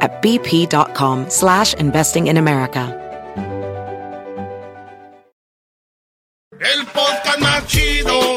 at bp.com slash investing in America. El podcast más chido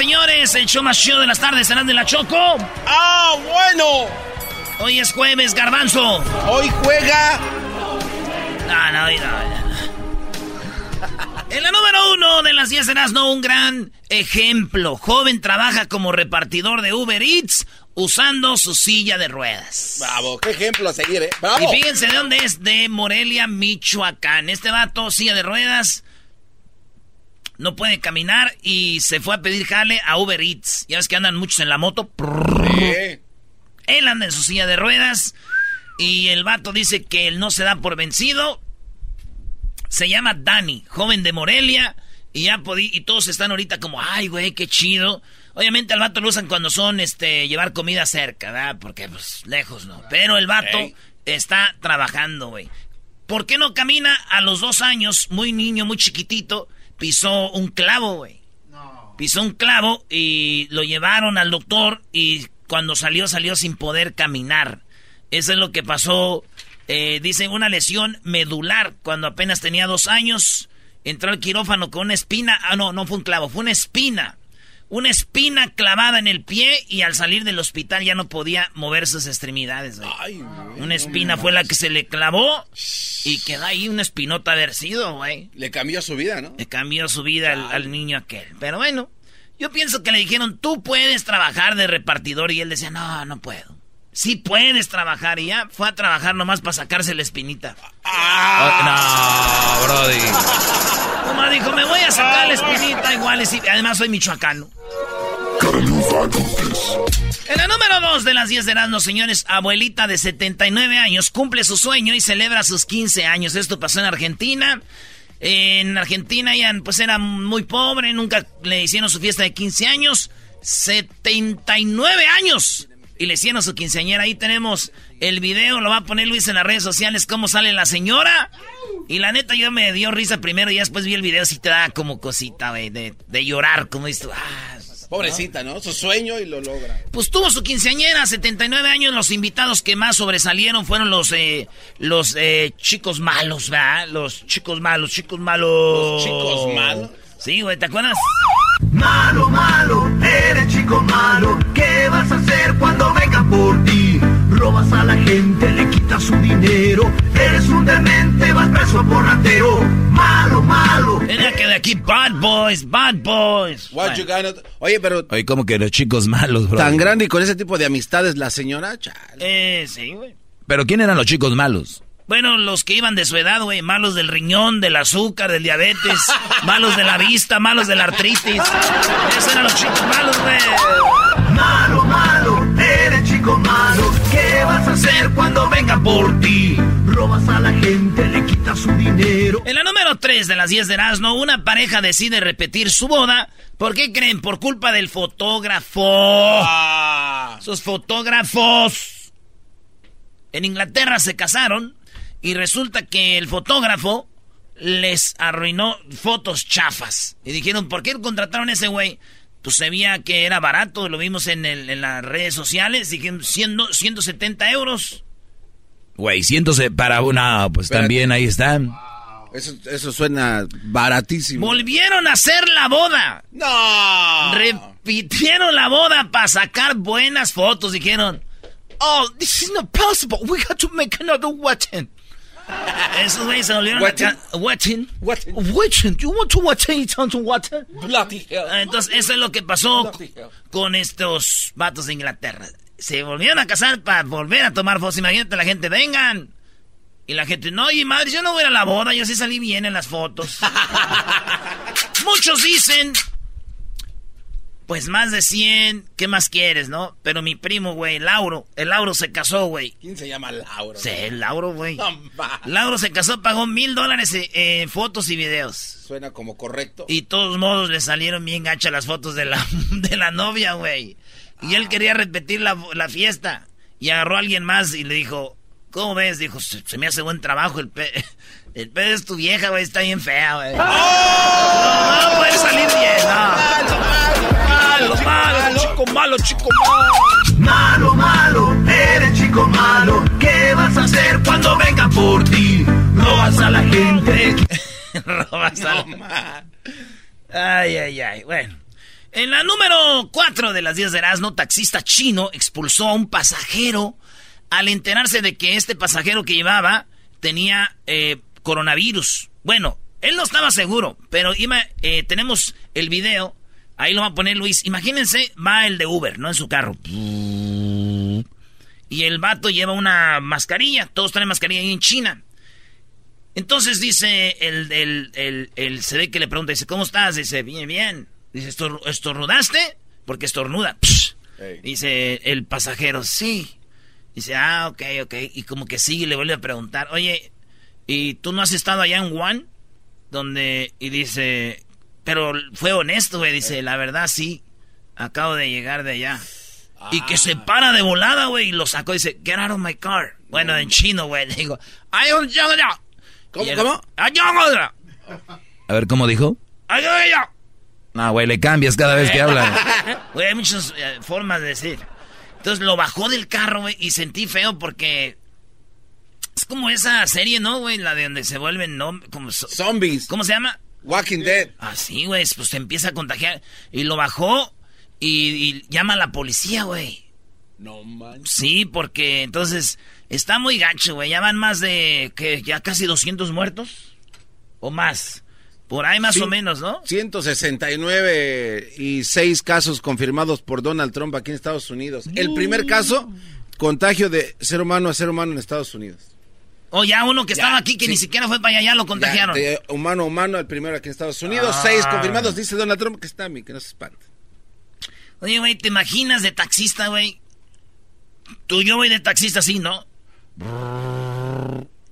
Señores. El show más chido de las tardes será de la Choco. ¡Ah, bueno! Hoy es jueves, garbanzo. Hoy juega. No, no, no, no. En la número uno de las 10 serás no un gran ejemplo. Joven trabaja como repartidor de Uber Eats usando su silla de ruedas. Bravo, qué ejemplo a seguir, ¿eh? Bravo. Y fíjense de dónde es, de Morelia, Michoacán. Este vato, silla de ruedas, no puede caminar y se fue a pedir jale a Uber Eats. Ya ves que andan muchos en la moto. Él anda en su silla de ruedas y el vato dice que él no se da por vencido. Se llama Dani, joven de Morelia y ya podí, y todos están ahorita como, ay, güey, qué chido. Obviamente al vato lo usan cuando son, este, llevar comida cerca, ¿verdad? Porque, pues, lejos, ¿no? Pero el vato está trabajando, güey. ¿Por qué no camina a los dos años, muy niño, muy chiquitito, pisó un clavo, güey? Pisó un clavo y lo llevaron al doctor y cuando salió, salió sin poder caminar. Eso es lo que pasó, eh, dicen, una lesión medular cuando apenas tenía dos años. Entró al quirófano con una espina. Ah, no, no fue un clavo, fue una espina. Una espina clavada en el pie y al salir del hospital ya no podía mover sus extremidades. güey. Ay, güey. Una espina fue la que se le clavó y quedó ahí una espinota haber sido, güey. Le cambió su vida, ¿no? Le cambió su vida al, al niño aquel. Pero bueno, yo pienso que le dijeron, tú puedes trabajar de repartidor. Y él decía, no, no puedo. Sí puedes trabajar. Y ya fue a trabajar nomás para sacarse la espinita. No, Brody. Nomás dijo, me voy a sacar la espinita igual. y sí, además soy michoacano. En la número 2 de las 10 de Erasmus, señores, abuelita de 79 años cumple su sueño y celebra sus 15 años. Esto pasó en Argentina. En Argentina ella pues era muy pobre, nunca le hicieron su fiesta de 15 años. 79 años. Y le hicieron su quinceañera. Ahí tenemos el video, lo va a poner Luis en las redes sociales, cómo sale la señora. Y la neta yo me dio risa primero y después vi el video, sí te da como cosita, güey, de, de llorar, como dices tú, ah, Pobrecita, ¿no? Su sueño y lo logra. pues tuvo su quinceañera, 79 años. Los invitados que más sobresalieron fueron los eh, los eh, chicos malos, ¿verdad? Los chicos malos, chicos malos. Los chicos malos. Sí, güey, ¿te acuerdas? Malo, malo, eres chico malo. ¿Qué vas a hacer cuando vengan por ti? Robas a la gente, le quitas su dinero. Eres un demente, vas preso por ratero. Malo, malo. Era que de aquí, bad boys, bad boys. What you got? Oye, pero Oye, como que los chicos malos, bro. tan grande y con ese tipo de amistades la señora, chale. Eh, sí, güey. Pero ¿quién eran los chicos malos? Bueno, los que iban de su edad, güey, malos del riñón, del azúcar, del diabetes, malos de la vista, malos de la artritis. Esos eran los chicos malos, güey. Malo, malo, eres chico malo. ¿Qué vas a hacer cuando venga por ti? Robas a la gente, le quitas su dinero. En la número 3 de las 10 de Erasmo, una pareja decide repetir su boda. ¿Por qué creen? Por culpa del fotógrafo. Ah. Sus fotógrafos. En Inglaterra se casaron y resulta que el fotógrafo les arruinó fotos chafas. Y dijeron, ¿por qué contrataron a ese güey? Pues se veía que era barato, lo vimos en, el- en las redes sociales, dijeron 100 170 euros. Güey, cientos para una, pues Espérate. también ahí están. Eso, eso suena baratísimo. Volvieron a hacer la boda. ¡No! Repitieron la boda para sacar buenas fotos. Dijeron, oh, this is not possible. We got to make another wedding. Esos güeyes se volvieron a Wedding. ca- wedding. Wedding. Wedding. You want to? You want to wedding? Bloody hell. Ah, Entonces, eso es lo que pasó con estos vatos de Inglaterra. Se volvieron a casar para volver a tomar fotos. Imagínate la gente, vengan. Y la gente, no, y madre, yo no voy a la boda, yo sí salí bien en las fotos. Muchos dicen, pues más de 100, ¿qué más quieres, no? Pero mi primo, güey, Lauro, el Lauro se casó, güey. ¿Quién se llama Laura? Sí, el Lauro, güey. Lauro se casó, pagó mil dólares en- fotos y videos. Suena como correcto. Y todos modos le salieron bien gachas las fotos de la, de la novia, güey. Y él quería repetir la, la fiesta. Y agarró a alguien más y le dijo, ¿cómo ves? Dijo, se, se me hace buen trabajo. El pe, el pe es tu vieja, güey, está bien fea, güey. No, no puede salir bien, no. Malo, malo, chico malo, chico malo. Malo, malo, eres chico malo. ¿Qué vas a hacer cuando venga por ti? Robas a la gente. Robas a la- Ay, ay, ay. Bueno. En la número 4 de las 10 de Erasmo, taxista chino expulsó a un pasajero al enterarse de que este pasajero que llevaba tenía eh, coronavirus. Bueno, él no estaba seguro, pero iba, eh, tenemos el video. Ahí lo va a poner Luis. Imagínense, va el de Uber, ¿no? En su carro. Y el vato lleva una mascarilla. Todos traen mascarilla ahí en China. Entonces dice el, el, el, el CD que le pregunta, dice, ¿cómo estás? Dice, bien, bien. Dice, "¿Estor- ¿estornudaste? Porque estornuda. Dice el pasajero, sí. Dice, ah, ok, ok. Y como que sigue y le vuelve a preguntar, oye, ¿y tú no has estado allá en Wuhan? Donde, y dice, pero fue honesto, güey. Dice, la verdad sí, acabo de llegar de allá. Y que se para de volada, güey, y lo sacó y dice, get out of my car. Bueno, en chino, güey, le digo, "Ay, un ya, ya". ¿Cómo, cómo? "Ay, ya, ya, A ver, ¿cómo dijo? ay, ya, ya". No, güey, le cambias cada vez que habla. Güey, hay muchas eh, formas de decir. Entonces lo bajó del carro, güey, y sentí feo porque... Es como esa serie, ¿no, güey? La de donde se vuelven, ¿no? Como, so- Zombies. ¿Cómo se llama? Walking Dead. Así, güey, pues se empieza a contagiar. Y lo bajó y, y llama a la policía, güey. No manches. Sí, porque entonces está muy gacho, güey. Ya van más de, que Ya casi 200 muertos. O más. Por ahí más Sí. o menos, ¿no? 169 y 6 casos confirmados por Donald Trump aquí en Estados Unidos. El primer caso, contagio de ser humano a ser humano en Estados Unidos. O ya uno que Ya, estaba aquí que sí. ni siquiera fue para allá, ya lo contagiaron. Ya, de humano a humano, el primero aquí en Estados Unidos. Ah. Seis confirmados, dice Donald Trump, que está a mí, que no se espante. Oye, güey, ¿te imaginas de taxista, güey? Tú, yo voy de taxista así, ¿no?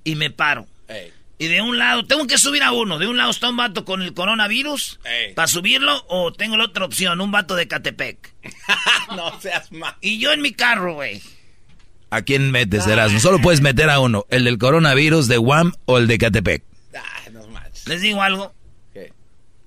Y me paro. Ey. Y de un lado, tengo que subir a uno. De un lado está un vato con el coronavirus. Para subirlo, o tengo la otra opción, un vato de Catepec. no seas mal. Y yo en mi carro, güey. ¿A quién metes, Erasmo? Solo puedes meter a uno. El del coronavirus de Guam o el de Catepec. Ay, no manches. Les digo algo. ¿Qué?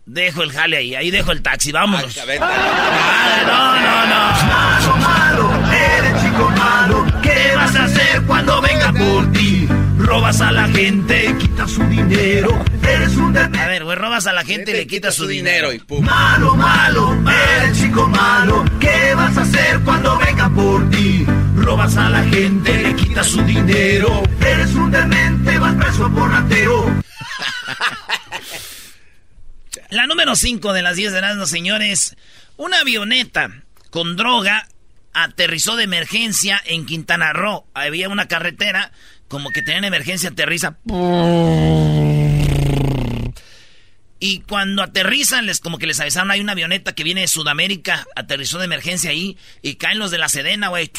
Dejo el jale ahí. Ahí dejo el taxi. Vámonos. Ay. Ay, no, no, no. Malo, malo, eres chico malo. ¿Qué vas a hacer cuando venga por ti? Robas a la gente, quitas su dinero. Eres un A ver, güey, robas a la gente y le quitas su dinero. y pum. Malo, malo, eres chico malo. ¿Qué vas a hacer cuando venga por ti? Robas a la gente, le quitas su dinero. Eres un demente, vas preso por ratero. La número 5 de las 10 de las señores. Una avioneta con droga aterrizó de emergencia en Quintana Roo. Había una carretera, como que tenían emergencia, aterriza. Y cuando aterrizan, les como que les avisaron, hay una avioneta que viene de Sudamérica, aterrizó de emergencia ahí, y caen los de la Sedena, güey.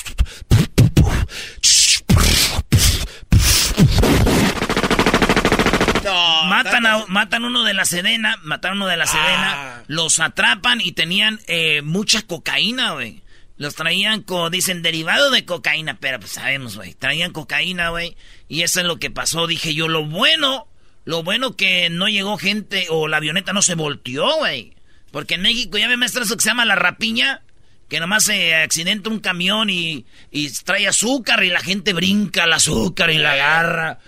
Matan, a, matan uno de la Sedena, mataron uno de la Sedena, ah. los atrapan y tenían eh, mucha cocaína, güey. Los traían, co dicen, derivado de cocaína, pero pues sabemos, güey, traían cocaína, güey. Y eso es lo que pasó, dije yo, lo bueno lo bueno que no llegó gente o la avioneta no se volteó, güey. Porque en México ya ve maestro eso que se llama la rapiña. Que nomás se accidenta un camión y, y trae azúcar y la gente brinca el azúcar y la agarra.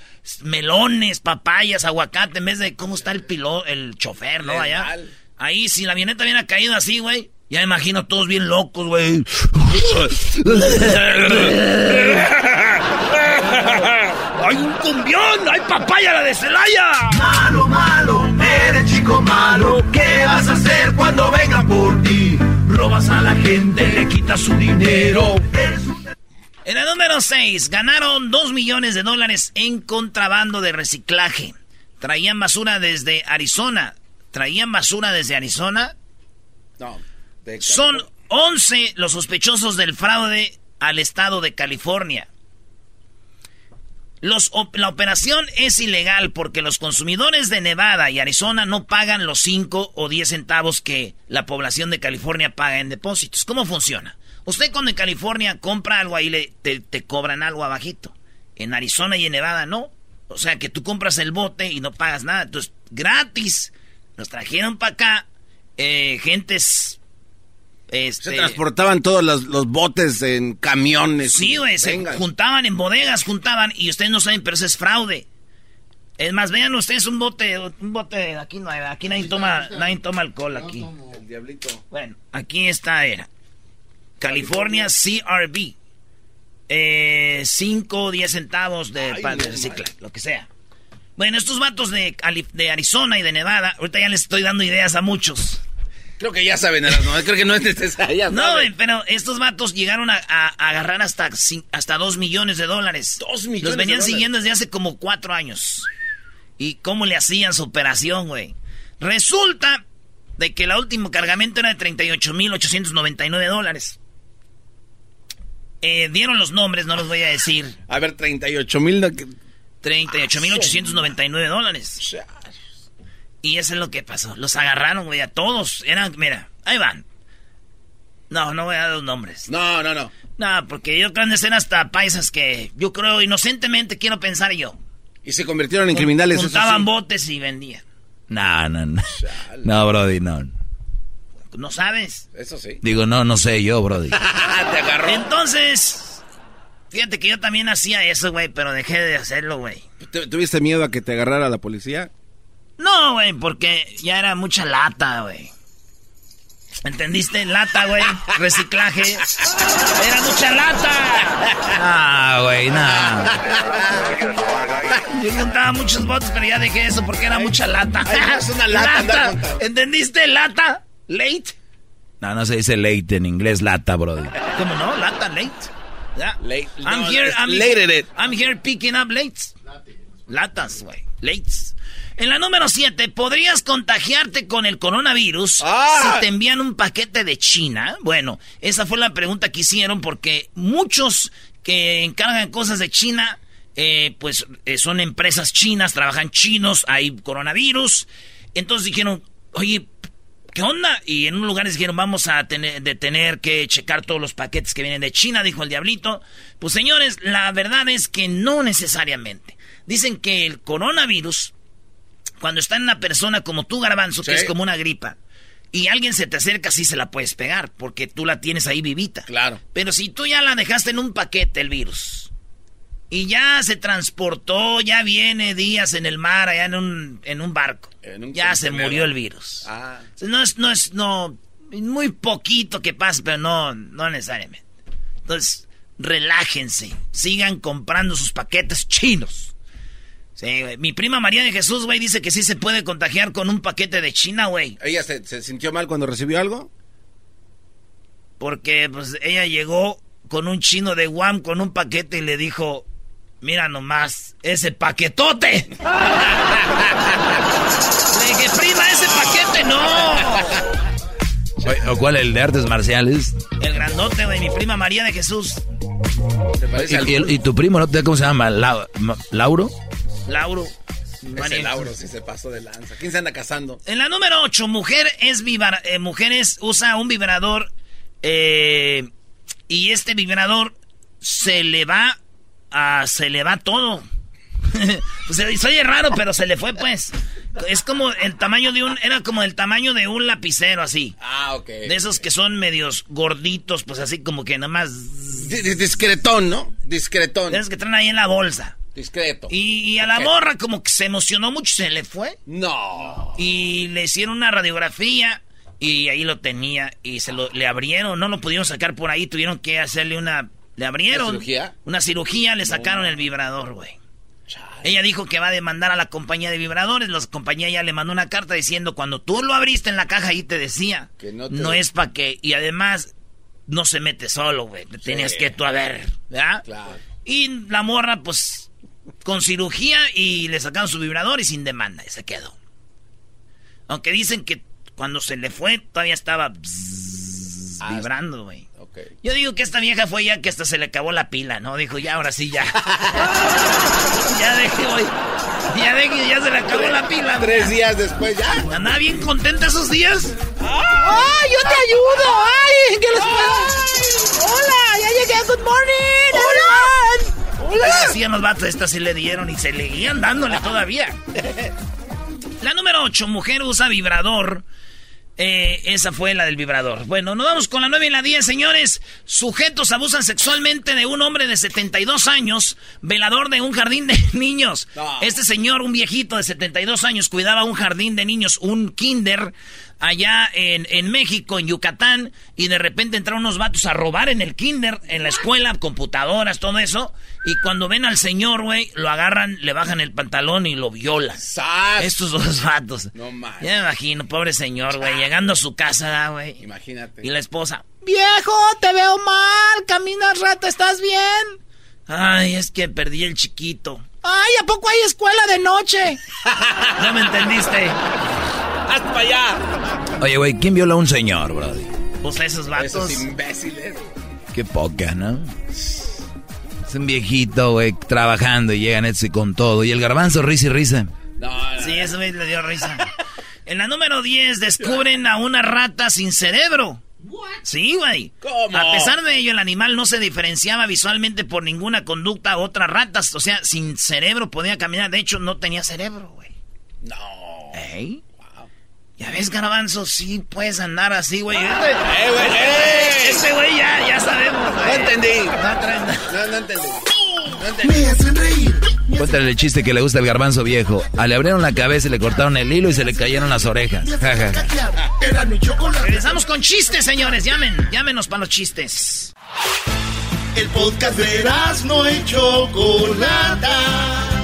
Melones, papayas, aguacate, en vez de cómo está el piloto, el chofer, ¿no? Allá. Ahí, si la avioneta hubiera caído así, güey. Ya me imagino todos bien locos, güey. ¡Hay un cumbión! ¡Hay papaya la de Celaya! Malo, malo, eres chico malo. ¿Qué vas a hacer cuando vengan por ti? Robas a la gente, le quitas su dinero. Un En el número 6, ganaron 2 millones de dólares en contrabando de reciclaje. Traían basura desde Arizona. Traían basura desde Arizona. No. de Son California. 11 los sospechosos del fraude al estado de California. La operación es ilegal porque los consumidores de Nevada y Arizona no pagan los 5 o 10 centavos que la población de California paga en depósitos. ¿Cómo funciona? Usted cuando en California compra algo ahí le, te, te cobran algo abajito. En Arizona y en Nevada no. O sea que tú compras el bote y no pagas nada. Entonces, gratis. Nos trajeron para acá eh, gentes... Se Este, transportaban todos los, los botes en camiones. Sí, güey, se juntaban en bodegas, juntaban, y ustedes no saben, pero eso es fraude. Es más, vean ustedes un bote, un bote, aquí no hay, aquí nadie toma, nadie toma alcohol aquí. El diablito. Bueno, aquí está, era. California CRB. Eh, 5 o 10 centavos de, Ay, de reciclar, lo que sea. Bueno, estos vatos de, de Arizona y de Nevada, ahorita ya les estoy dando ideas a muchos. Creo que ya saben, Erasmo, Creo que no es necesaria. No, güey, pero estos vatos llegaron a, a- a agarrar hasta, hasta 2 millones de dólares. Dos millones Los venían de siguiendo desde hace como 4 años. ¿Y cómo le hacían su operación, güey? Resulta de que el último cargamento era de 38.899 dólares. Eh, dieron los nombres, no los voy a decir. A ver, 38 mil. 38.899 dólares. Y eso es lo que pasó. Los agarraron, güey, a todos. Eran, mira, ahí van. No, no voy a dar los nombres. No, no, no. No, porque yo creo que ser hasta paisas que yo creo inocentemente quiero pensar yo. Y se convirtieron en criminales. Juntaban sí. botes y vendían. No, no, no. No, Brody, no. ¿No sabes? Eso sí. Digo, no, no sé yo, Brody. Te agarró. Entonces, fíjate que yo también hacía eso, güey, pero dejé de hacerlo, güey. ¿Tu- ¿Tuviste miedo a que te agarrara la policía? No, güey, porque ya era mucha lata, güey. ¿Entendiste? Lata, güey. Reciclaje. Era mucha lata. Ah, güey, no. Yo juntaba muchos botes, pero ya dejé eso porque era mucha lata. Es una lata. ¿Entendiste? Lata. Late. No, no se dice late en inglés, lata, Brody. ¿Cómo no? Lata, late. Ya. Late. I'm No, here, I'm, lated it. I'm here picking up lates. Latas, güey. Lates. En la número 7, ¿podrías contagiarte con el coronavirus Ah. si te envían un paquete de China? Bueno, esa fue la pregunta que hicieron porque muchos que encargan cosas de China, eh, pues eh, son empresas chinas, trabajan chinos, hay coronavirus. Entonces dijeron, oye, ¿qué onda? Y en un lugar les dijeron, vamos a tener, de tener que checar todos los paquetes que vienen de China, dijo el diablito. Pues señores, la verdad es que no necesariamente. Dicen que el coronavirus, cuando está en una persona como tú, Garbanzo, que es como una gripa, y alguien se te acerca, sí se la puedes pegar, porque tú la tienes ahí vivita. Claro. Pero si tú ya la dejaste en un paquete, el virus, y ya se transportó, ya viene días en el mar, allá en un, en un barco, En un ya se murió el virus. Ah. No es, no es, no, muy poquito que pasa, pero no, no necesariamente. Entonces, relájense, sigan comprando sus paquetes chinos. Sí, güey. Mi prima María de Jesús, güey, dice que sí se puede contagiar con un paquete de China, güey. ¿Ella se, se sintió mal cuando recibió algo? Porque, pues, ella llegó con un chino de Guam con un paquete y le dijo, mira nomás, ese paquetote. le dije, prima, ese paquete no. ¿O cuál? ¿El de artes marciales? El grandote, güey, mi prima María de Jesús. ¿Te ¿Y, parece y- y tu primo, ¿no? ¿Cómo se llama? La- Ma- ¿Lauro? Lauro. Ese Lauro sí se pasó de lanza. ¿Quién se anda casando? En la número 8, mujer es vibra eh, mujeres usa un vibrador eh, y este vibrador se le va a, se le va todo. pues se oye raro, pero se le fue pues. Es como el tamaño de un, era como el tamaño de un lapicero así. Ah, ok. De esos que son medios gorditos, pues así como que nada más... Discretón, ¿no? Discretón. De esos que traen ahí en la bolsa. Discreto. Y, a la morra como que se emocionó mucho y se le fue. No. Y le hicieron una radiografía y ahí lo tenía y se lo le abrieron, no lo pudieron sacar por ahí, tuvieron que hacerle una le abrieron ¿Una cirugía? Una cirugía, le sacaron el vibrador, güey. Ella dijo que va a demandar a la compañía de vibradores. La compañía ya le mandó una carta diciendo cuando tú lo abriste en la caja ahí te decía que no, no es para que y además no se mete solo, güey. Tenías que tú a ver, ¿verdad? Claro. Y la morra pues con cirugía y le sacaron su vibrador y sin demanda y se quedó. Aunque dicen que cuando se le fue todavía estaba ah, vibrando, güey. Yo digo que esta vieja fue ya que hasta se le acabó la pila, ¿no? Dijo, ya, ahora sí, ya. ya dejé, güey. Ya dejé, ya se le acabó la pila. Tres días después, ya. ¿Andaba bien contenta esos días? ¡Ay, yo te ayudo! ¡Ay, qué les puedo! ¡Hola! ¡Ya llegué! ¡Good morning! ¡Hola! Hacían los vatos, estas sí le dieron y se le guían dándole todavía. La número 8, mujer usa vibrador eh, esa fue la del vibrador. Bueno, nos vamos con la 9 y la 10, señores. Sujetos abusan sexualmente de un hombre de 72 años, velador de un jardín de niños. Este señor, un viejito de 72 años, cuidaba un jardín de niños, un kinder, allá en, en, México, en Yucatán, y de repente entraron unos vatos a robar en el kinder, en la escuela, computadoras, todo eso. Y cuando ven al señor, güey, lo agarran, le bajan el pantalón y lo violan. Estos dos vatos. No mames. Ya me imagino, pobre señor, güey, llegando a su casa, güey. Imagínate. Y la esposa. Viejo, te veo mal, caminas rato, ¿estás bien? Ay, es que perdí el chiquito. Ay, ¿a poco hay escuela de noche? no me entendiste. ¡Hasta para allá! Oye, güey, ¿quién viola a un señor, brody? Pues esos vatos. Esos imbéciles. Qué poca, ¿no? Es un viejito, güey, trabajando y llegan ese con todo. Y el garbanzo, risa y risa. No, Sí, eso me le dio risa. en la número 10 descubren a una rata sin cerebro. Sí, güey. ¿Cómo? A pesar de ello, el animal no se diferenciaba visualmente por ninguna conducta a otras ratas. O sea, sin cerebro podía caminar. De hecho, no tenía cerebro, güey. No. ¿Eh? Ya ves, Garbanzo, sí puedes andar así, güey. ¡Eh, güey! ¡Eh! Ese güey ya, ya sabemos, güey. No entendí. No, no, entendí. No entendí. Me hacen reír. Cuéntale el chiste que le gusta al garbanzo viejo. A le abrieron la cabeza y le cortaron el hilo y se le cayeron las orejas. Regresamos con chistes, señores. Llamen, llámenos para los chistes. El podcast de no hecho Chocolata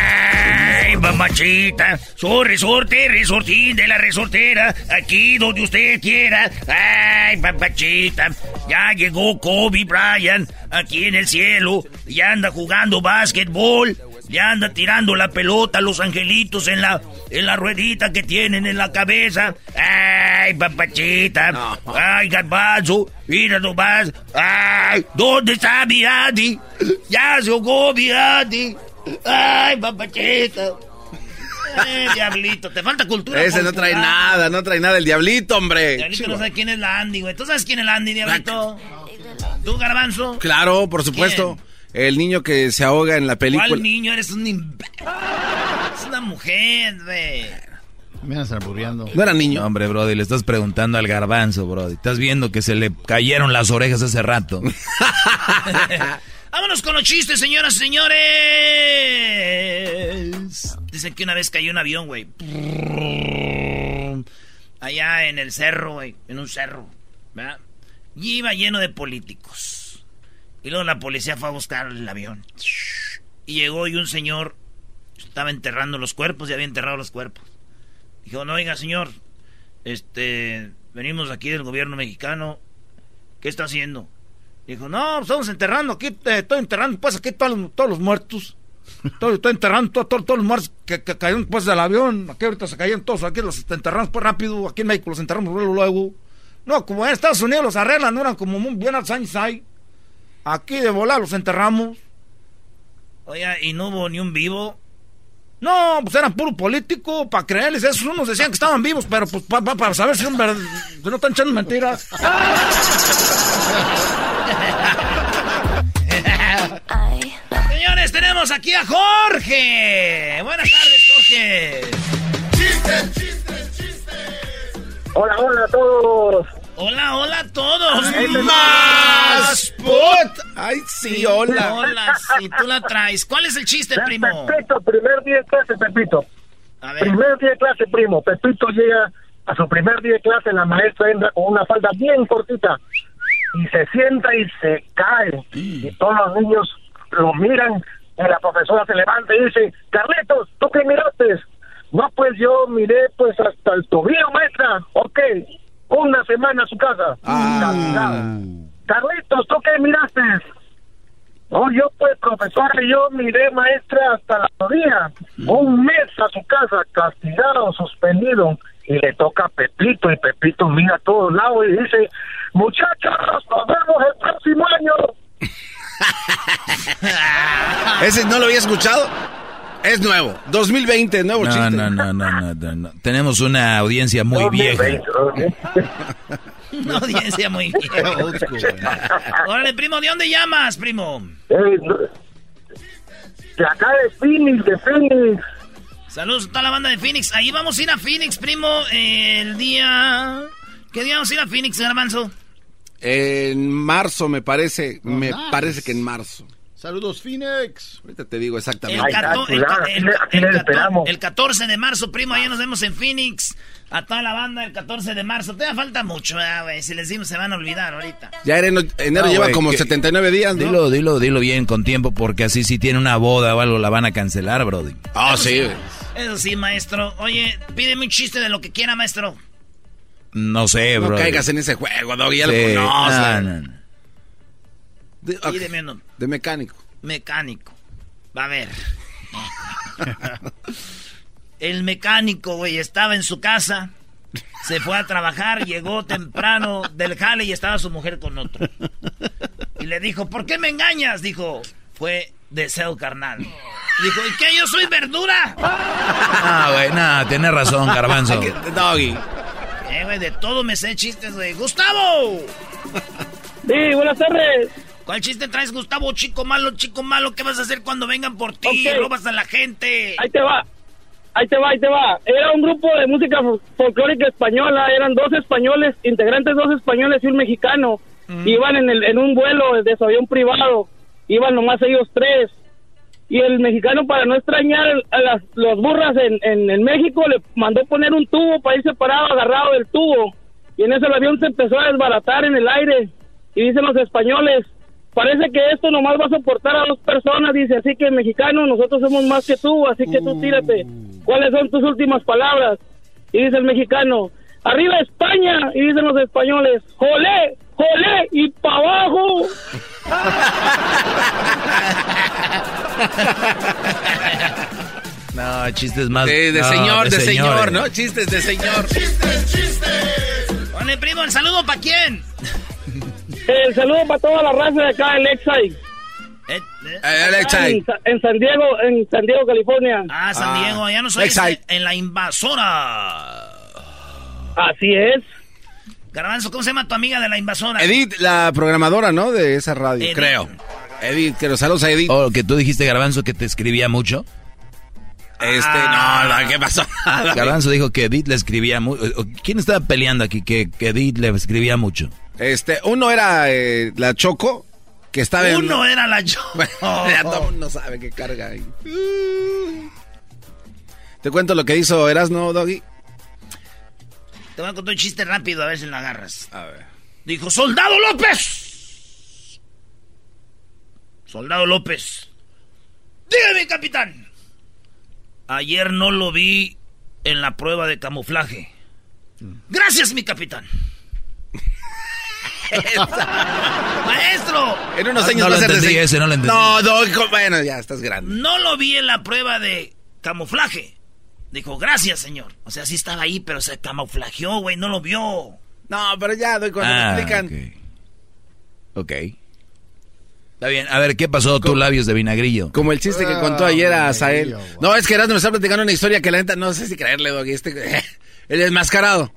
Mamachita, soy resorte, resortín de la resortera, aquí donde usted quiera. Ay, mamachita, ya llegó Kobe Bryant aquí en el cielo, ya anda jugando básquetbol, ya anda tirando la pelota a los angelitos en la, en la ruedita que tienen en la cabeza. Ay, papachita, ay, garbanzo, mira nomás, ay, ¿dónde está mi Andy? Ya se jugó mi Andy. Ay, papachita. Eh, diablito, te falta cultura. Ese no trae nada, no trae nada el diablito, hombre. Diablito no sabe quién es la Andy, güey. ¿Tú sabes quién es la Andy, diablito? ¿Tú, garbanzo? Claro, por supuesto. El niño que se ahoga en la película. ¿Cuál niño? Eres un... Es una mujer, güey. Me van a estar No era niño. hombre, Brody, le estás preguntando al garbanzo, Brody. Estás viendo que se le cayeron las orejas hace rato. Vámonos con los chistes, señoras y señores. Dicen que una vez cayó un avión, güey. Allá en el cerro, güey. En un cerro. ¿verdad? Y iba lleno de políticos. Y luego la policía fue a buscar el avión. Y llegó y un señor estaba enterrando los cuerpos y había enterrado los cuerpos. Dijo, no, oiga, señor, este, venimos aquí del gobierno mexicano. ¿Qué está haciendo? Dijo, no, pues estamos enterrando aquí, eh, estoy enterrando pues aquí todos los muertos. Estoy, estoy enterrando to- to- todos los muertos que, que cayeron pues del avión. Aquí ahorita se cayeron todos, aquí los enterramos pues rápido. Aquí en México los enterramos luego. luego. No, como en Estados Unidos los arreglan, no eran como muy bien años ahí. Aquí de volar los enterramos. Oiga, y no hubo ni un vivo. No, pues eran puro político, para creerles. Esos unos decían que estaban vivos, pero pues pa- pa- para saber si, son verdad- no están echando mentiras. tenemos aquí a Jorge. Buenas tardes, Jorge. Hola, hola a todos. Hola, hola a todos. ¡Más! ¡Put! ¡Ay, sí, hola! Hola, si tú la traes. ¿Cuál es el chiste, primo? Pepito, primer día de clase, Pepito. A ver. Primer día de clase, primo. Pepito llega a su primer día de clase, la maestra entra con una falda bien cortita y se sienta y se cae. Y todos los niños lo miran la profesora se levanta y dice, Carlitos, ¿tú qué miraste? No, pues yo miré pues hasta el tobillo, maestra. Ok, una semana a su casa. Castigado. Carlitos, ¿tú qué miraste? No, yo pues, profesora, yo miré maestra hasta la rodilla. Un mes a su casa, castigado, suspendido. Y le toca a Pepito, y Pepito mira a todos lados y dice, muchachos, nos vemos el próximo año. ¿Ese no lo había escuchado? Es nuevo. 2020, nuevo No, chiste. no, no, no, no, no, no. Tenemos una audiencia muy vieja. Una audiencia muy vieja. Órale, primo, ¿de dónde llamas, primo? Eh, de acá de Phoenix, de Phoenix. Saludos a toda la banda de Phoenix. Ahí vamos a ir a Phoenix, primo, el día... ¿Qué día vamos a ir a Phoenix, Garbanzo? En marzo, me parece. me nice. parece que en marzo. Saludos, Phoenix. Ahorita te digo El, exactamente. cato- el, chulada, ca- aquí el el cato- el 14 de marzo, primo, allá nos vemos en Phoenix. A toda la banda el 14 de marzo. Te da falta mucho, ¿verdad, güey. Si les decimos se van a olvidar ahorita. Ya enero, enero No, lleva güey, como que- 79 días, ¿no? Dilo, dilo, dilo bien con tiempo porque así si tiene una boda o algo la van a cancelar, brody. Ah, sí. Eso sí, maestro. Oye, pídeme un chiste de lo que quiera, maestro. No sé, No bro. caigas en ese juego, Doggy, ya Sí, lo conoces. no, no, no. De mecánico. Mecánico. Va a ver. El mecánico, güey, estaba en su casa. Se fue a trabajar, llegó temprano del jale y estaba su mujer con otro. Y le dijo, ¿por qué me engañas? Dijo, fue deseo carnal. Dijo, ¿y qué? ¿Yo soy verdura? Ah, güey, nada, tienes razón, Garbanzo. Doggy. Eh, güey, de todo me sé chistes, güey. ¡Gustavo! Sí, buenas tardes. ¿Cuál chiste traes, Gustavo? Chico malo, chico malo, ¿qué vas a hacer cuando vengan por ti? Robas a la gente. Ahí te va. Ahí te va, ahí te va. Era un grupo de música fol- folclórica española. Eran dos españoles, integrantes dos españoles y un mexicano. Iban en, el, en un vuelo de su avión privado. Iban nomás ellos tres. Y el mexicano, para no extrañar a las los burras en, en, en México, le mandó poner un tubo para ir separado, agarrado del tubo. Y en eso el avión se empezó a desbaratar en el aire. Y dicen los españoles, parece que esto nomás va a soportar a dos personas, dice, así que mexicano, nosotros somos más que tú, así que tú tírate. ¿Cuáles son tus últimas palabras? Y dice el mexicano, arriba España, y dicen los españoles, jolé, jolé, y para abajo. No, chistes más. De, de no, señor, de, señor. ¿no? Chistes de señor. Ponle, primo, el saludo para quién. El saludo para toda la raza de acá en Eh, eh. Eh, en, Sa- en San Diego, en San Diego, California. Ah, San Ah. Diego, ya no soy Excite. en la invasora. Así es. Garbanzo, ¿cómo se llama tu amiga de la invasora? Edith, la programadora, ¿no? De esa radio, Edith. creo. Edith, que los saludos a Edith. Oh, que tú dijiste, Garbanzo, que te escribía mucho. Este, Ah. no, no, ¿qué pasó? Garbanzo dijo que Edith le escribía mucho. ¿Quién estaba peleando aquí que, que Edith le escribía mucho? Este, uno era eh, la Choco, que estaba en... Uno era la. Bueno, ya todo el mundo sabe que carga ahí. Te cuento lo que hizo Erasno, Doggy. Te voy a contar un chiste rápido, a ver si lo agarras. A ver. Dijo, ¡Soldado López! Soldado López. Dígame, capitán. Ayer no lo vi en la prueba de camuflaje. Gracias, mi capitán. Maestro. En unos No, años no lo entendí ese, no lo entendí. No, no, bueno, ya estás grande. No lo vi en la prueba de camuflaje. Dijo, gracias, señor. O sea, sí estaba ahí, pero se camuflajeó, güey, no lo vio. No, pero ya, doy cuando Ah, me explican. Ok. Está bien. A ver, ¿qué pasó tus labios de vinagrillo? Como el chiste que contó ayer a Azael. No, es que Erasmo me está platicando una historia que la neta no sé si creerle, Doggy. Este, el desmascarado.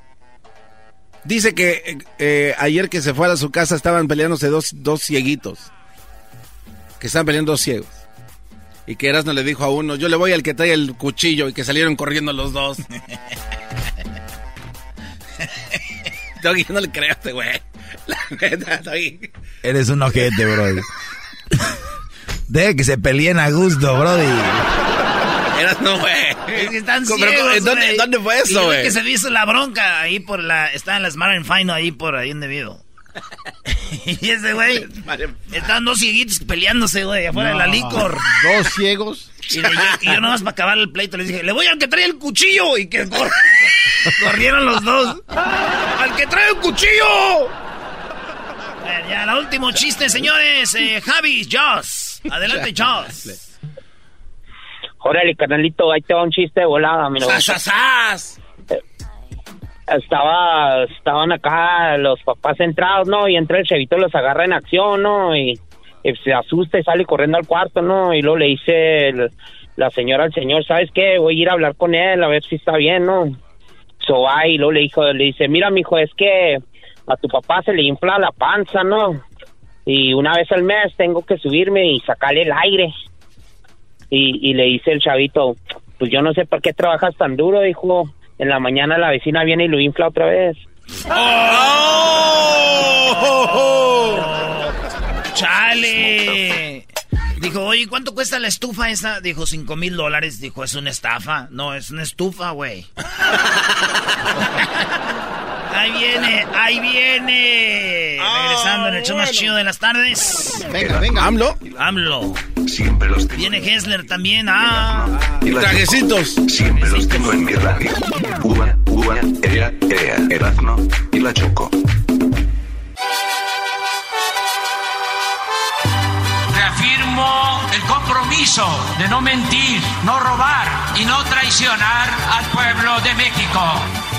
Dice que eh, eh, ayer que se fue a su casa estaban peleándose dos, dos cieguitos. Que estaban peleando dos ciegos. Y que Erasmo le dijo a uno, yo le voy al que trae el cuchillo y que salieron corriendo los dos. Doggy, yo no le creo a este güey. La neta, Doggy. Eres un ojete, bro. Deja que se peleen a gusto, brody. Erasmo, güey. Es que están ciegos, ¿en dónde- güey. dónde fue eso, güey? que se hizo la bronca ahí por la... Está en la Smart and Final ahí por ahí donde vivo. y ese güey... Estaban dos cieguitos peleándose, güey, afuera de la licor. Dos ciegos. Y, le- y yo nomás para acabar el pleito les dije, le voy al que trae el cuchillo. Y que cor- corrieron los dos. ¡Al que trae el cuchillo! Bueno, ya, el último chiste, señores. Eh, Javi, Joss. Adelante, Joss. Órale, carnalito, ahí te va un chiste de volada, mira. ¡Sas, sas, sas! Estaba, estaban acá los papás entrados, ¿no? Y entra el chavito, los agarra en acción, ¿no? Y, se asusta y sale corriendo al cuarto, ¿no? Y luego le dice la señora al señor, ¿sabes qué? Voy a ir a hablar con él, a ver si está bien, ¿no? So va y luego le, dijo, le dice, mira, mijo, es que a tu papá se le infla la panza, ¿no? Y una vez al mes tengo que subirme y sacarle el aire. Y, y le dice el chavito, pues yo no sé por qué trabajas tan duro, dijo. En la mañana la vecina viene y lo infla otra vez. ¡Chale! Dijo, oye, ¿cuánto cuesta la estufa esa? Dijo, cinco mil dólares. Dijo, ¿es una estafa? No, es una estufa, güey. ahí viene, ahí viene. Regresando en el show más chido de las tardes. Venga, venga. ¿AMLO? AMLO. Siempre los tengo. Viene Hessler también. Ah. Y Trajecitos. Siempre los tengo en mi radio. Uva, uva, ea, ea, Erazno y la Choco. Reafirmo el compromiso de no mentir, no robar y no traicionar al pueblo de México.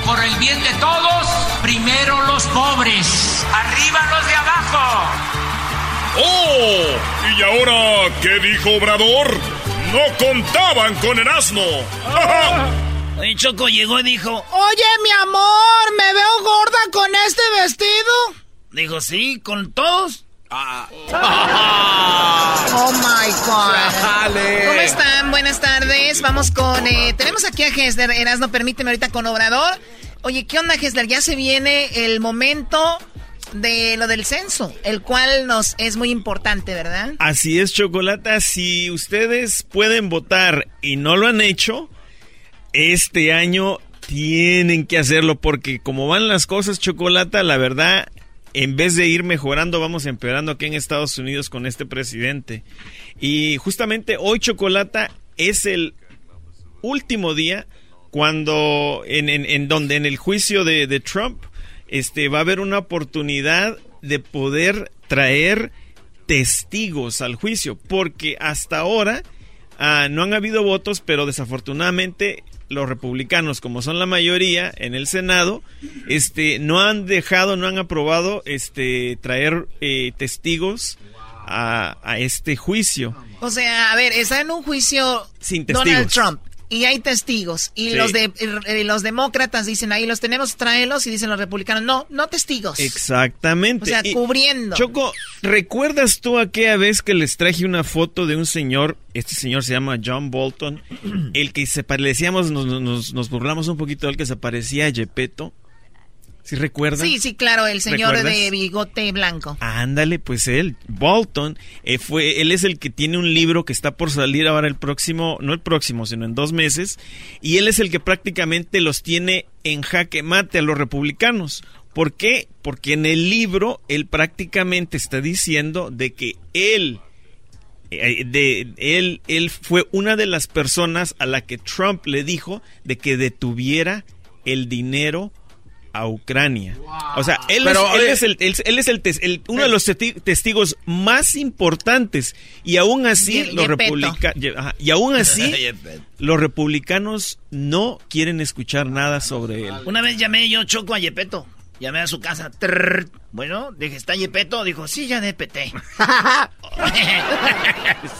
Por el bien de todos, primero los pobres, arriba los de abajo. ¡Oh! ¿Y ahora qué dijo Obrador? No contaban con el asno. Oye, Choco llegó y dijo, Oye, mi amor, ¿me veo gorda con este vestido? dijo, sí, con todos. Oh my God. ¿Cómo están? Buenas tardes. Vamos con. eh, tenemos aquí a Hesler. Erasno, permíteme ahorita con Obrador. Oye, ¿qué onda, Hesler? Ya se viene el momento de lo del censo, el cual nos es muy importante, ¿verdad? Así es, Chocolata. Si ustedes pueden votar y no lo han hecho, este año tienen que hacerlo porque como van las cosas, Chocolata, la verdad, en vez de ir mejorando, vamos empeorando aquí en Estados Unidos con este presidente. Y justamente hoy, Chocolata, es el último día cuando en, en- en donde en el juicio de, de Trump este, va a haber una oportunidad de poder traer testigos al juicio, porque hasta ahora ah, no han habido votos, pero desafortunadamente los republicanos, como son la mayoría en el Senado, este, no han dejado, no han aprobado este, traer eh, testigos a, a este juicio. O sea, a ver, está en un juicio Sin Donald testigos. Trump y hay testigos y Sí. los de y los demócratas dicen ahí los tenemos tráelos y dicen los republicanos no no testigos Exactamente. o sea Y- cubriendo Choco, ¿recuerdas tú aquella vez que les traje una foto de un señor? Este señor se llama John Bolton, el que se parecíamos, nos, nos, nos burlamos un poquito del que se parecía a Gepetto. ¿Sí recuerdan? sí sí claro el señor ¿Recuerdas? de bigote blanco Ándale, pues él, Bolton, eh, fue, él es el que tiene un libro que está por salir ahora el próximo, no el próximo, sino en dos meses, y él es el que prácticamente los tiene en jaque mate a los republicanos. ¿Por qué? Porque en el libro él prácticamente está diciendo de que él, eh, de, él, él fue una de las personas a la que Trump le dijo de que detuviera el dinero a Ucrania. O sea, él Pero, es, él eh, es el, él, él es el tes- el- uno de los testi- testigos más importantes y aún así Ye- los republicanos y aún así los republicanos no quieren escuchar nada sobre él. Una vez llamé yo Choco a Yepeto. Llamé a su casa. Trrr. Bueno, dije, ¿está Yepeto? Dijo, sí, ya DPT.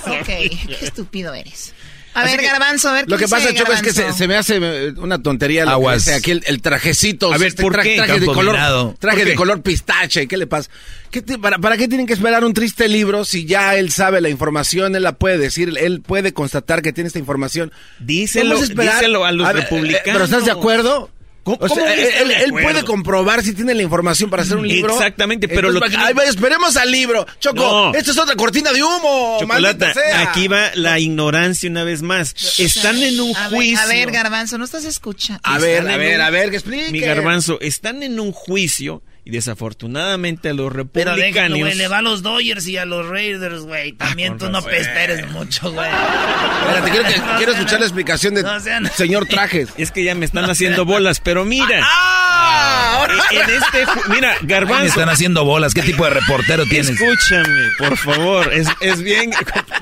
Ok, qué estúpido eres. A Así ver, que, Garbanzo, a ver Lo que pasa, Choco, es que se, me hace eh, una tontería lo Aguas. que dice aquí el, el trajecito. A ver, este ¿por tra- qué? Traje de color, traje ¿Por de qué? color pistache. ¿Qué le pasa? ¿Qué te- para, ¿Para qué tienen que esperar un triste libro si ya él sabe la información? Él la puede decir, él puede constatar que tiene esta información. Díselo, a díselo a los ver, eh, republicanos. ¿Pero estás de acuerdo? ¿Cómo- O sea, cómo estar él, puede comprobar si tiene la información para hacer un libro. Exactamente, pero Entonces, lo que- Ay, esperemos al libro. Choco, No. esto es otra cortina de humo. Chocolata, sea. aquí va la ignorancia una vez más. Están en un A ver, juicio. a ver, Garbanzo, no estás escuchando. A ver, a ver, un- a ver, que explique. Mi garbanzo, están en un juicio y desafortunadamente a los Pero déjalo, republicanos. güey, le va a los Dodgers y a los Raiders, güey. También con tú no razón. esperes mucho, güey. Espérate, quiero, que- No quiero sean- escuchar la explicación del no sean- señor Trajes. Es que ya me están haciendo bolas, pero mira. ¡Ah! En este, mira, Me Garbanzo. están haciendo bolas. ¿Qué tipo de reportero tienes? Escúchame, por favor, es, es bien.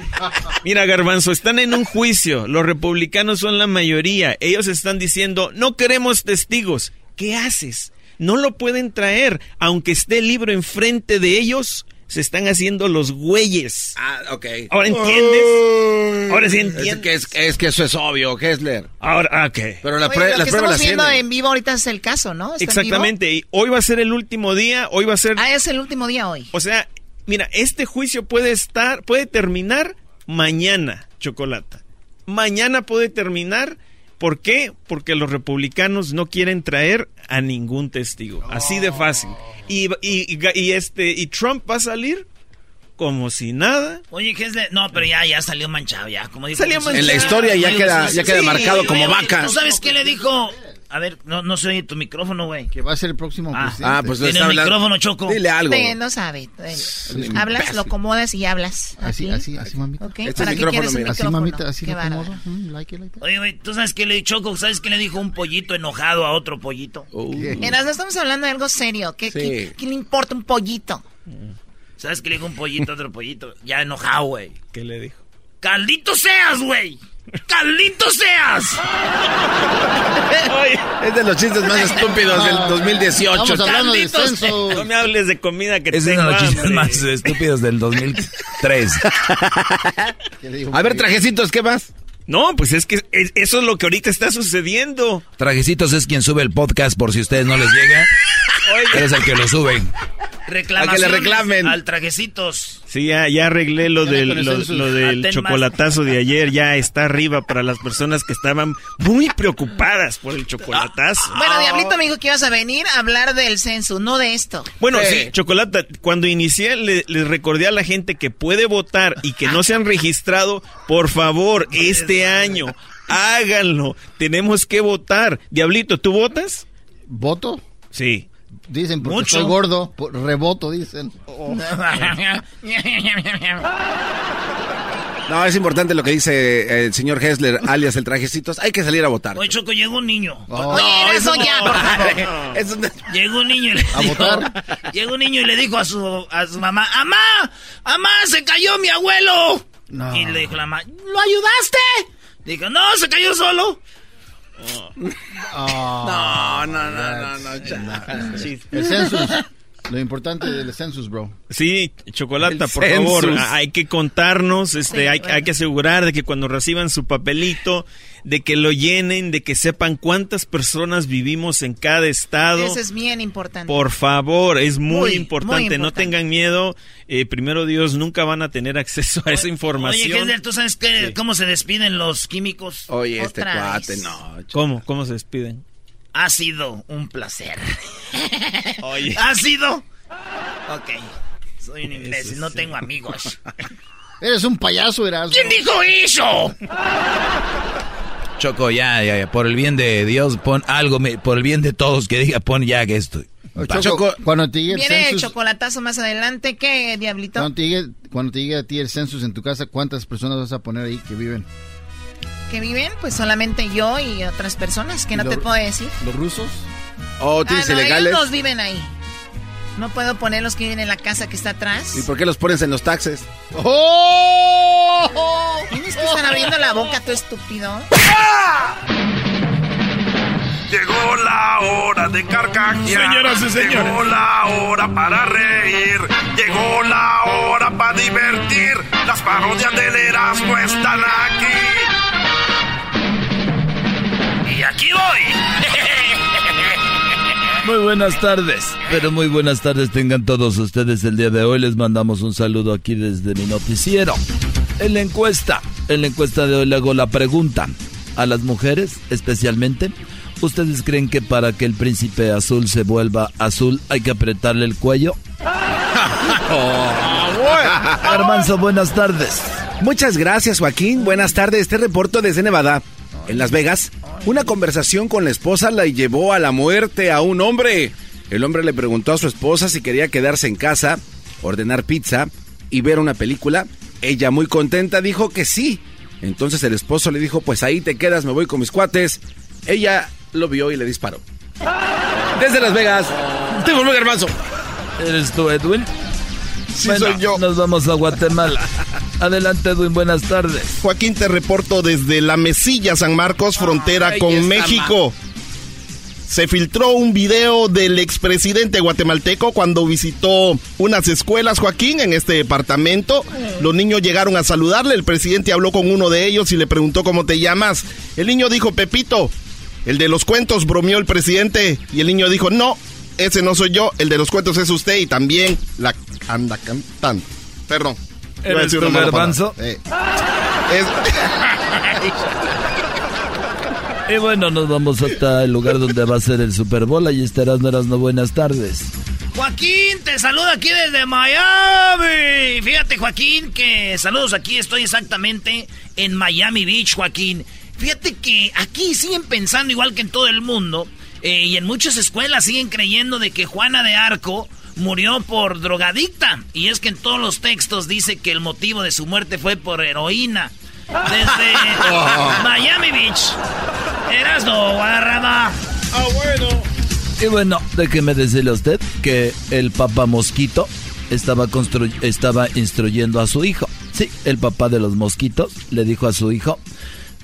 Mira, Garbanzo, están en un juicio. Los republicanos son la mayoría. Ellos están diciendo, no queremos testigos. ¿Qué haces? No lo pueden traer. Aunque esté el libro enfrente de ellos, se están haciendo los güeyes. Ah, ok. ¿Ahora entiendes? Ahora sí Es entiendes. que, es, es que eso es obvio, Kessler. Ahora, ah, ok. Pero la Oye, lo las que pruebas estamos las viendo en vivo ahorita es el caso, ¿no? ¿Está en Exactamente. Y hoy va a ser el último día. Hoy va a ser. Ah, es el último día hoy. O sea, mira, este juicio puede estar, puede terminar mañana, Chocolata. Mañana puede terminar. ¿Por qué? Porque los republicanos no quieren traer a ningún testigo. Así de fácil. Y, y- y- este, y Trump va a salir como si nada. Oye, ¿qué es de...? No, pero ya, ya salió manchado, ya. Como dijo Salió manchado. En la historia ya queda, ya queda sí, marcado oye, como oye, vaca. ¿Tú sabes qué le dijo? A ver, no, no se oye tu micrófono, güey. Que va a ser el próximo Ah. presidente. Ah, pues Tiene está el hablando- micrófono, Choco. Dile algo. Usted no sabe. Hablas, lo acomodas y hablas. Así, así, así, mamita. Este ¿Para qué micrófono, quieres un. Así, mamita, así Qué lo acomodo. Mm, like it, like that. Oye, güey, ¿tú sabes qué le Choco? ¿Sabes qué le dijo un pollito enojado a otro pollito? Eras, no estamos hablando de algo serio. ¿Qué, Sí. qué- qué le importa un pollito? ¿Sabes qué le dijo un pollito a otro pollito? Ya enojado, güey. ¿Qué le dijo? ¡Caldito seas, güey! ¡Caldito seas! Es de los chistes más estúpidos del 2018. Estamos hablando censo. No me hables de comida que Es uno tengo de los chistes hambre. más estúpidos del 2003. Que le dijo A ver, trajecitos, ¿qué más? No, pues es que es- eso es lo que ahorita está sucediendo. Trajecitos es quien sube el podcast por si a ustedes no les llega. Eres el que lo sube. Reclamaciones A que le reclamen. al trajecitos. Sí, ya, ya arreglé lo Ya del, lo, del chocolatazo de ayer. Ya está arriba para las personas que estaban muy preocupadas por el chocolatazo. Bueno, Diablito me dijo que ibas a venir a hablar del censo, no de esto. Bueno, Sí. sí, Chocolata, cuando inicié le, les recordé a la gente que puede votar y que no se han registrado, por favor, este año, háganlo. Tenemos que votar. Diablito, ¿tú votas? ¿Voto? Sí. Dicen, porque Mucho. soy gordo. por- reboto, dicen. No, es importante lo que dice el señor Hessler, alias el trajecitos. Hay que salir a votar. Oye, Choco, llegó un niño. Oh. Oye, eso ya, no- Llegó un niño y le ¿A dijo, votar? Llegó un niño y le dijo a su, a su mamá, ¡Amá! ¡Amá! ¡Se cayó mi abuelo! No. Y le dijo la mamá, ¿lo ayudaste? Dijo, no, se cayó solo. Ah, No, no, no, no, no. El census. Lo importante del census, bro. Sí, Chocolata, por favor, census. a- hay que contarnos, este, Sí, hay, bueno. hay que asegurar de que cuando reciban su papelito, de que lo llenen, de que sepan cuántas personas vivimos en cada estado. Eso es bien importante. Por favor, es muy, Muy, importante. muy No tengan miedo. Eh, primero Dios, nunca van a tener acceso a esa Oye, información. Gessler, ¿tú sabes qué, cómo se despiden los químicos? Oye, este cuate, no. ¿Cómo? ¿Cómo se despiden? Ha sido un placer. Oye. ¿Ha sido? Ok. Soy un imbécil, no tengo amigos. Eres un payaso, Erasmo. ¿Quién dijo eso? Choco, ya, ya, ya. Por el bien de Dios, pon algo. me- Por el bien de todos, que diga, pon ya que esto. Choco, Choco- cuando te llegue el Viene el census, chocolatazo más adelante. ¿Qué, Diablito? cuando te, llegue, cuando te llegue a ti el census en tu casa, ¿cuántas personas vas a poner ahí que viven? ¿Que viven? Pues solamente yo y otras personas que ¿Y no lo- te puedo decir. ¿Los rusos? ¿O tienes ah, no, ilegales? Ellos dos viven ahí. No puedo poner los que viven en la casa que está atrás. ¿Y por qué los pones en los taxes? ¡Oh! ¿Tienes que estar abriendo la boca, tú estúpido? Llegó la hora de carcajear. Señoras y señores. Llegó la hora para reír. Llegó la hora para divertir. Las parodias del Erasmo están aquí. Y aquí voy. Muy buenas tardes, pero muy buenas tardes tengan todos ustedes el día de hoy. Les mandamos un saludo aquí desde mi noticiero. En la encuesta, en la encuesta de hoy le hago la pregunta a las mujeres especialmente. ¿Ustedes creen que para que el príncipe azul se vuelva azul hay que apretarle el cuello? Armanzo, buenas tardes. Muchas gracias, Joaquín. Buenas tardes. Este reporto desde Nevada. En Las Vegas, una conversación con la esposa la llevó a la muerte a un hombre. El hombre le preguntó a su esposa si quería quedarse en casa, ordenar pizza y ver una película. Ella, muy contenta, dijo que sí. Entonces el esposo le dijo, pues ahí te quedas, me voy con mis cuates. Ella lo vio y le disparó. Desde Las Vegas, tengo un hermano. ¿Eres tú, Edwin? Sí, Bueno, soy yo. Nos vamos a Guatemala. Adelante, Edwin, buenas tardes. Joaquín, te reporto desde la Mesilla, San Marcos, frontera Ay, con México. Se filtró un video del expresidente guatemalteco cuando visitó unas escuelas, Joaquín, en este departamento. Los niños llegaron a saludarle. El presidente habló con uno de ellos y le preguntó cómo te llamas. El niño dijo, Pepito. El de los cuentos bromeó el presidente y el niño dijo, no, ese no soy yo, el de los cuentos es usted y también la anda cantando. Perdón. ¿Eres tú, Garbanzo? palabra. Eh. Y bueno, nos vamos hasta el lugar donde va a ser el Super Bowl. Allí estarás, no eras no buenas tardes. Joaquín, te saludo aquí desde Miami. Fíjate, Joaquín, que saludos aquí. Estoy exactamente en Miami Beach, Joaquín. Fíjate que aquí siguen pensando igual que en todo el mundo. eh, y en muchas escuelas siguen creyendo de que Juana de Arco murió por drogadicta. Y es que en todos los textos dice que el motivo de su muerte fue por heroína. Desde Miami Beach. Erasno, Guadarrama. Ah, bueno. Y bueno, déjeme decirle a usted que el papá mosquito estaba, constru- estaba instruyendo a su hijo. Sí, el papá de los mosquitos le dijo a su hijo,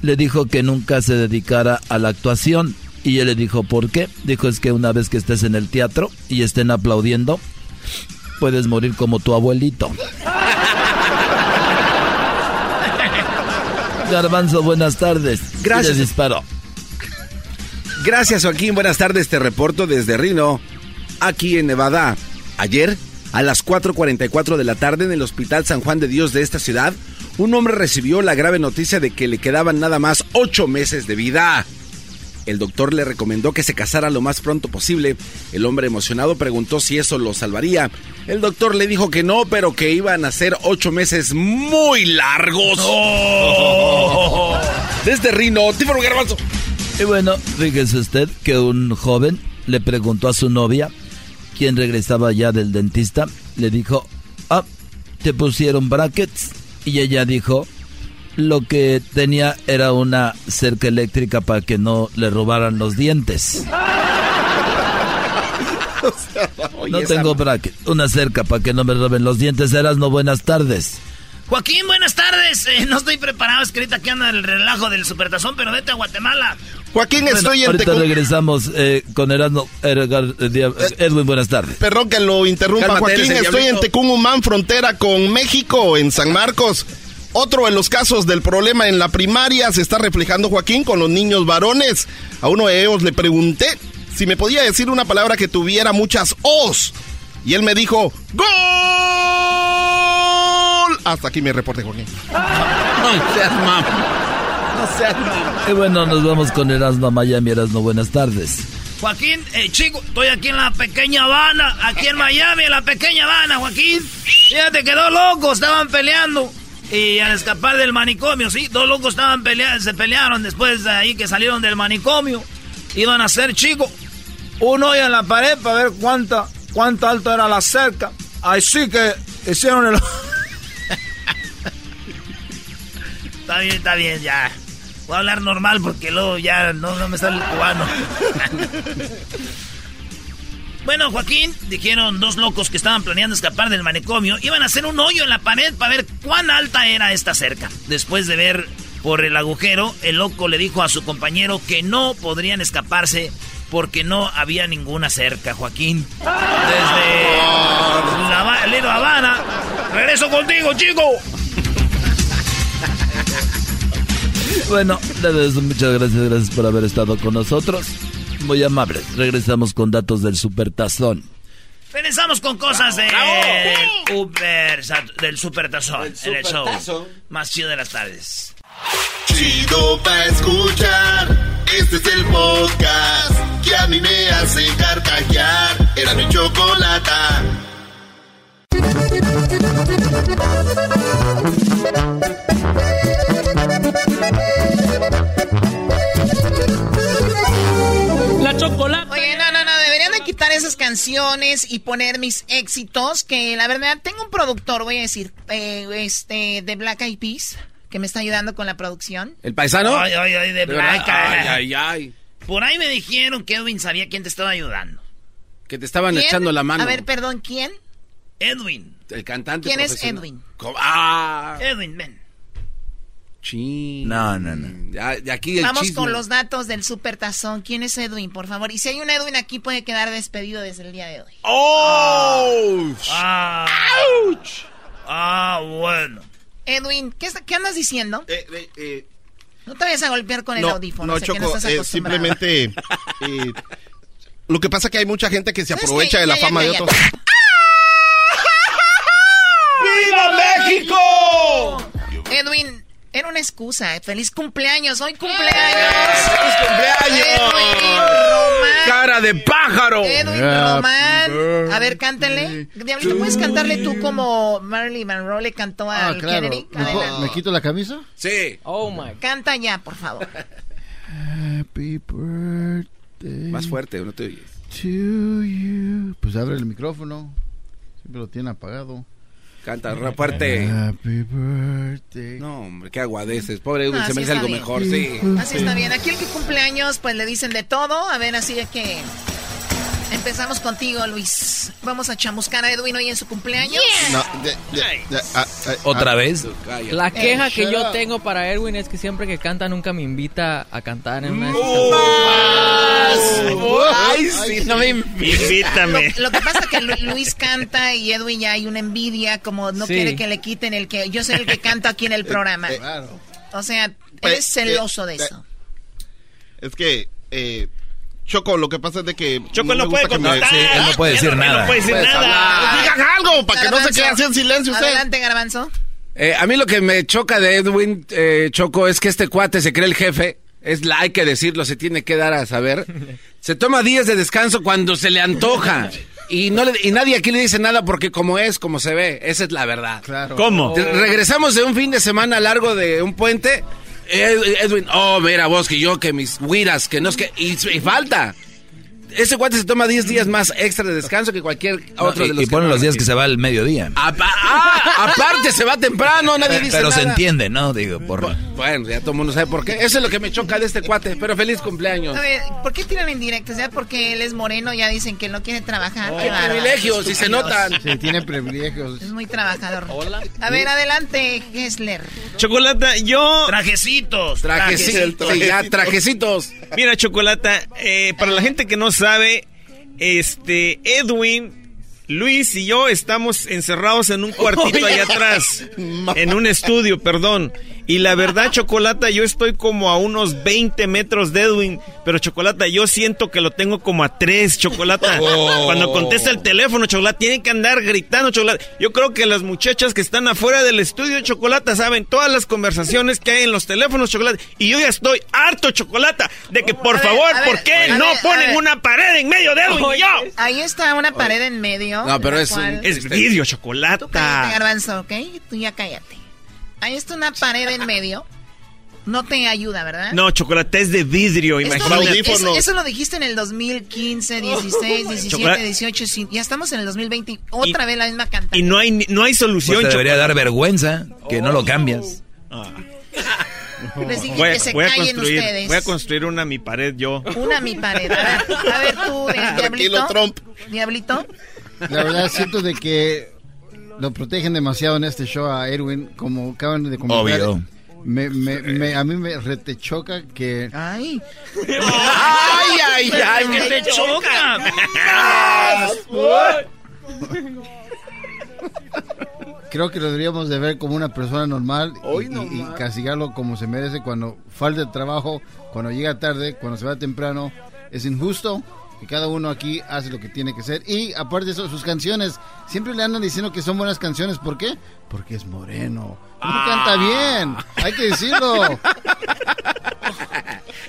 le dijo que nunca se dedicara a la actuación. Y él le dijo, ¿por qué? Dijo, es que una vez que estés en el teatro y estén aplaudiendo, puedes morir como tu abuelito. Garbanzo, buenas tardes. Gracias. Y le disparó. Gracias, Joaquín. Buenas tardes. Te reporto desde Reno, aquí en Nevada. Ayer, a las 4.44 de la tarde, en el Hospital San Juan de Dios de esta ciudad, un hombre recibió la grave noticia de que le quedaban nada más ocho meses de vida. El doctor le recomendó que se casara lo más pronto posible. El hombre emocionado preguntó si eso lo salvaría. El doctor le dijo que no, pero que iban a ser ocho meses muy largos. Desde Rino, Tífaro Garbanzo. Y bueno, fíjese usted que un joven le preguntó a su novia, quien regresaba ya del dentista, le dijo, ah, te pusieron brackets. Y ella dijo, lo que tenía era una cerca eléctrica para que no le robaran los dientes. No tengo bracket, una cerca para que no me roben los dientes. Eras no buenas tardes. Joaquín, buenas tardes. Eh, no estoy preparado, es que ahorita aquí anda el relajo del supertazón, pero vete a Guatemala. Joaquín, Bueno, estoy en ahorita Tecum- regresamos eh, con Erasmo. Eh, Edwin, buenas tardes. Perdón que lo interrumpa, Cálmate, Joaquín. eres Estoy en. Tecumumán, frontera con México, en San Marcos. Otro de los casos del problema en la primaria se está reflejando, Joaquín, con los niños varones. A uno de ellos le pregunté si me podía decir una palabra que tuviera muchas O's. Y él me dijo, ¡Gol! Hasta aquí mi reporte, Joaquín. No seas mam. No seas mam. Y bueno, nos vamos con Erasmo a Miami. Erasmo, buenas tardes. Joaquín, eh, chico, estoy aquí en la pequeña Habana, aquí en Miami, en la pequeña Habana, Joaquín. Fíjate que dos locos estaban peleando. Y al escapar del manicomio, sí, dos locos estaban peleando, se pelearon después de ahí que salieron del manicomio. Iban a ser chicos. Uno hoyo en la pared para ver cuánta, cuánto alto era la cerca. Así que hicieron el... Está bien, está bien, ya. Voy a hablar normal porque luego ya no, no me sale el cubano. Bueno, Joaquín, dijeron dos locos que estaban planeando escapar del manicomio, iban a hacer un hoyo en la pared para ver cuán alta era esta cerca. Después de ver por el agujero, el loco le dijo a su compañero que no podrían escaparse porque no había ninguna cerca, Joaquín. Desde la Lero Habana. Regreso contigo, chico. Bueno, muchas gracias, gracias por haber estado con nosotros. Muy amables. Regresamos con datos del Supertazón. Regresamos con cosas de Uber, del Supertazón en el show más chido de las tardes. Chido pa escuchar. Este es el podcast que a mí me hace carcajear. Era mi chocolata. Chocolate. Oye, no, no, no, deberían de quitar esas canciones y poner mis éxitos, que la verdad tengo un productor, voy a decir, eh, este, de Black Eyed Peas, que me está ayudando con la producción. ¿El paisano? Ay, ay, ay, de Black Ay, ay, ay. Por ahí me dijeron que Edwin sabía quién te estaba ayudando. Que te estaban echando la mano. A ver, perdón, ¿quién? Edwin. El cantante ¿Quién es Edwin? Ah. Edwin, ven. Chin. No, no, no. Aquí el Vamos chisme. con los datos del Super Tazón. ¿Quién es Edwin, por favor? Y si hay un Edwin aquí, puede quedar despedido desde el día de hoy. ¡Oh! Ah. Ah, bueno. Edwin, ¿qué, qué andas diciendo? Eh, eh, eh, No te vayas a golpear con el no, audífono. no, sé que Choco, no estás eh, simplemente... eh, lo que pasa es que hay mucha gente que se ¿Sabes aprovecha de la Ya, ya, fama de otros. Era una excusa. Feliz cumpleaños. Hoy cumpleaños. ¡Feliz cumpleaños! Edwin Román. ¡Cara de pájaro! Edwin Román. A ver, cántale. Diablito, ¿puedes cantarle tú como Marilyn Monroe le cantó a Ah, claro. Kennedy? ¿Me, quito la camisa? Sí. Oh my. Canta ya, por favor. Happy birthday. Más fuerte, no te oyes. To you. Pues abre el micrófono. Siempre lo tiene apagado. Canta fuerte. Happy birthday. No, hombre, qué aguadeces. Pobre Edwin, No, se merece algo bien. mejor, sí. Así está bien. Aquí el que cumple años, pues le dicen de todo. A ver, así de que. Empezamos contigo, Luis. Vamos a chamuscar a Edwin hoy en su cumpleaños. No, de- de- de- ah, ah, ¿Otra vez? La queja Eh, que yo up. tengo para Edwin es que siempre que canta nunca me invita a cantar en una... Ay, sí, no me Invítame. Lo, lo que pasa es que Lu- Luis canta y Edwin ya hay una envidia, como no Sí. quiere que le quiten el que. Yo soy el que canto aquí en el programa. Claro. O sea, eres celoso de eh, eso. Es que, eh, Choco, lo que pasa es de que... Choco no me puede me- contestar. sí, Él no puede decir Él no nada. puede decir nada. Digan algo para que no se quede así en silencio usted. Adelante, Garbanzo. Eh, a mí lo que me choca de Edwin eh, Choco es que este cuate se cree el jefe. Es la, hay que decirlo, se tiene que dar a saber. Se toma días de descanso cuando se le antoja. Y, no le- y nadie aquí le dice nada porque como es, como se ve. Esa es la verdad. Claro. ¿Cómo? Te- Regresamos de un fin de semana largo de un puente. Ed- Edwin, oh, mira vos, que yo, que mis guiras, que no es que... Y falta. Ese cuate se toma 10 días más extra de descanso que cualquier No, otro de y, los y ponen no los días aquí. que se va al mediodía. Apa- ah, aparte se va temprano, nadie dice Pero se entiende, ¿no? Digo, por... Bueno, ya todo el mundo sabe por qué. Eso es lo que me choca de este cuate. Pero feliz cumpleaños. A ver, ¿por qué tiran indirectos? Ya porque él es moreno, ya dicen que no quiere trabajar. Qué bárbaro. privilegios, y se notan. Sí, tiene privilegios. Es muy trabajador. A ver, adelante, Gessler. Chocolata, yo... Trajecitos. Trajecitos. Sí, ya, trajecitos. Mira, Chocolata, eh, para la gente que no sabe, este, Edwin, Luis y yo estamos encerrados en un cuartito allá atrás, en un estudio, perdón. Y la verdad, Chocolata, yo estoy como a unos 20 metros de Edwin, pero Chocolata, yo siento que lo tengo como a 3, Chocolata. Oh. Cuando contesta el teléfono, Chocolata, tienen que andar gritando, Chocolata. Yo creo que las muchachas que están afuera del estudio, Chocolata, saben todas las conversaciones que hay en los teléfonos, Chocolata. Y yo ya estoy harto, Chocolata, de que por ver, favor, ver, ¿por qué no ver, ponen una pared en medio de Edwin y yo? Ahí está una pared en medio. No, pero es un- cual- Es vidrio, Tú cállate, Chocolata. Garbanzo, ¿ok? Tú ya cállate. Ahí está una pared en medio. No te ayuda, ¿verdad? No, Chocolata es de vidrio, imagínate. eso, eso lo dijiste en el 2015, 16, 17, Chocolate. 18. sí, Ya estamos en el 2020. Otra vez la misma cantante. Y no hay, ni- no hay solución, Pues te debería Chocolata. dar vergüenza que no lo cambias. Les dije Voy, a- que se voy a callen construir, ustedes. voy a construir una mi pared yo. Una mi pared. A ver, a ver, tú, de- Tranquilo, Diablito? Trump. Diablito. La verdad siento de que lo protegen demasiado en este show a Edwin, como acaban de comentar. Obvio. Me, me, me- a mí me retechoca que... Ay. Ay, ay, ay, que te choca. Creo que lo deberíamos de ver como una persona normal y, y- y castigarlo como se merece cuando falta el trabajo, cuando llega tarde, cuando se va temprano. Es injusto y cada uno aquí hace lo que tiene que hacer. Y aparte de eso, sus canciones, siempre le andan diciendo que son buenas canciones. ¿Por qué? Porque es moreno. No canta bien, hay que decirlo.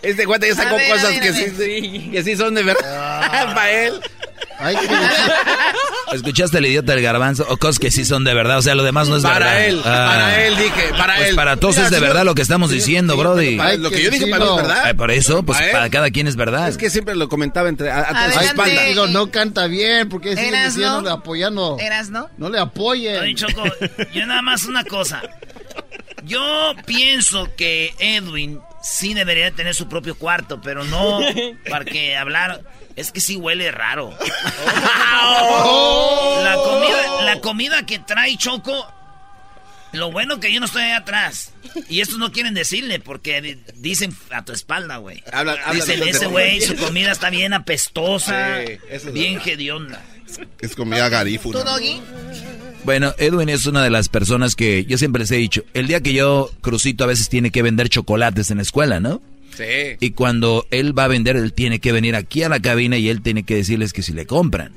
Este cuate ya sacó ver, cosas ver, que, sí, que sí son de verdad para él. ¿Escuchaste el idiota del garbanzo? O cosas que sí son de verdad. O sea, lo demás no es Para verdad. él, Ah. para él, dije, para Pues él. para todos Mira, es de verdad lo que estamos diciendo, Brody. Para- lo que yo dije para mí es verdad. Ay, por eso, pues Para para cada quien es verdad. Es que siempre lo comentaba entre a, a tus Adelante. espaldas. Digo, no canta bien, porque siguen Eras, ¿no? diciéndole, apoyando. ¿Eras, no? No le apoyen. Oye, Choco, yo nada más una cosa. Yo pienso que Edwin sí debería tener su propio cuarto, pero no para que hablar. Es que sí huele raro. La comida, la comida que trae Choco. Lo bueno que yo no estoy ahí atrás. Y estos no quieren decirle porque di- dicen a tu espalda, güey. Dicen, ese güey, su comida está bien apestosa, Sí, eso es bien hedionda. Es comida garífuna. ¿Tú, Doggy? Bueno, Edwin es una de las personas que yo siempre les he dicho, el día que yo, Crucito, a veces tiene que vender chocolates en la escuela, ¿no? Sí. Y cuando él va a vender, él tiene que venir aquí a la cabina y él tiene que decirles que si le compran.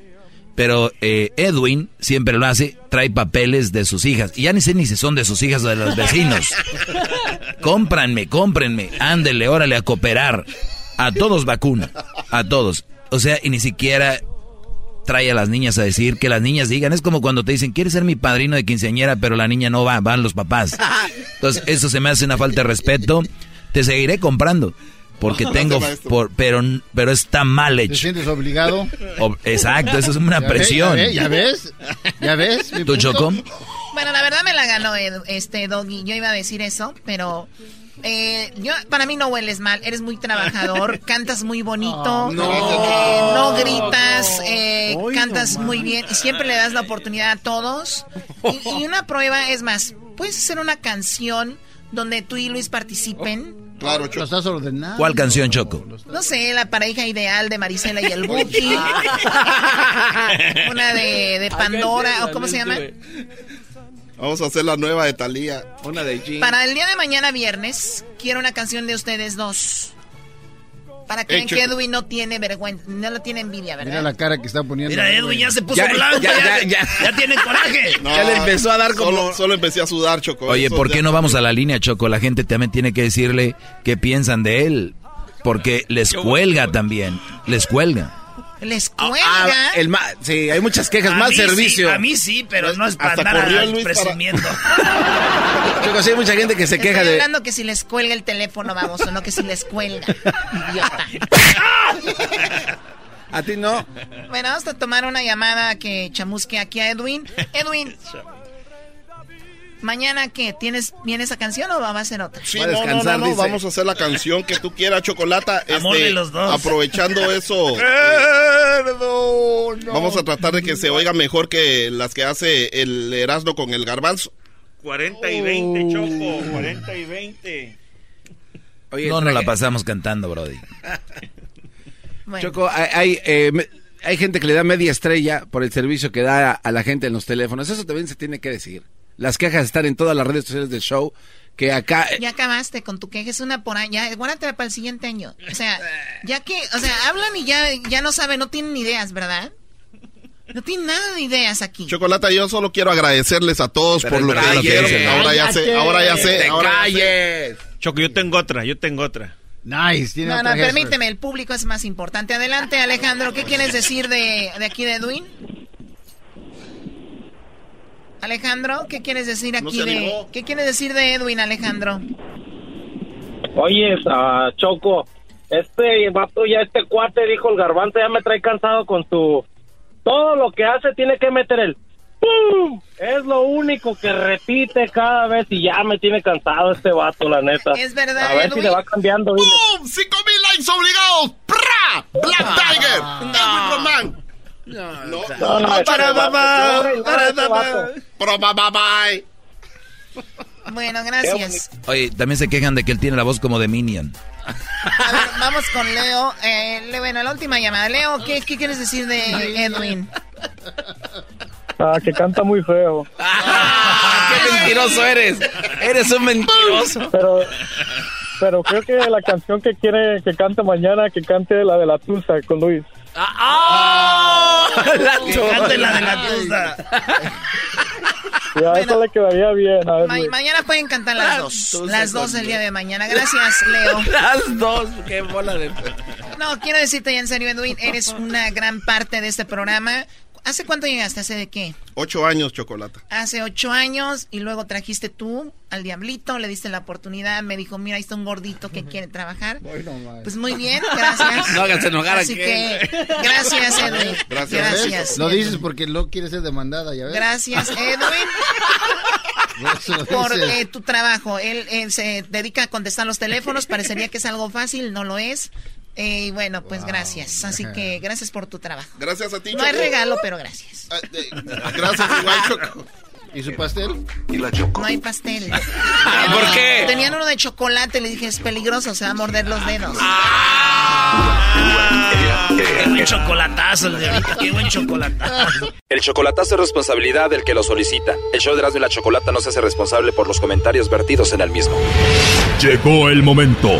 Pero eh, Edwin siempre lo hace, trae papeles de sus hijas. Y ya ni sé ni si son de sus hijas o de los vecinos. Cómpranme, cómprenme, ándele, órale a cooperar. A todos vacuna, a todos. O sea, y ni siquiera trae a las niñas a decir que las niñas digan. Es como cuando te dicen, ¿quieres ser mi padrino de quinceañera? Pero la niña no va, van los papás. Entonces, eso se me hace una falta de respeto. Te seguiré comprando. Porque tengo, por, pero, pero está mal ¿Te hecho. sientes obligado? Ob- Exacto, eso es una Ya ve- presión. ¿Ya ves? ¿Ya ves? ¿Ya ves? mi ¿Tú? Choco? Bueno, la verdad me la ganó Ed- este Doggy. Yo iba a decir eso, pero eh, yo para mí no hueles mal. Eres muy trabajador, cantas muy bonito, no. eh, no gritas, eh, cantas muy bien y siempre le das la oportunidad a todos. Y, y una prueba es más, puedes hacer una canción donde tú y Luis participen. Claro, Lo Choco. estás ordenando. ¿Cuál canción, Choco? No sé, la pareja ideal de Marisela y el Buki. Una de, de Pandora, o cómo se llama. Vamos a hacer la nueva de Talía. Una de Jean. Para el día de mañana viernes, quiero una canción de ustedes dos. Para que vean que Edwin no tiene vergüenza, no lo tiene envidia, Mira ¿verdad? la cara que está poniendo. Mira, Edwin ya se puso Ya, blanco, ya, ya, ya, ya. ya tiene coraje. No, Ya le empezó a dar como- Solo, solo empecé a sudar, Choco. Oye, ¿por qué no vamos a la línea, Choco? La gente también tiene que decirle qué piensan de él. Porque les cuelga también. Les cuelga. Les Ah, cuelga. el ma- sí, hay muchas quejas, A mal servicio. Sí, a mí sí, pero no es para Hasta andar corrió Luis para- presumiendo. Choco, sí, hay mucha gente que se Estoy queja de. hablando que si les cuelga el teléfono, vamos, o no que si les cuelga. Idiota. A ti no. Bueno, vamos a tomar una llamada que chamusque aquí a Edwin. Edwin, ¿mañana qué? ¿Tienes bien esa canción o va a ser otra? Sí, Va a no, no, descansar, no, no, vamos a hacer la canción que tú quieras, Chocolata. Amor Este, de los dos. Aprovechando eso, vamos a tratar de que se oiga mejor que las que hace el Erasmo con el Garbanzo. 40 y 20, Choco. 40 y 20. Oye, No nos la pasamos cantando, Brody. Bueno, Choco, hay, hay, eh, me- hay gente que le da media estrella por el servicio que da a, a la gente en los teléfonos. Eso también se tiene que decir. Las quejas están en todas las redes sociales del show. Que acá. ya acabaste con tu queja, es una por año, ya, guárdate para el siguiente año. O sea, ya que, o sea, hablan y ya, ya no saben, no tienen ideas, ¿verdad? No tienen nada de ideas aquí. Chocolata, yo solo quiero agradecerles a todos Pero por lo es que hicieron. Ahora ya sé, ahora ya sé. ¡Te ahora ya sé. calles! Choco, yo tengo otra, yo tengo otra. Nice. Tiene No, no, otra jefa. permíteme, el público es más importante. Adelante, Alejandro, ¿qué quieres decir de, de aquí de Edwin? Alejandro, ¿qué quieres decir aquí de... ¿Qué quieres decir de Edwin, Alejandro? Oye, ah, Choco, este vato ya, este cuate dijo el garbanzo, ya me trae cansado con tu... Todo lo que hace tiene que meter el... ¡Pum! Es lo único que repite cada vez y ya me tiene cansado este vato, la neta. Es verdad, A ver si le va cambiando. ¡Bum! ¡Cinco mil likes obligados! ¡Pra! Black Tiger. Edwin Román. No, no, no, para mamá, para mamá. Pro mamá, bye. Bueno, gracias. Oye, también se quejan de que él tiene la voz como de Minion. A ver, vamos con Leo. Eh, bueno, la última llamada. Leo, ¿qué, qué quieres decir de Edwin? Ah, que canta muy feo. ¡Qué mentiroso eres! Eres un mentiroso. Pero, pero creo que la canción que quiere que cante mañana, que cante la de la Tusa con Luis. ¡Ah! La que cante la de la Tusa. Ya, eso le quedaría bien. A ver, Ma- mañana pueden cantar las dos. Las dos el día de mañana. Gracias, Leo. Las dos, qué bola de... No, quiero decirte ya en serio, Edwin, eres una gran parte de este programa. ¿Hace cuánto llegaste? ¿Hace de qué? Ocho años, Chocolata. Hace ocho años y luego trajiste tú al diablito, le diste la oportunidad, me dijo, mira, ahí está un gordito que quiere trabajar. Pues muy bien, gracias. No hagas enojar Así que, gracias, Edwin. Gracias. Gracias. Lo dices porque no quiere ser demandada, ya ves. Gracias, Edwin, Por eh, tu trabajo. Él, él se dedica a contestar los teléfonos, parecería que es algo fácil, no lo es. Eh, y bueno, pues gracias. Así que gracias por tu trabajo. Gracias a ti, No es regalo, pero gracias. Ah, eh, Gracias igual, Choco. ¿Y su pastel? Y la choco. No hay pastel. ¿Por qué? Tenían uno de chocolate, le dije, es peligroso, se va a morder los dedos. Qué buen chocolatazo el de ahorita, qué buen chocolatazo. El chocolatazo es responsabilidad del que lo solicita. El show de Erasmo y la Chocolata no se hace responsable por los comentarios vertidos en el mismo. Llegó el momento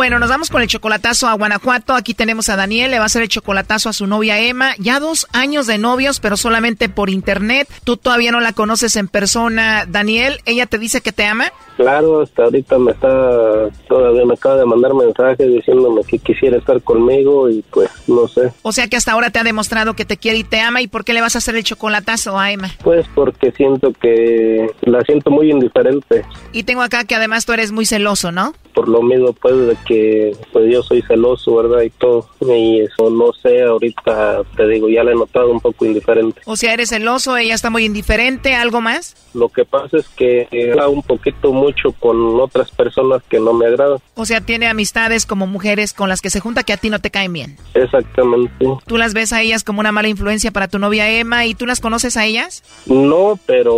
Bueno, nos vamos con el chocolatazo a Guanajuato. Aquí tenemos a Daniel, le va a hacer el chocolatazo a su novia Emma. Ya dos años de novios, pero solamente por internet. Tú todavía no la conoces en persona, Daniel. ¿Ella te dice que te ama? Claro, hasta ahorita me está, todavía me acaba de mandar mensajes diciéndome que quisiera estar conmigo y pues no sé. O sea que hasta ahora te ha demostrado que te quiere y te ama. ¿Y por qué le vas a hacer el chocolatazo a Emma? Pues porque siento que la siento muy indiferente. Y tengo acá que además tú eres muy celoso, ¿no? Por lo mismo pues de que pues yo soy celoso, ¿verdad? Y todo. Y eso no sé, ahorita te digo, ya la he notado un poco indiferente. O sea, eres celoso, ella está muy indiferente, ¿algo más? Lo que pasa es que habla un poquito mucho con otras personas que no me agradan. O sea, tiene amistades como mujeres con las que se junta que a ti no te caen bien. Exactamente. ¿Tú las ves a ellas como una mala influencia para tu novia Emma y tú las conoces a ellas? No, pero,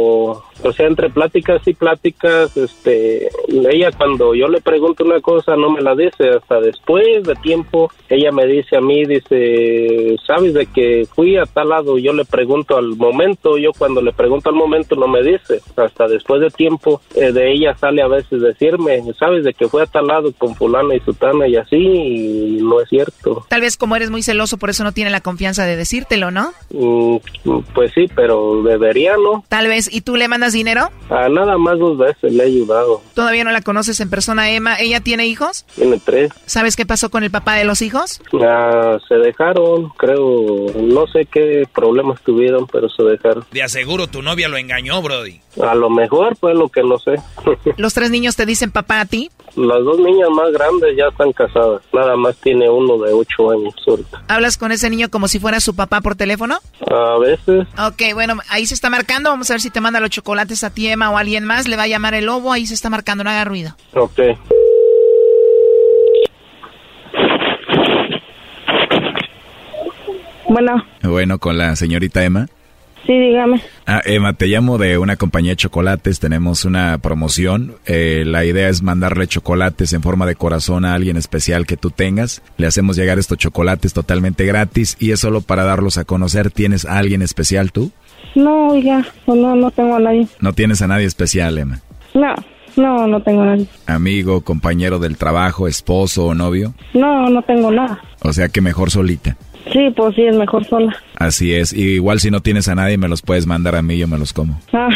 o sea, entre pláticas y pláticas, este, ella cuando yo le pregunto una cosa no me la dice, hasta después de tiempo, ella me dice a mí, dice, ¿sabes de que fui a tal lado? Yo le pregunto al momento, yo cuando le pregunto al momento no me dice, hasta después de tiempo eh, de ella sale a veces decirme, ¿sabes de que fue a tal lado con fulana y sutana y así? Y no es cierto. Tal vez como eres muy celoso, por eso no tiene la confianza de decírtelo, ¿no? Mm, pues sí, pero debería, ¿no? Tal vez, ¿y tú le mandas dinero? A nada más dos veces le he ayudado. Todavía no la conoces en persona, Emma. ¿Ella tiene hijos? Tiene tres. ¿Sabes qué pasó con el papá de los hijos? Ah, se dejaron, creo, no sé qué problemas tuvieron, pero se dejaron. De aseguro tu novia lo engañó, Brody. A lo mejor, pues lo que no sé. ¿Los tres niños te dicen papá a ti? Las dos niñas más grandes ya están casadas. Nada más tiene uno de ocho años ahorita. ¿Hablas con ese niño como si fuera su papá por teléfono? A veces, Ok, bueno, ahí se está marcando. Vamos a ver si te manda los chocolates a ti, Emma, o alguien más. Le va a llamar el lobo. Ahí se está marcando, no haga ruido. ok. Bueno, Bueno, con la señorita Emma. Sí, dígame. Ah, Emma, te llamo de una compañía de chocolates. Tenemos una promoción. Eh, la idea es mandarle chocolates en forma de corazón a alguien especial que tú tengas. Le hacemos llegar estos chocolates totalmente gratis y es solo para darlos a conocer. ¿Tienes a alguien especial tú? No, oiga, no, no, no tengo a nadie. No tienes a nadie especial, Emma. No, no, no tengo a nadie. Amigo, compañero del trabajo, esposo o novio. No, no tengo nada. O sea que mejor solita. Sí, pues sí, es mejor sola. Así es. Y igual si no tienes a nadie, me los puedes mandar a mí, yo me los como. Ah,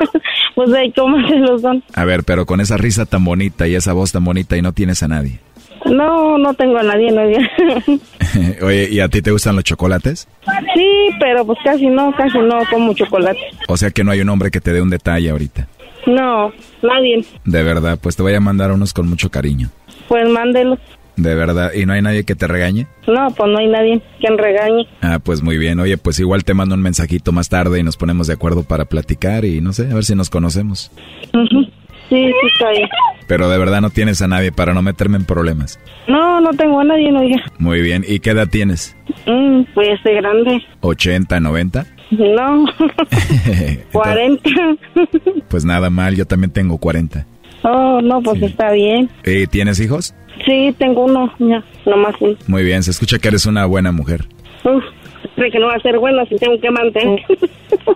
pues ahí, ¿cómo se los dan? A ver, pero con esa risa tan bonita y esa voz tan bonita y no tienes a nadie. No, no tengo a nadie, nadie. Oye, ¿y a ti te gustan los chocolates? sí, pero pues casi no, casi no como chocolate. O sea que no hay un hombre que te dé un detalle ahorita. No, nadie. De verdad, pues te voy a mandar unos con mucho cariño. Pues mándelos. De verdad, ¿y no hay nadie que te regañe? No, pues no hay nadie quien regañe. Ah, pues muy bien. Oye, pues igual te mando un mensajito más tarde y nos ponemos de acuerdo para platicar y no sé, a ver si nos conocemos. Ujú. Sí, sí, está bien. Pero de verdad no tienes a nadie para no meterme en problemas. No, no tengo a nadie, no oiga. Muy bien. ¿Y qué edad tienes? Mm, pues de grande. ¿80, 90? No, 40. Pues nada mal, yo también tengo 40. Oh, no, pues está bien. ¿Y tienes hijos? Sí, tengo uno, ya, nomás uno. Muy bien, se escucha que eres una buena mujer. Uf, creo que no va a ser bueno si tengo que mantener.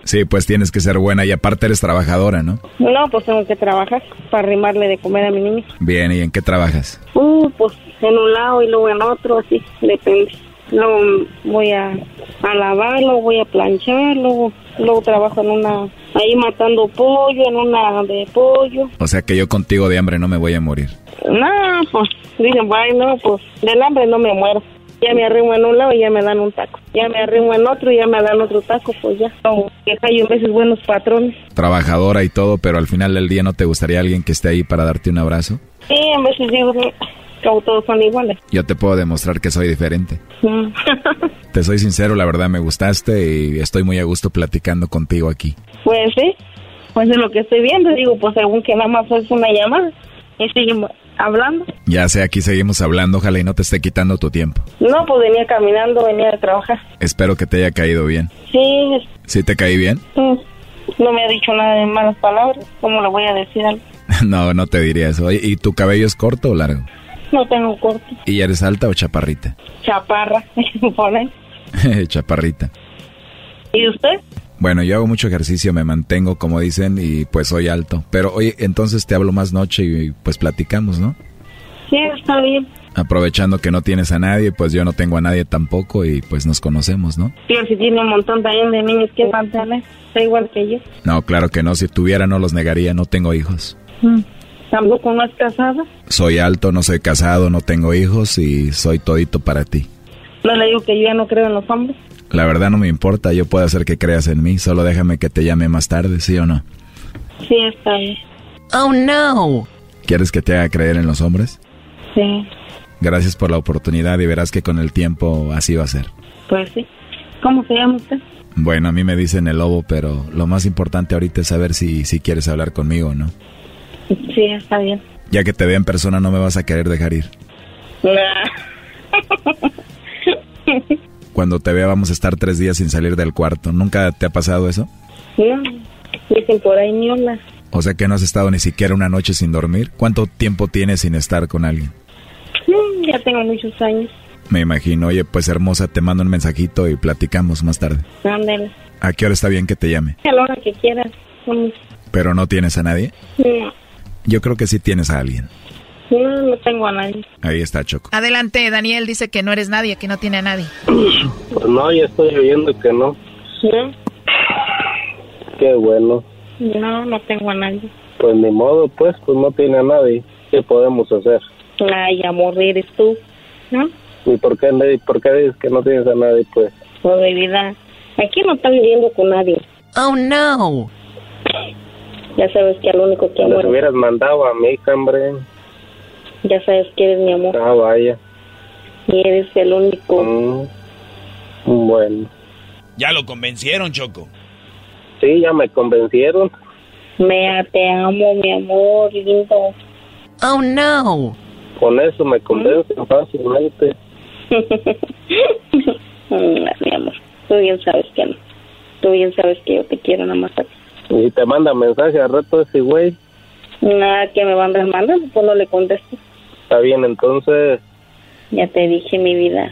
Sí, pues tienes que ser buena y aparte eres trabajadora, ¿no? no, pues tengo que trabajar para arrimarle de comer a mi niño. Bien, ¿y en qué trabajas? Uh, pues en un lado y luego en otro, así, depende. Luego voy a, a lavar, luego voy a planchar, luego, luego trabajo en una, ahí matando pollo, en una de pollo. O sea que yo contigo de hambre no me voy a morir. No, pues dicen, bueno, pues del hambre no me muero. Ya me arrimo en un lado y ya me dan un taco. Ya me arrimo en otro y ya me dan otro taco, pues ya. Como que hay veces buenos patrones. Trabajadora y todo, pero al final del día no te gustaría alguien que esté ahí para darte un abrazo. Sí, en veces digo, todos son iguales. Yo te puedo demostrar que soy diferente. Mm. Te soy sincero, la verdad me gustaste y estoy muy a gusto platicando contigo aquí. Pues sí, pues es lo que estoy viendo. Digo, pues según que nada más es una llamada y seguimos hablando. Ya sé, aquí seguimos hablando, ojalá y no te esté quitando tu tiempo. No, pues venía caminando, venía de trabajar. Espero que te haya caído bien. Sí, ¿Sí te caí bien? no me ha dicho nada de malas palabras. ¿Cómo le voy a decir algo? no, no te diría eso. ¿Y tu cabello es corto o largo? No tengo corte. ¿Y eres alta o chaparrita? Chaparra, ahí. chaparrita. ¿Y usted? Bueno, yo hago mucho ejercicio, me mantengo, como dicen, y pues soy alto. Pero oye, entonces te hablo más noche y pues platicamos, ¿no? Sí, está bien. Aprovechando que no tienes a nadie, pues yo no tengo a nadie tampoco y pues nos conocemos, ¿no? Pero si tiene un montón también de niños que mantener, está igual que yo. No, claro que no, si tuviera no los negaría, no tengo hijos. Mm. Tampoco no es casada. Soy alto, no soy casado, no tengo hijos y soy todito para ti. No le digo que yo ya no creo en los hombres. La verdad no me importa, yo puedo hacer que creas en mí, solo déjame que te llame más tarde, ¿sí o no? Sí, está bien. Oh, no. ¿Quieres que te haga creer en los hombres? Sí, Gracias por la oportunidad y verás que con el tiempo así va a ser. pues sí. ¿Cómo se llama usted? Bueno, a mí me dicen el lobo, pero lo más importante ahorita es saber si, si quieres hablar conmigo o no. Sí, está bien. Ya que te vea en persona no me vas a querer dejar ir. Cuando te vea vamos a estar tres días sin salir del cuarto. ¿Nunca te ha pasado eso? no, dicen por ahí ni hola. O sea que no has estado ni siquiera una noche sin dormir. ¿Cuánto tiempo tienes sin estar con alguien? Mm, Ya tengo muchos años. Me imagino, oye, pues hermosa, te mando un mensajito y platicamos más tarde. Ándale. ¿A qué hora está bien que te llame? A la hora que quieras. ¿Pero no tienes a nadie? No, Yo creo que sí tienes a alguien. no, no tengo a nadie. Ahí está, Choco. Adelante, Daniel dice que no eres nadie, que no tiene a nadie. Pues no, ya estoy viendo que no. No, Qué bueno. no, no tengo a nadie. Pues ni modo, pues, pues no tiene a nadie. ¿Qué podemos hacer? Ay, amor, eres tú. ¿No? ¿Y por qué, por qué dices que no tienes a nadie, pues? Pues de vida. Aquí no está viviendo con nadie. Oh, no. Ya sabes que al único que Les amor. hubieras mandado a mi hija, hombre. Ya sabes que eres mi amor. Ah, vaya. Y eres el único. Mm, Bueno. Ya lo convencieron, Choco. Sí, ya me convencieron. Me te amo, mi amor, lindo. Oh, no. Con eso me convencen fácilmente. Mm, mi amor, tú bien sabes que no. Tú bien sabes que yo te quiero nada más. a ti. Y te manda mensaje al rato ese güey. Nada que me van a mandar, pues no le contesto. Está bien, entonces. Ya te dije mi vida.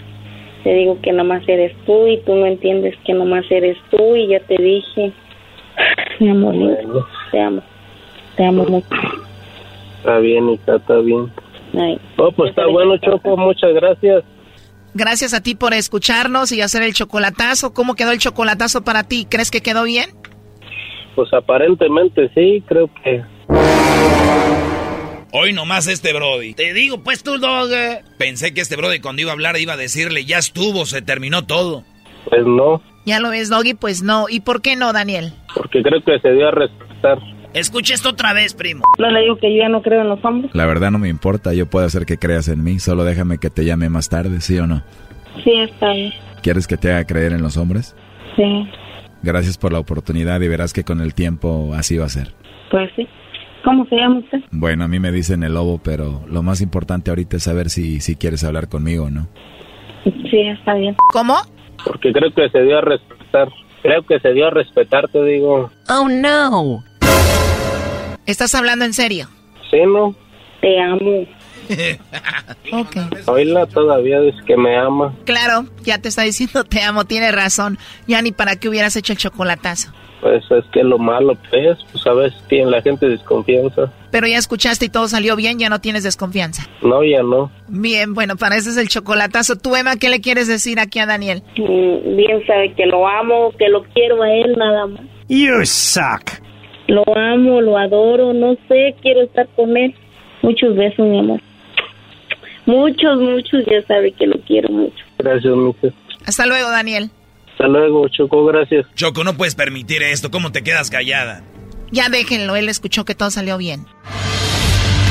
Te digo que nada más eres tú y tú no entiendes que nada más eres tú y ya te dije. Mi amor, lindo, te amo. Te amo mucho. Está bien, hija, está bien. Ay. Oh, pues está bueno, Choco. Muchas gracias. Gracias a ti por escucharnos y hacer el chocolatazo. ¿Cómo quedó el chocolatazo para ti? ¿Crees que quedó bien? Pues aparentemente sí, creo que. Hoy nomás este Brody. Te digo, pues tú, dog. Pensé que este Brody cuando iba a hablar iba a decirle, ya estuvo, se terminó todo. Pues no, Ya lo ves, Doggy, pues no. ¿Y por qué no, Daniel? porque creo que se dio a respetar. Escucha esto otra vez, primo. No le digo que yo ya no creo en los hombres. La verdad no me importa, yo puedo hacer que creas en mí, solo déjame que te llame más tarde, ¿sí o no? Sí, está bien. ¿Quieres que te haga creer en los hombres? Sí, Gracias por la oportunidad y verás que con el tiempo así va a ser. pues sí. ¿Cómo se llama usted? Bueno, a mí me dicen el lobo, pero lo más importante ahorita es saber si, si quieres hablar conmigo o no. Sí, está bien. ¿Cómo? Porque creo que se dio a respetar. Creo que se dio a respetar, te digo. Oh, no. ¿Estás hablando en serio? Sí, ¿no? Te amo. ok. Oíla todavía dice que me ama. Claro, ya te está diciendo te amo, tiene razón. Ya ni para qué hubieras hecho el chocolatazo. Pues es que lo malo es, pues a veces tiene la gente desconfianza. Pero ya escuchaste y todo salió bien, ya no tienes desconfianza. No, ya no. Bien, bueno, para eso es el chocolatazo. Tú, Emma, ¿qué le quieres decir aquí a Daniel? Mm, Bien sabe que lo amo, que lo quiero a él nada más. You suck. Lo amo, lo adoro, no sé, quiero estar con él. Muchos besos, mi amor. Muchos, muchos, ya sabe que lo quiero mucho. Gracias, mijo. Hasta luego, Daniel. Hasta luego, Choco, gracias. Choco, no puedes permitir esto. ¿Cómo te quedas callada? Ya déjenlo, él escuchó que todo salió bien.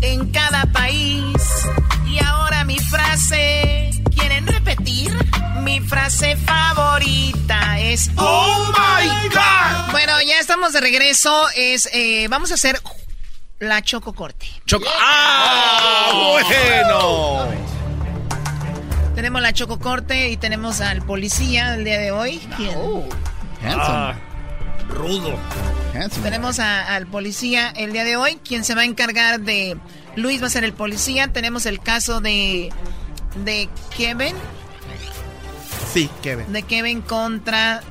En cada país. Y ahora mi frase. ¿Quieren repetir? Mi frase favorita es Oh my God. Bueno, ya estamos de regreso. Es, eh, vamos a hacer la choco corte. Choco. ¡Ah! Bueno. Tenemos la choco corte y tenemos al policía el día de hoy. ¿Quién? Ah, rudo. Tenemos a- al policía el día de hoy, quien se va a encargar de... Luis va a ser el policía. Tenemos el caso de... De Kevin. Sí, Kevin. De Kevin contra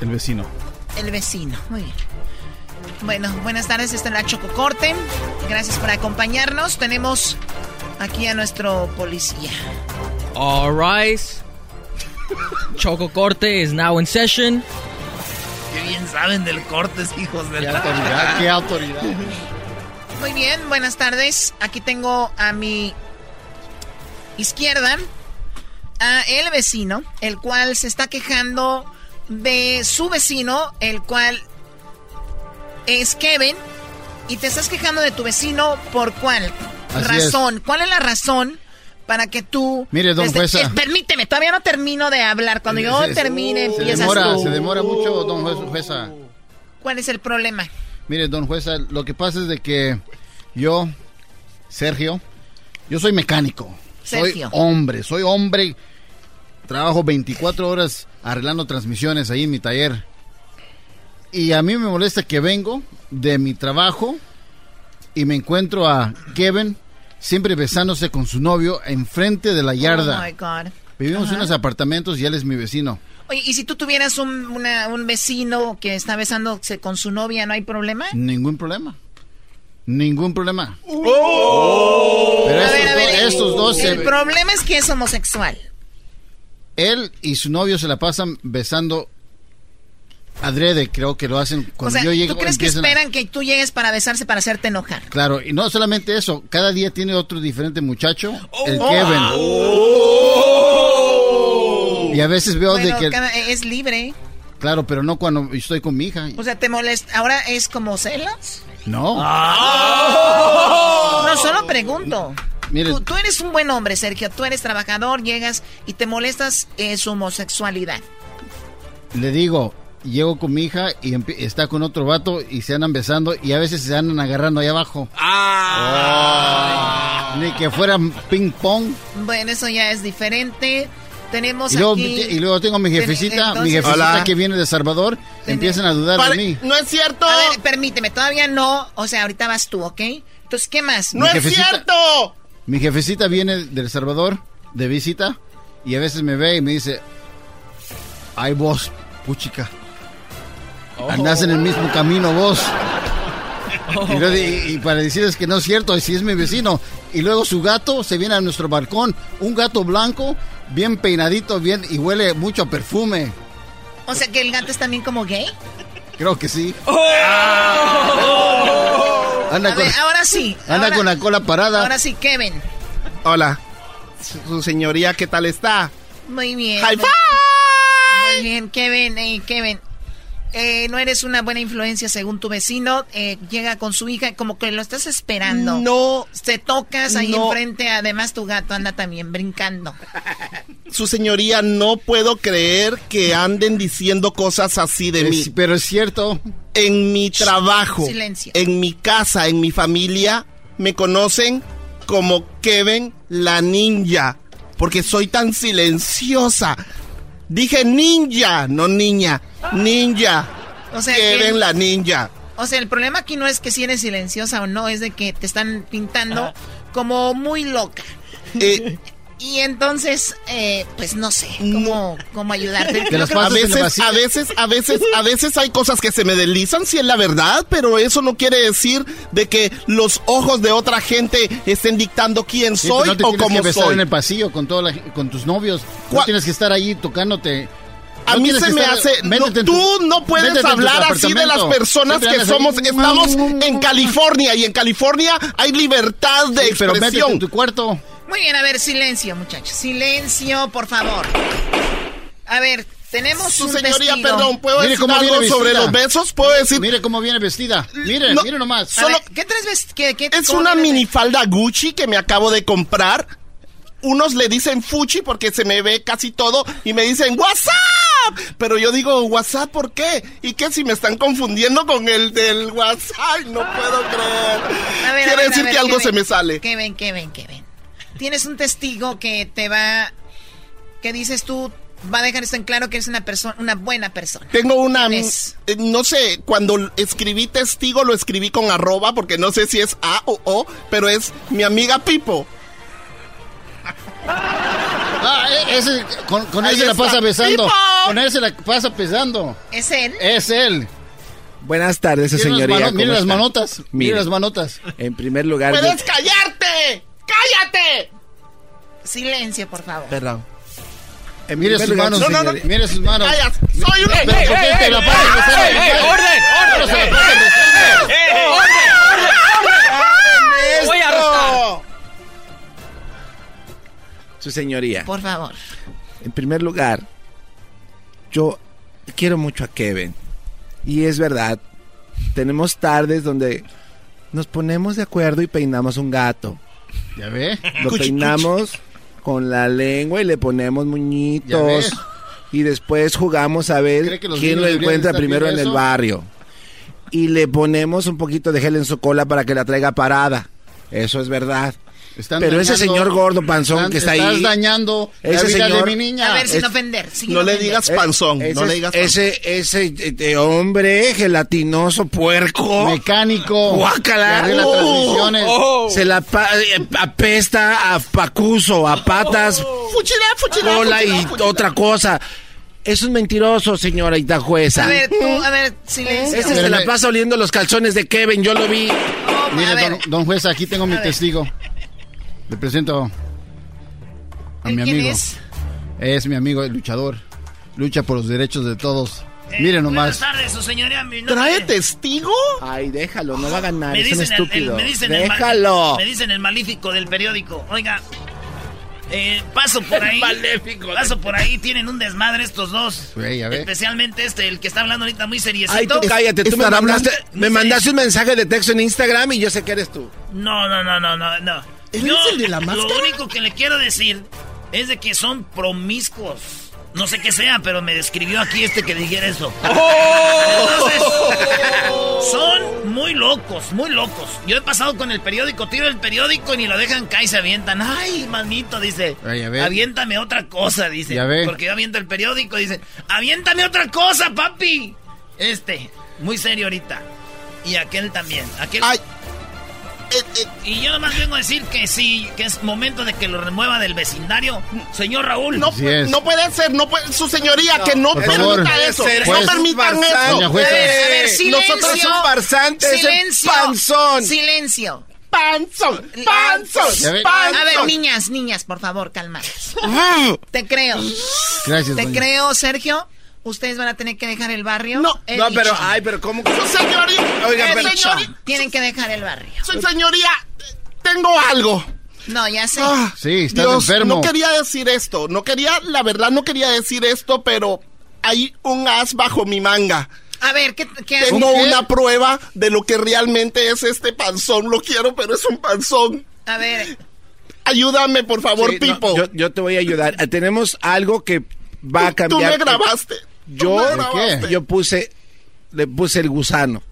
El vecino. el vecino. Muy bien. Bueno, buenas tardes. Esta es la Choco Corte. Gracias por acompañarnos. Tenemos aquí a nuestro policía. All right. Choco Corte is now in session. Qué bien saben del cortes, hijos de Qué la... autoridad, qué autoridad. Muy bien, buenas tardes. Aquí tengo a mi izquierda a el vecino, el cual se está quejando de su vecino, el cual es Kevin. Y te estás quejando de tu vecino por cuál Así razón. ¿Cuál es la razón para que tú... Mire, don Desde- jueza. eh, permíteme, todavía no termino de hablar. Cuando yo Se- termine, se empiezas demora, tú. se demora mucho, don juez- jueza. ¿Cuál es el problema? Mire, don jueza, lo que pasa es de que yo, Sergio, yo soy mecánico. Sergio. Soy hombre, soy hombre. Trabajo 24 horas arreglando transmisiones ahí en mi taller. Y a mí me molesta que vengo de mi trabajo y me encuentro a Kevin siempre besándose con su novio enfrente de la yarda. Oh my God. Vivimos en unos apartamentos y él es mi vecino. Oye, ¿y si tú tuvieras un, una- un vecino que está besándose con su novia, no hay problema? Ningún problema. Ningún problema. Pero A estos, ver, a ver, dos, el- estos dos se- El problema es que es homosexual. él y su novio se la pasan besando adrede, creo que lo hacen O cuando sea, yo llego. ¿tú crees que a- esperan que tú llegues para besarse para hacerte enojar? Claro, y no solamente eso, cada día tiene otro diferente muchacho, el Oh. Kevin. Y a veces veo Bueno, de que, cada- es libre. claro, pero no cuando estoy con mi hija. O sea, ¿te molesta? ¿Ahora es como celos? No. No, solo pregunto. Mire, Tú, tú eres un buen hombre, Sergio. Tú eres trabajador, llegas y te molestas eh, su homosexualidad. le digo, llego con mi hija y está con otro vato y se andan besando y a veces se andan agarrando ahí abajo. ¡Ah! Ni que fueran ping pong. Bueno, eso ya es diferente. Tenemos y luego, aquí... Y luego tengo mi jefecita, mi jefecita que viene de Salvador, empiezan a dudar de mí. No es cierto. A ver, permíteme, todavía no, o sea, ahorita vas tú, ¿ok? Entonces, ¿qué más? No es cierto. Mi jefecita viene del Salvador de visita y a veces me ve y me dice, ay vos, puchica, oh. andás en el mismo camino vos. Y, para decirles que no es cierto, si es mi vecino. Y luego su gato se viene a nuestro balcón, un gato blanco, bien peinadito, bien y huele mucho a perfume. O sea que el gato es también como gay. Creo que sí. Oh. Anda con, ahora sí. Anda con la cola parada. Ahora sí, Kevin. Hola. Su señoría, ¿qué tal está? Muy bien. High five. Muy bien, Kevin. Hey, Kevin. Eh, no eres una buena influencia según tu vecino, eh, llega con su hija, como que lo estás esperando. No. Te tocas ahí enfrente, además tu gato anda también brincando. Su señoría, no puedo creer que anden diciendo cosas así de mí. Pero es cierto. En mi trabajo, Silencio. en mi casa, en mi familia, me conocen como Kevin la ninja, porque soy tan silenciosa. Dije ninja, no niña. Ninja. O sea, Kevin la ninja. O sea, el problema aquí no es que si eres silenciosa o no, es de que te están pintando como muy loca. Eh, y entonces, eh, pues no sé cómo, cómo ayudarte. a veces, a veces, a veces, a veces hay cosas que se me deslizan, si es la verdad, pero eso no quiere decir de que los ojos de otra gente estén dictando quién soy no te o cómo que besar soy. en el pasillo con toda con tus novios. No tienes que estar ahí tocándote. A mí se me hace. tú no puedes hablar así de las personas que somos. Estamos en California y en California hay libertad de expresión. Pero métete en tu cuarto. Muy bien, a ver, silencio, muchachos. Silencio, por favor. A ver, tenemos Su señoría, perdón, ¿puedo decir algo sobre los besos? ¿Puedo decir? Mire cómo viene vestida. Mire, mire nomás. Solo... ¿Qué traes qué, qué, Es una minifalda Gucci que me acabo de comprar. Unos le dicen Fuchi porque se me ve casi todo y me dicen WhatsApp. Pero yo digo, ¿WhatsApp por qué? ¿Y qué si me están confundiendo con el del WhatsApp? No puedo creer. Quiere decir que algo se me sale. ¿Qué ven, qué ven, qué ven? Tienes un testigo que te va, que dices tú, va a dejar esto en claro que eres una persona, una buena persona. Tengo una, eh, no sé, cuando escribí testigo lo escribí con arroba porque no sé si es A o O, pero es mi amiga Pipo. Ah, e, ese, con, él se la pasa besando. Con él se la pasa pesando. ¿Es él? Es él. Buenas tardes, señoría. Mira las manotas. Mira las manotas. En primer lugar. ¡Puedes callarte! ¡Cállate! Silencio, por favor. Perdón. Eh, mire sus manos, no, no, no. Mire sus manos. Cállate. Soy un... ¡Orden! ¡Orden! ¡Orden! Voy a arrestar. Su señoría. Por favor. En primer lugar, yo quiero mucho a Kevin. Y es verdad, tenemos tardes donde nos ponemos de acuerdo y peinamos un gato. ¿Ya ve? Lo peinamos con la lengua y le ponemos muñitos. Y después jugamos a ver quién lo encuentra primero en el barrio. Y le ponemos un poquito de gel en su cola para que la traiga parada. Eso es verdad. Pero ese señor gordo panzón que está ahí. Estás dañando ese señor, de mi niña. A ver, sin ofender. no le digas panzón. no le digas Ese, ese eh, hombre gelatinoso, puerco. Mecánico. Guácala. Oh, oh. Se la eh, apesta a pacuso, a patas. Fuchila, fuchila, cola y otra cosa. Es un mentiroso, señora jueza. A ver, tú, a ver, silencio. Ese se la pasa oliendo los calzones de Kevin, yo lo vi. Mire, don, don, juez, aquí tengo mi testigo. Le presento a mi amigo. Es? es? mi amigo, el luchador. Lucha por los derechos de todos. Eh, Miren nomás. Buenas tardes, su señoría. ¿Trae testigo? Ay, déjalo, no va a ganar. Me dicen, estúpido. me dicen déjalo. El, me dicen el malífico del periódico. Oiga, eh, paso por ahí. Maléfico. Paso por ahí, tienen un desmadre estos dos. Wey, a ver. Especialmente este, el que está hablando ahorita muy seriecito. Ay, tú cállate, tú me mandaste, me mandaste un mensaje de texto en Instagram y yo sé que eres tú. No, no, no, no, no, no. Yo, el de la máscara? Lo único que le quiero decir es de que son promiscuos. No sé qué sea, pero me describió aquí este que dijera eso. Entonces, son muy locos, muy locos. Yo he pasado con el periódico, tiro el periódico y ni lo dejan caer y se avientan. Ay, manito, dice. Aviéntame otra cosa, dice. Porque yo aviento el periódico, dice. Aviéntame otra cosa, papi. Este, muy serio ahorita. Y aquel también. Aquel. Ay. Y yo nomás vengo a decir que sí, que es momento de que lo remueva del vecindario, señor Raúl. No, no puede ser, no puede, su señoría, que no permita eso. no permitan eso. a ver, silencio. Nosotros somos farsantes, silencio, panzón. Silencio. Panzón, panzón, panzón. A ver, niñas, niñas, por favor, calmadas. Te creo. Gracias. Te creo, Sergio. Ustedes van a tener que dejar el barrio. No, no, pero, ay, pero ¿cómo? Su señoría. Oiga, pero. Tienen que dejar el barrio. Su señoría, tengo algo. No, ya sé. Ah, sí, estás Dios, enfermo. No quería decir esto. No quería, la verdad, no quería decir esto, pero hay un as bajo mi manga. A ver, ¿qué, qué Tengo una prueba de lo que realmente es este panzón. Lo quiero, pero es un panzón. A ver. Ayúdame, por favor, Sí, no, Pipo. yo, yo te voy a ayudar. Eh, Tenemos algo que va a Tú cambiar. me grabaste. Yo, yo puse, le puse el gusano.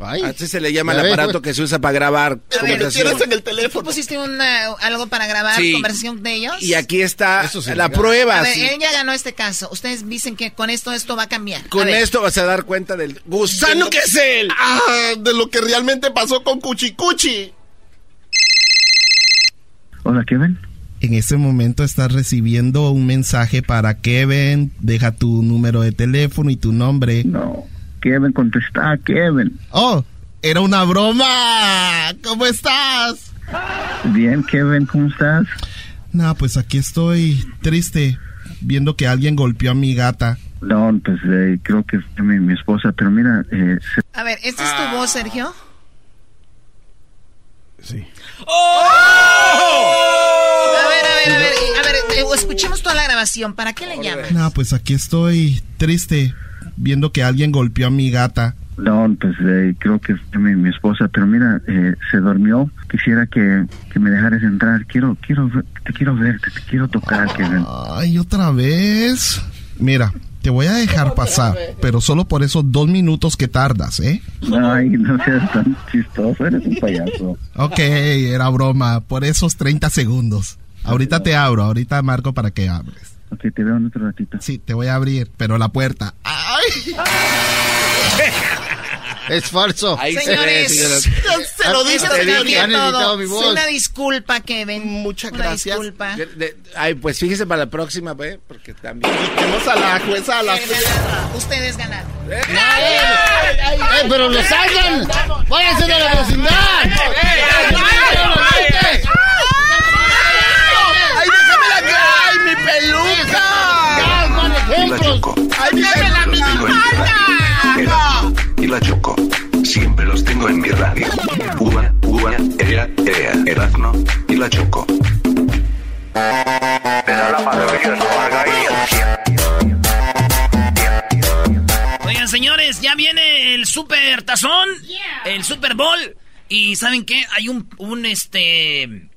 Así se le llama el ves, aparato pues. que se usa para grabar A ver, lo conversación. tienes en el ¿Tú teléfono. pusiste una- algo para grabar Sí. conversación de ellos? Y aquí está Eso sí, la legal. prueba. A ver, sí. él ya ganó este caso. Ustedes dicen que con esto esto va a cambiar. Con esto vas a dar cuenta del gusano que es él. Ah, de lo que realmente pasó con Cuchicuchi. Hola, Kevin. En este momento estás recibiendo un mensaje para Kevin. Deja tu número de teléfono y tu nombre. No, Kevin, contesta, Kevin. Oh, era una broma. ¿Cómo estás? Bien, Kevin, ¿cómo estás? No, pues aquí estoy triste viendo que alguien golpeó a mi gata. No, pues eh, creo que fue mi, mi esposa, pero mira, eh, se- A ver, ¿esta es tu voz, Sergio? Sí. A grabación. ¿Para qué le llaman? No, pues aquí estoy triste viendo que alguien golpeó a mi gata. no, pues eh, creo que fue mi, mi esposa, pero mira, eh, se durmió. Quisiera que, que me dejaras entrar. Quiero, quiero, te quiero ver, te, te quiero tocar. Ay, otra vez. Mira, te voy a dejar pasar, pero solo por esos dos minutos que tardas, ¿eh? Ay, no seas tan chistoso, eres un payaso. Ok, era broma, por esos 30 segundos. Ahorita te abro, ahorita marco para que abres. Ok, te veo en otro ratito. Sí, te voy a abrir, pero la puerta. ¡Ay! Es falso. Ahí se Señores, ve, señores. Se lo dice. Han editado todo. mi voz. Una disculpa, Kevin. Muchas Una gracias. disculpa. De- de- ay, pues fíjese para la próxima, ¿ve? Porque también. Tenemos a la jueza, a la Eh, ganaron. Ustedes ganaron. ¡Eh, pero lo sacan! ¡Váyanse de la vecindad! ¡Ay, déjame la cara! ¡Ay, mi peluca! Y la Choco. ¡Ay, déjame la y la Choco. Siempre los tengo en mi radio. Uva, uva, ea, ea. Erasmo y la Choco. Oigan, señores, ya viene el Super Tazón, el Super Bowl. Y ¿saben qué? Hay un, un este,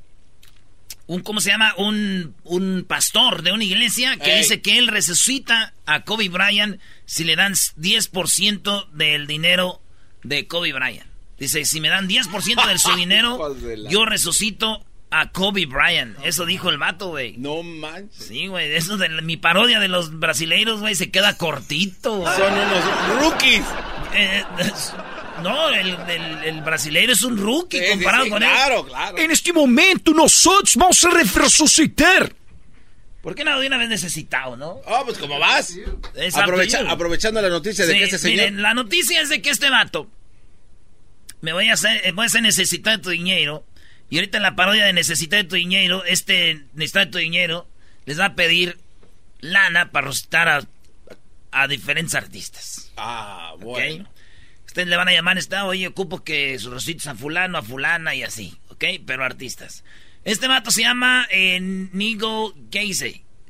un, ¿cómo se llama? Un, un pastor de una iglesia que Ey. dice que él resucita a Kobe Bryant si le dan 10% del dinero de Kobe Bryant. Dice, si me dan 10% de su dinero, yo resucito a Kobe Bryant. Eso dijo el vato, güey. No manches. Sí, güey, eso de la- mi parodia de los brasileiros, güey, se queda cortito. Son unos rookies. Eh, no, el, el, el brasileiro es un rookie Sí, comparado sí, sí, con claro, él. claro. En este momento nosotros vamos a resucitar. ¿Por qué no de una vez necesitado, no? Oh, pues como vas. Es Aprovecha- aprovechando la noticia de que este señor. miren, la noticia es de que este vato me voy a hacer, eh, voy a hacer necesitar de tu dinero. Y ahorita en la parodia de necesitar de tu dinero, este necesitar de tu dinero les va a pedir lana para recitar a, a diferentes artistas. Ah, bueno. Ustedes le van a llamar, está, oye, ocupo que sus recites a fulano, a fulana y así, ¿ok? Pero artistas. Este vato se llama eh, Nigo.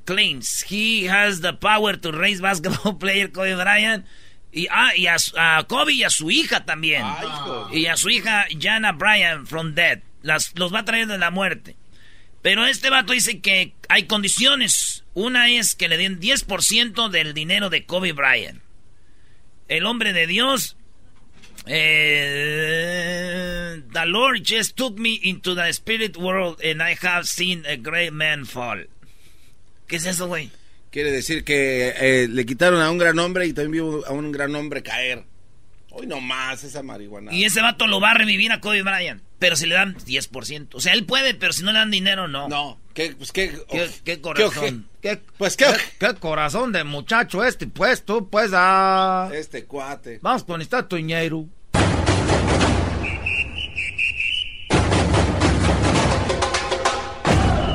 Claims he has the power to raise basketball player Kobe Bryant. Y, ah, y a, Kobe y a su hija también. y a su hija Jana Bryant from Dead. Las, los va a traer de la muerte. Pero este vato dice que hay condiciones. Una es que le den 10% del dinero de Kobe Bryant. El hombre de Dios. Eh, the Lord just took me into the spirit world and I have seen a great man fall. ¿Qué es eso, güey? Quiere decir que eh, le quitaron a un gran hombre y también vio a un gran hombre caer. Hoy no más esa marihuana. Y ese vato lo va a revivir a Kobe Bryant. Pero si le dan 10%. O sea, él puede, pero si no le dan dinero, no. No. ¿Qué, pues qué, ¿Qué, corazón? ¿Qué, pues qué, qué, corazón de muchacho este, pues tú, pues a... Este cuate. Vamos con esta tuñero.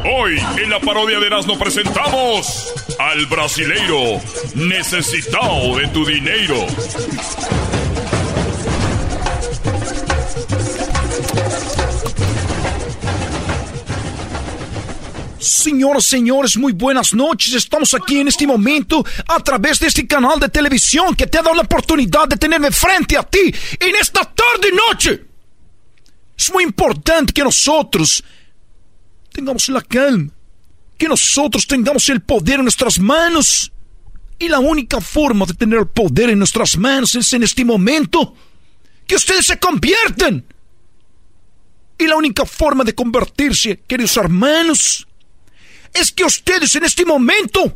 Hoy en la parodia de Erasmo presentamos al brasileiro necesitado de tu dinero. Señoras, señores, muy buenas noches. Estamos aquí en este momento a través de este canal de televisión que te ha dado la oportunidad de tenerme frente a ti en esta tarde y noche. Es muy importante que nosotros tengamos la calma, que nosotros tengamos el poder en nuestras manos. Y la única forma de tener el poder en nuestras manos es en este momento que ustedes se conviertan. Y la única forma de convertirse, queridos hermanos, es que ustedes en este momento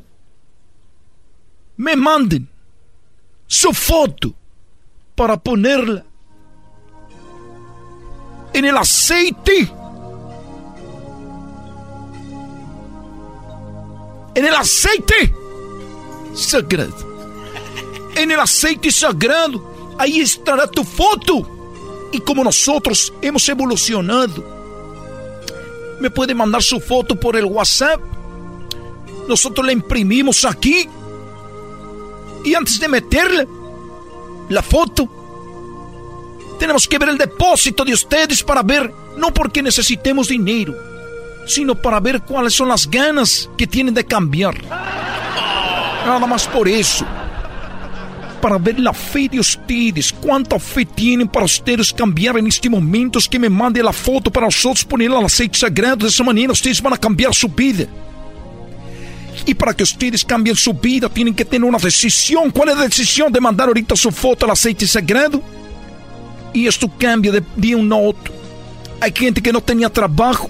me manden su foto para ponerla en el aceite. En el aceite sagrado. En el aceite sagrado. Ahí estará tu foto. Y como nosotros hemos evolucionado me puede mandar su foto por el WhatsApp. Nosotros la imprimimos aquí. Y antes de meterle la foto, tenemos que ver el depósito de ustedes para ver, no porque necesitemos dinero, sino para ver cuáles son las ganas que tienen de cambiar. Nada más por eso para ver la fe de ustedes. ¿Cuánta fe tienen para ustedes cambiar en este momento? Que me mande la foto para nosotros ponerla al aceite sagrado. De esa manera ustedes van a cambiar su vida. Y para que ustedes cambien su vida, tienen que tener una decisión. ¿Cuál es la decisión de mandar ahorita su foto al aceite sagrado? Y esto cambia de día a otro. Hay gente que no tenía trabajo.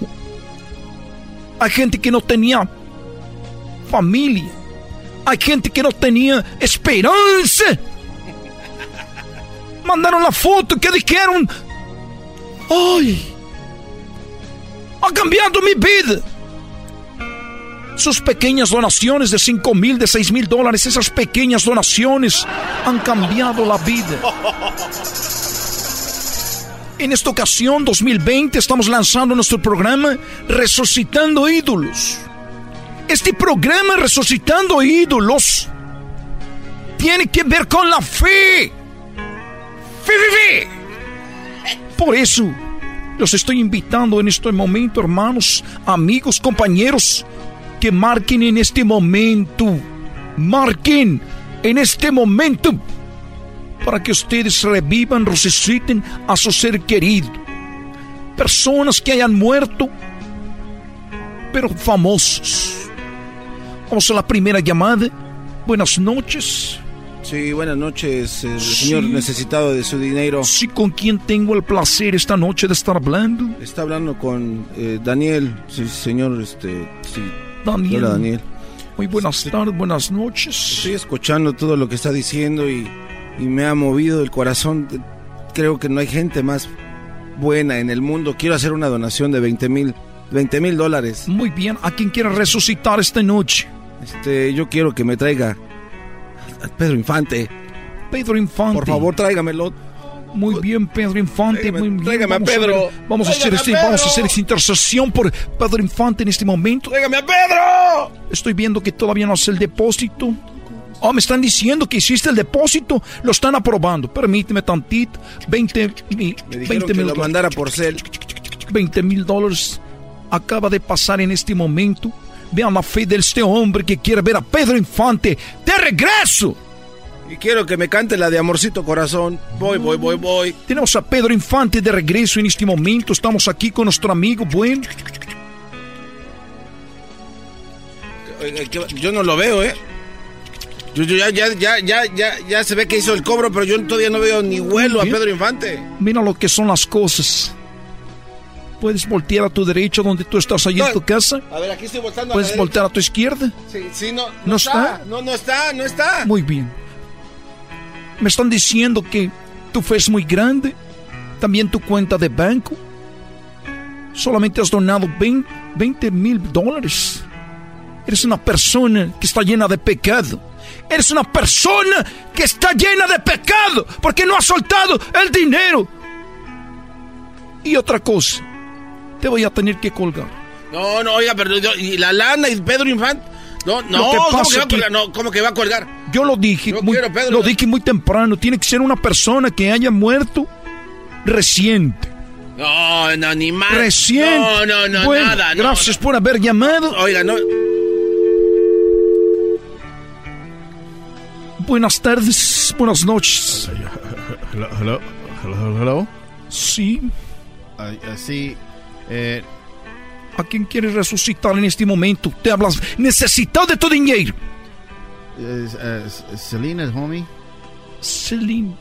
Hay gente que no tenía familia hay gente que no tenía esperanza. Mandaron la foto que dijeron, ¡ay! Ha cambiado mi vida. Sus pequeñas donaciones de 5 mil, de 6 mil dólares, esas pequeñas donaciones han cambiado la vida. En esta ocasión, 2020, estamos lanzando nuestro programa Resucitando Ídolos. Este programa Resucitando Ídolos tiene que ver con la fe. Fe, fe. Por eso los estoy invitando en este momento, hermanos, amigos, compañeros, que marquen en este momento. Marquen en este momento para que ustedes revivan, resuciten a su ser querido. Personas que hayan muerto, pero famosos Vamos a la primera llamada. Buenas noches. Sí, buenas noches, el señor necesitado de su dinero. Sí, ¿con quién tengo el placer esta noche de estar hablando? Está hablando con eh, Daniel, sí, señor, este, sí. Daniel. Hola, Daniel. Muy buenas tardes, buenas noches. Estoy escuchando todo lo que está diciendo y, y me ha movido el corazón. Creo que no hay gente más buena en el mundo. Quiero hacer una donación de 20 mil 20 mil dólares. Muy bien, ¿a quién quiere resucitar esta noche? Este, yo quiero que me traiga a Pedro Infante. Pedro Infante. Por favor, tráigamelo. Muy bien, Pedro Infante. Tráigame, muy tráigame a Pedro. vamos, a hacer este, vamos a hacer esta intercesión por Pedro Infante en este momento. ¡Tráigame a Pedro! Estoy viendo que todavía no hace el depósito. Oh, me están diciendo que hiciste el depósito. Lo están aprobando. Permíteme tantito. 20 mil. 20 mil. mandara por cel. 20 mil dólares acaba de pasar en este momento Vean la fe de este hombre que quiere ver a Pedro Infante de regreso. Y quiero que me cante la de Amorcito Corazón. Voy, voy, voy, voy. Tenemos a Pedro Infante de regreso en este momento. Estamos aquí con nuestro amigo Buen. Yo no lo veo, ¿eh? Yo, ya, ya, ya, ya, ya, ya se ve que hizo el cobro, pero yo todavía no veo ni vuelo a Pedro Infante. Mira lo que son las cosas. Puedes voltear a tu derecha donde tú estás allí en tu casa. A ver, aquí estoy volteando. Puedes voltear a tu izquierda. Sí, sí, no. ¿No, está? No, no está, no está. Muy bien. Me están diciendo que tu fe es muy grande. También tu cuenta de banco. Solamente has donado 20 mil dólares. Eres una persona que está llena de pecado. Eres una persona que está llena de pecado porque no has soltado el dinero. Y otra cosa, te voy a tener que colgar. No, no, oiga, pero y la lana y Pedro Infante. No, no, ¿cómo que, va a colgar? no, ¿cómo que va a colgar? Yo lo dije, muy, lo dije muy temprano. Tiene que ser una persona que haya muerto reciente. No, no, ni más. Reciente. No, no, no, bueno, nada. Gracias por haber llamado. Oiga, no. Buenas tardes, buenas noches. Hello, hello, hello, hello. Sí. sí. Eh, ¿A quién quieres resucitar en este momento? Te hablas necesitado de tu dinero. Uh, Celine, homie. Celine.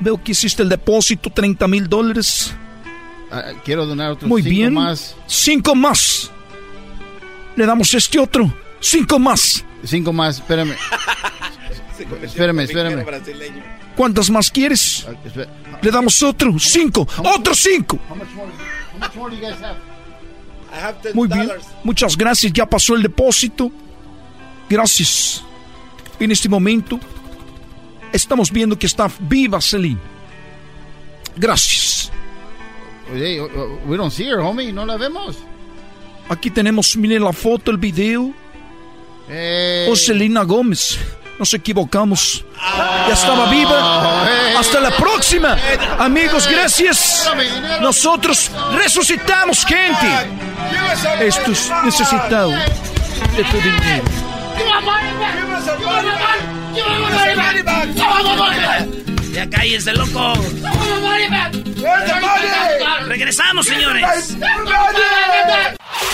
Veo que hiciste el depósito, 30 mil dólares. Ah, quiero donar otros Muy cinco bien. más. Cinco más. Le damos este otro. Cinco más. Cinco más, espérame. espérame, espérame. ¿Cuántas más quieres? Le damos otro. Cinco. Otro cinco. Muy bien. Muchas gracias. Ya pasó el depósito. Gracias. En este momento estamos viendo que está viva Celine. Gracias. We don't see her, homie. No la vemos. Aquí tenemos, miren la foto, el video. Eh. Oh, Selena Gómez. Nos equivocamos. Ya estaba viva. Hasta la próxima. Amigos, gracias. Nosotros resucitamos gente. Esto es necesitado de tu dinero. Ya cállese, loco. Regresamos, señores.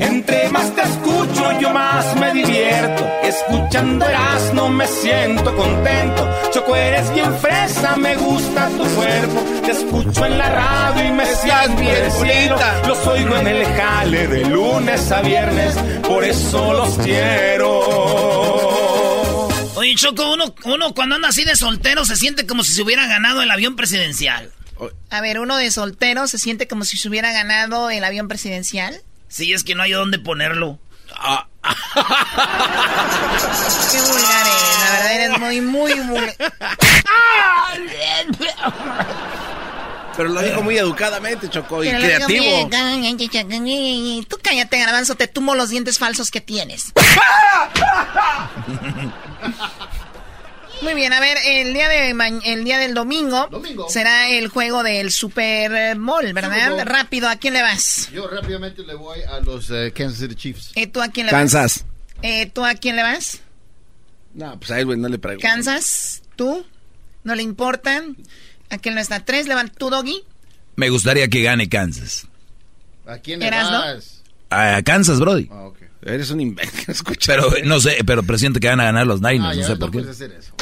Entre más te escucho, yo más me divierto. Escuchando no me siento contento. Choco, eres bien fresa, me gusta tu cuerpo. Te escucho en la radio y me siento bien bonita. Los oigo en el jale de lunes a viernes, por eso los quiero. Oye, Choco, uno, uno cuando anda así de soltero se siente como si se hubiera ganado el avión presidencial. A ver, uno de soltero se siente como si se hubiera ganado el avión presidencial. Sí, es que no hay dónde ponerlo. Qué vulgar eres, la verdad eres muy, muy vulgar. Pero lo dijo muy educadamente, Chocó, y Pero creativo. Tú cállate, garbanzo, te tumo los dientes falsos que tienes. Muy bien, a ver, el día de ma- el día del domingo, será el juego del Super Bowl, ¿verdad? Super Bowl. Rápido, ¿a quién le vas? Yo rápidamente le voy a los eh, Kansas City Chiefs. Eh, ¿Tú a quién le Kansas. vas? Eh, ¿Tú a quién le vas? No, pues a él, güey, no le pregunto. ¿Kansas? ¿Tú? ¿No le importa? ¿A quién no está? ¿Tres? ¿Levanta tú, Doggy? Me gustaría que gane Kansas. ¿A quién le vas? A Kansas, Brody. Ah, ok. Eres un imbécil, escucha. Pero no sé, pero presiento que van a ganar los Niners, Ah, no sé no por qué. puedes hacer eso.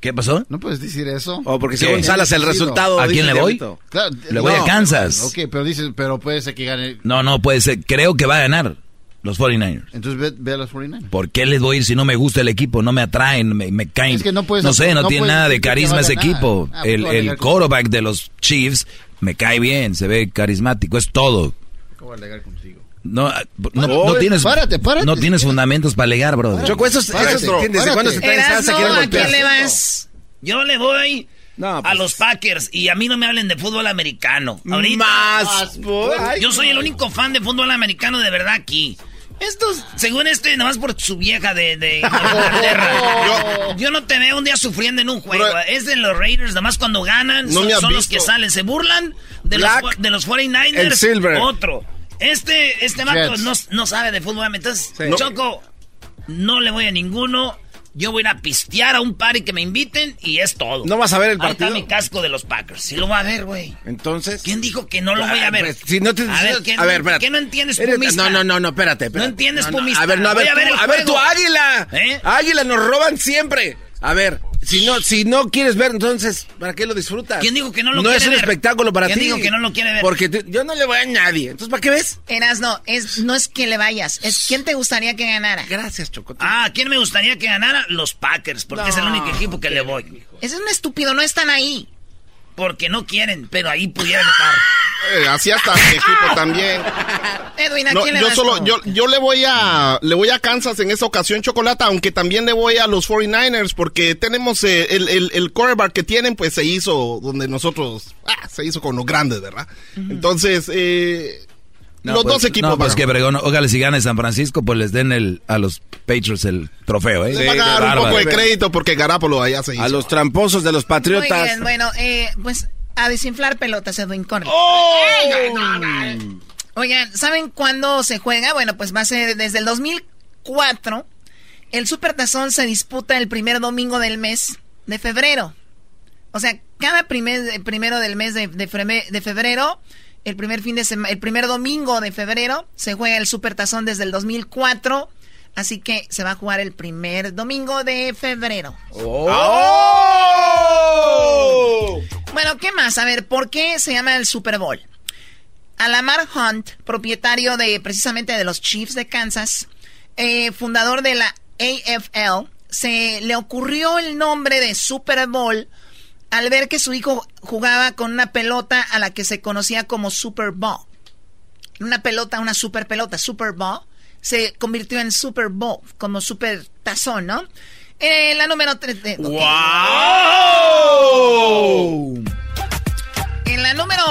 ¿Qué pasó? No puedes decir eso. O porque ¿Qué? según Salas el resultado. ¿A quién le voy? Claro, Le voy a Kansas. Ok, pero dices, pero puede ser que gane. No, no puede ser. Creo que va a ganar los 49ers. Entonces ve, ve a los 49. ¿Por qué les voy a ir si no me gusta el equipo? No me atraen, me, me caen. Es que no puedes- sé, no, no tiene nada de decir carisma ese equipo. Ah, pues el el quarterback de los Chiefs me cae bien, se ve carismático, es todo. ¿Cómo alegar contigo? No, ah, no, no Oye, tienes, párate, párate. no tienes fundamentos para alegar, brother. Choco, esos, Párate, esos ¿entiendes? ¿De párate. cuándo se salsa? ¿a quién le vas? Yo le voy No, a pues, los Packers y a mí no me hablen de fútbol americano. Ahorita Más, Ay, yo soy el único fan de fútbol americano de verdad aquí. Estos, según este, nomás por su vieja de, de Inglaterra. yo, yo no te veo un día sufriendo en un juego. Bro. es de los Raiders, nomás cuando ganan, No son, los que salen. Se burlan de los, de los 49ers. el Silver. Otro. Este, este vato no, no sabe de fútbol. Entonces, Sí. Choco, no le voy a ninguno. Yo voy a ir a pistear a un party que me inviten y es todo. ¿No vas a ver el Ahí partido? está mi casco de los Packers. Sí lo va a ver, güey. Entonces. ¿Quién dijo que no lo voy a ver? Pues, si no te, a ver, ¿qué, a ver, espérate. ¿qué no entiendes, Eres- pumista? No, no, no, no, espérate, espérate. No entiendes, No, no, pumista. A ver, no, a ver, Voy a ver tú, el a ver, tu águila. ¿Eh? Águila, nos roban siempre. A ver, si no, si no quieres ver, entonces, ¿para qué lo disfrutas? ¿Quién dijo que no lo No quiere es un ver? espectáculo para ¿Quién ti. dijo que no lo quiere ver? Porque te- yo no le voy a nadie. Entonces, ¿para qué ves? Eras, no, es, no es que le vayas, es quién te gustaría que ganara. Gracias, Choco. Ah, ¿quién me gustaría que ganara? Los Packers, porque es el único equipo que le voy. Ese es un estúpido, no están ahí. Porque no quieren, pero ahí pudieran estar. Eh, así hasta mi equipo también. Edwin, ¿a No, quién le yo vas solo, yo, yo le voy a, le voy a Kansas en esa ocasión, Chocolata, aunque también le voy a los 49ers, porque tenemos eh, el, el, el quarterback que tienen, pues se hizo donde nosotros, ah, se hizo con los grandes, ¿verdad? Entonces, eh, los pues, dos equipos No, pues van. que Bregón, ojalá si gane San Francisco, pues les den el, a los Patriots el trofeo, ¿eh? Le va a dar un Bárbaro. poco de crédito porque Garapolo allá se hizo. A los tramposos de los Muy patriotas. bien, bueno, eh, pues a desinflar pelotas, Edwin Corley. Oigan, ¿saben cuándo se juega? Bueno, pues va a ser desde el 2004. El Supertazón se disputa el primer domingo del mes de febrero. O sea, cada primer, primero del mes de, de de febrero, el primer fin de semana, el primer domingo de febrero, se juega el Supertazón desde el 2004. Así que se va a jugar el primer domingo de febrero. Bueno, ¿qué más? A ver, ¿por qué se llama el Super Bowl? Alamar Hunt, propietario de precisamente de los Chiefs de Kansas, eh, fundador de la AFL, se le ocurrió el nombre de Super Bowl al ver que su hijo jugaba con una pelota a la que se conocía como Super Bowl. Una pelota, una super pelota, Super Bowl, se convirtió en Super Bowl, como super tazón, ¿no? Eh, la número 3 de... ok. En la número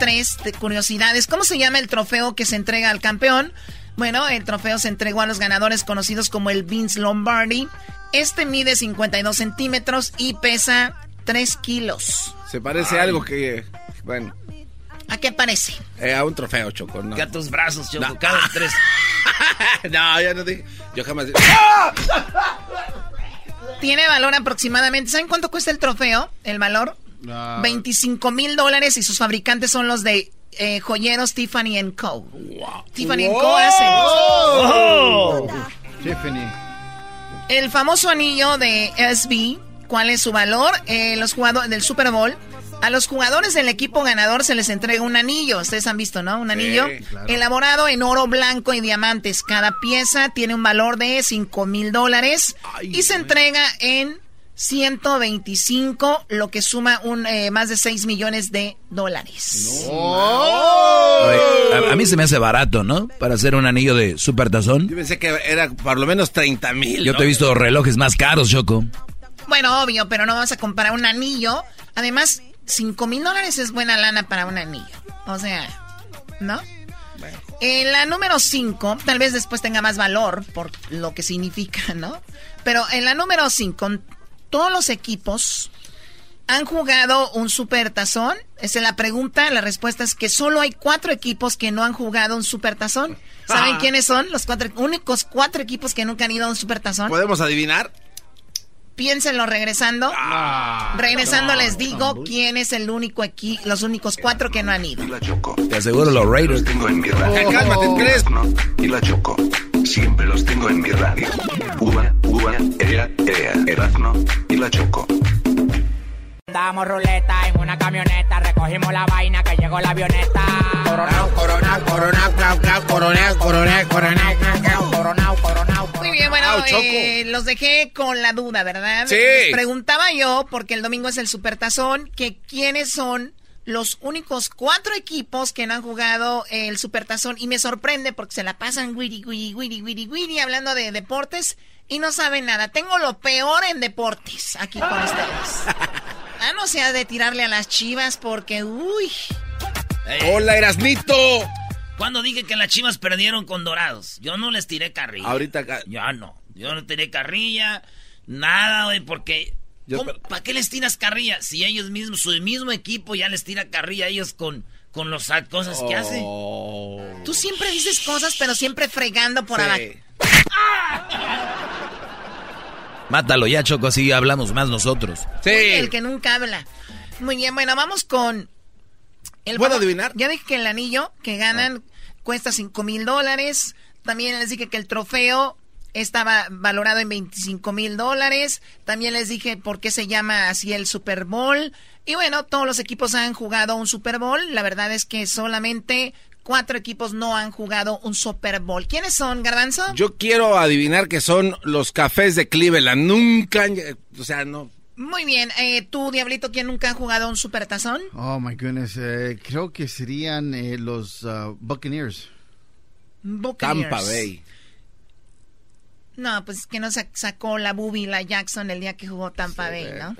3 de curiosidades, ¿cómo se llama el trofeo que se entrega al campeón? Bueno, el trofeo se entregó a los ganadores conocidos como el Vince Lombardi. Este mide 52 centímetros y pesa 3 kilos. Se parece a algo que. Bueno, ¿A qué parece? eh, a un trofeo, Choco. No. Que a tus brazos, Choco, cada tres. no, ya no dije. Yo jamás. Tiene valor aproximadamente. ¿Saben cuánto cuesta el trofeo? El valor. 25 mil dólares y sus fabricantes son los de eh, joyeros Tiffany Co. Tiffany Wow. Co. hace. Oh. Tiffany. El famoso anillo de SB, ¿cuál es su valor? Eh, los jugadores del Super Bowl. A los jugadores del equipo ganador se les entrega un anillo. Ustedes han visto, ¿no? Un anillo claro. elaborado en oro blanco y diamantes. Cada pieza tiene un valor de 5 mil dólares y se entrega en 125, lo que suma un eh, más de 6 millones de dólares. Oye, a, a mí se me hace barato, ¿no? Para hacer un anillo de super tazón. Yo pensé que era por lo menos 30 mil. Yo te he visto relojes más caros, Choco. Bueno, obvio, pero no vamos a comparar un anillo. Además, 5 mil dólares es buena lana para un anillo. O sea, ¿no? En la número 5, tal vez después tenga más valor por lo que significa, ¿no? Pero en la número 5, todos los equipos han jugado un super tazón. Esa es la pregunta. La respuesta es que solo hay cuatro equipos que no han jugado un super tazón. ¿Saben Ah. quiénes son? Los cuatro únicos cuatro equipos que nunca han ido a un super tazón. ¿Podemos adivinar? Piénsenlo regresando. regresando les digo quién es el único aquí, los únicos cuatro que no han ido. Te aseguro los Raiders. Tengo en mi radio. Cálmate, ¿crees? Y la choco. Siempre los tengo en mi radio. Uva, uva, ea, ea, Erazno y la choco. Damos ruleta en una camioneta, recogimos la vaina que llegó la avioneta. Coronao, coronao, coronao, clau, clau, coronao, coronao, coronao, clau, clau, coronao, coronao. Muy bien, bueno, eh, los dejé con la duda, ¿verdad? Sí. Les preguntaba yo, porque el domingo es el Supertazón, que quiénes son los únicos cuatro equipos que no han jugado el Supertazón. Y me sorprende porque se la pasan wiri, wiri, wiri, wiri, wiri, hablando de deportes y no saben nada. Tengo lo peor en deportes aquí con ustedes. Ah, no sea de tirarle a las chivas porque, uy. Hola, Erasnito. Cuando dije que las chivas perdieron con dorados, yo no les tiré carrilla. Ahorita acá. Ya no. Yo no tiré carrilla, nada, güey, porque. ¿Para qué les tiras carrilla? Si ellos mismos, su mismo equipo ya les tira carrilla a ellos con, con las cosas que hacen. Oh. Tú siempre dices cosas, pero siempre fregando por Sí. abajo. Mátalo ya, Choco, así hablamos más nosotros. Sí. el que nunca habla. Muy bien, bueno, vamos con... El ¿Puedo adivinar? Ya dije que el anillo que ganan cuesta 5 mil dólares. También les dije que el trofeo estaba valorado en 25 mil dólares. También les dije por qué se llama así el Super Bowl. Y bueno, todos los equipos han jugado un Super Bowl. La verdad es que solamente cuatro equipos no han jugado un Super Bowl. ¿Quiénes son, Garbanzo? Yo quiero adivinar que son los cafés de Cleveland. Nunca, o sea, no. Muy bien. Eh, ¿Tú, Diablito, quién nunca ha jugado un Super Tazón? Oh, my goodness. Eh, creo que serían eh, los uh, Buccaneers. Buccaneers. Tampa Bay. No, pues que no sacó la Bubi la Jackson el día que jugó Tampa Bay, ¿no?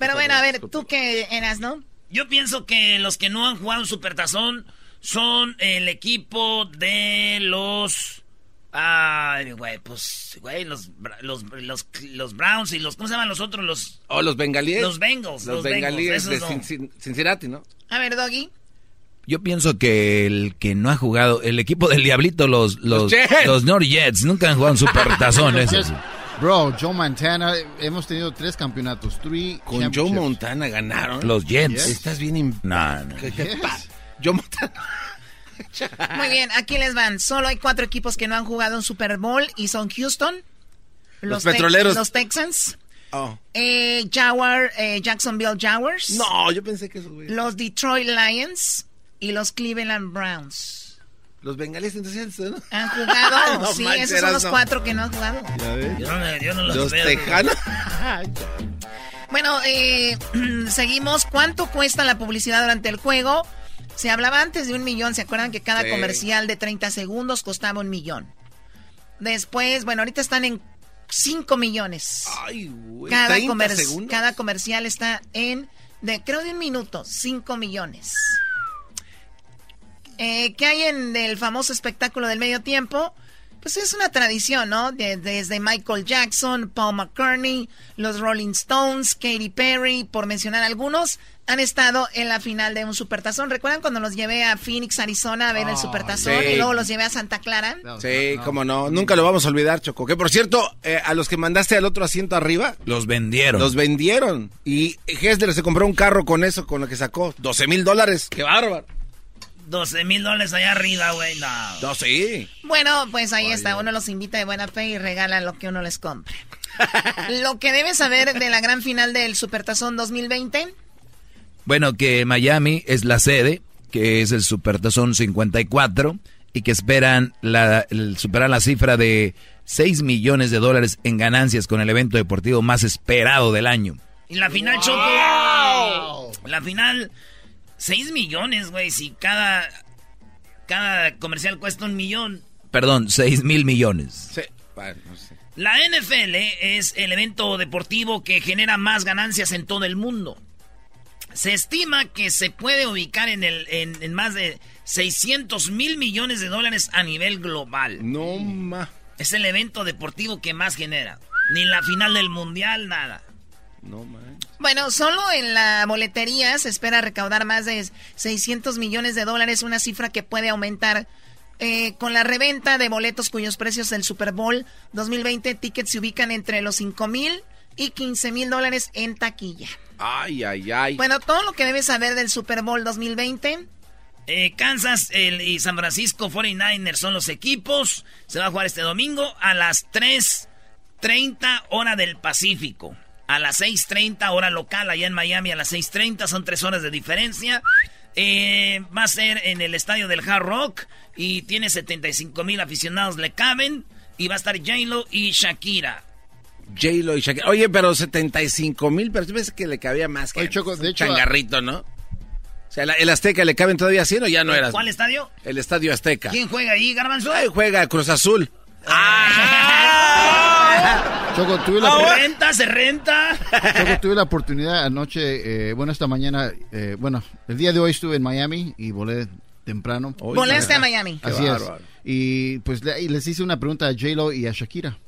Pero bueno, a ver, ¿tú qué eras, no? Yo pienso que los que no han jugado un supertazón son el equipo de los... Ay, güey, pues, güey, los, los, los, Browns y los, ¿cómo se llaman los otros? Los... Oh, los Bengalíes. Los Bengals. Los, Bengalíes de Cincinnati, ¿no? A ver, Doggy. Yo pienso que el que no ha jugado, el equipo del Diablito, los los, los, North Jets, nunca han jugado en supertazón. Bro, Joe Montana, hemos tenido tres campeonatos. Three Con Joe Montana ganaron. Los Jets. Estás bien. No, no. Joe Montana. Muy bien, aquí les van. Solo hay cuatro equipos que no han jugado en Super Bowl y son Houston, los, petroleros, los Texans, oh. eh, Jaguar, eh, Jacksonville Jaguars. No, yo pensé que eso. Los Detroit Lions y los Cleveland Browns. Los bengalíes entonces ¿no? han jugado. sí, esos son los cuatro que no han jugado. Yo no, los, tejanos. bueno, eh, seguimos. ¿Cuánto cuesta la publicidad durante el juego? Se hablaba antes de un millón. ¿Se acuerdan que cada comercial de 30 segundos costaba un millón? Después, bueno, ahorita están en 5 millones. Ay, güey. Cada, cada comercial está en, de, creo de un minuto, 5 millones. Eh, ¿Qué hay en el famoso espectáculo del medio tiempo? Pues es una tradición, ¿no? desde Michael Jackson, Paul McCartney, los Rolling Stones, Katy Perry, por mencionar algunos, han estado en la final de un supertazón. ¿Recuerdan cuando los llevé a Phoenix, Arizona a ver el supertazón y luego los llevé a Santa Clara? sí, cómo no. Nunca lo vamos a olvidar, Choco. Que por cierto, eh, a los que mandaste al otro asiento arriba. Los vendieron. Los vendieron. Y Hessler se compró un carro con eso, con lo que sacó. 12 mil dólares. ¡Qué bárbaro! 12 mil dólares allá arriba, güey. No. no, sí. Bueno, pues ahí está. Uno los invita de buena fe y regala lo que uno les compre. lo que debes saber de la gran final del Supertazón 2020. Bueno, que Miami es la sede, que es el Supertazón 54 y que esperan la, superar la cifra de 6 millones de dólares en ganancias con el evento deportivo más esperado del año. Y la final, Choco. La final 6 millones, güey. Si cada, cada comercial cuesta un millón. Perdón, 6 mil millones. Sí. La NFL es el evento deportivo que genera más ganancias en todo el mundo. Se estima que se puede ubicar en, el, en, más de 600 mil millones de dólares a nivel global. No más. Es el evento deportivo que más genera. Ni la final del mundial, nada. No más. Bueno, solo en la boletería se espera recaudar más de 600 millones de dólares, una cifra que puede aumentar eh, con la reventa de boletos cuyos precios del Super Bowl 2020 tickets se ubican entre los 5 mil y 15 mil dólares en taquilla. Ay, ay, ay. Bueno, todo lo que debes saber del Super Bowl 2020. Eh, Kansas y San Francisco 49ers son los equipos. Se va a jugar este domingo a las 3.30 hora del Pacífico a las 6.30 hora local allá en Miami a las 6.30, son tres horas de diferencia. Eh, va a ser en el estadio del Hard Rock y tiene 75 mil aficionados, le caben y va a estar J-Lo y Shakira. J-Lo y Shakira. Oye, pero 75 mil, pero yo pensé que le cabía más que Choco, de hecho, changarrito, ¿no? O sea, el Azteca le caben todavía 100 o ya no era. ¿Cuál estadio? El estadio Azteca. ¿Quién juega ahí, Garbanzo? Ahí juega Cruz Azul. ¡Ah! Choco, tuve la ah, renta, se renta. Choco, tuve la oportunidad anoche, eh, bueno, esta mañana, eh, bueno, el día de hoy estuve en Miami y volé temprano. Volaste a Miami. Así es. Y pues les hice una pregunta a J-Lo y a Shakira,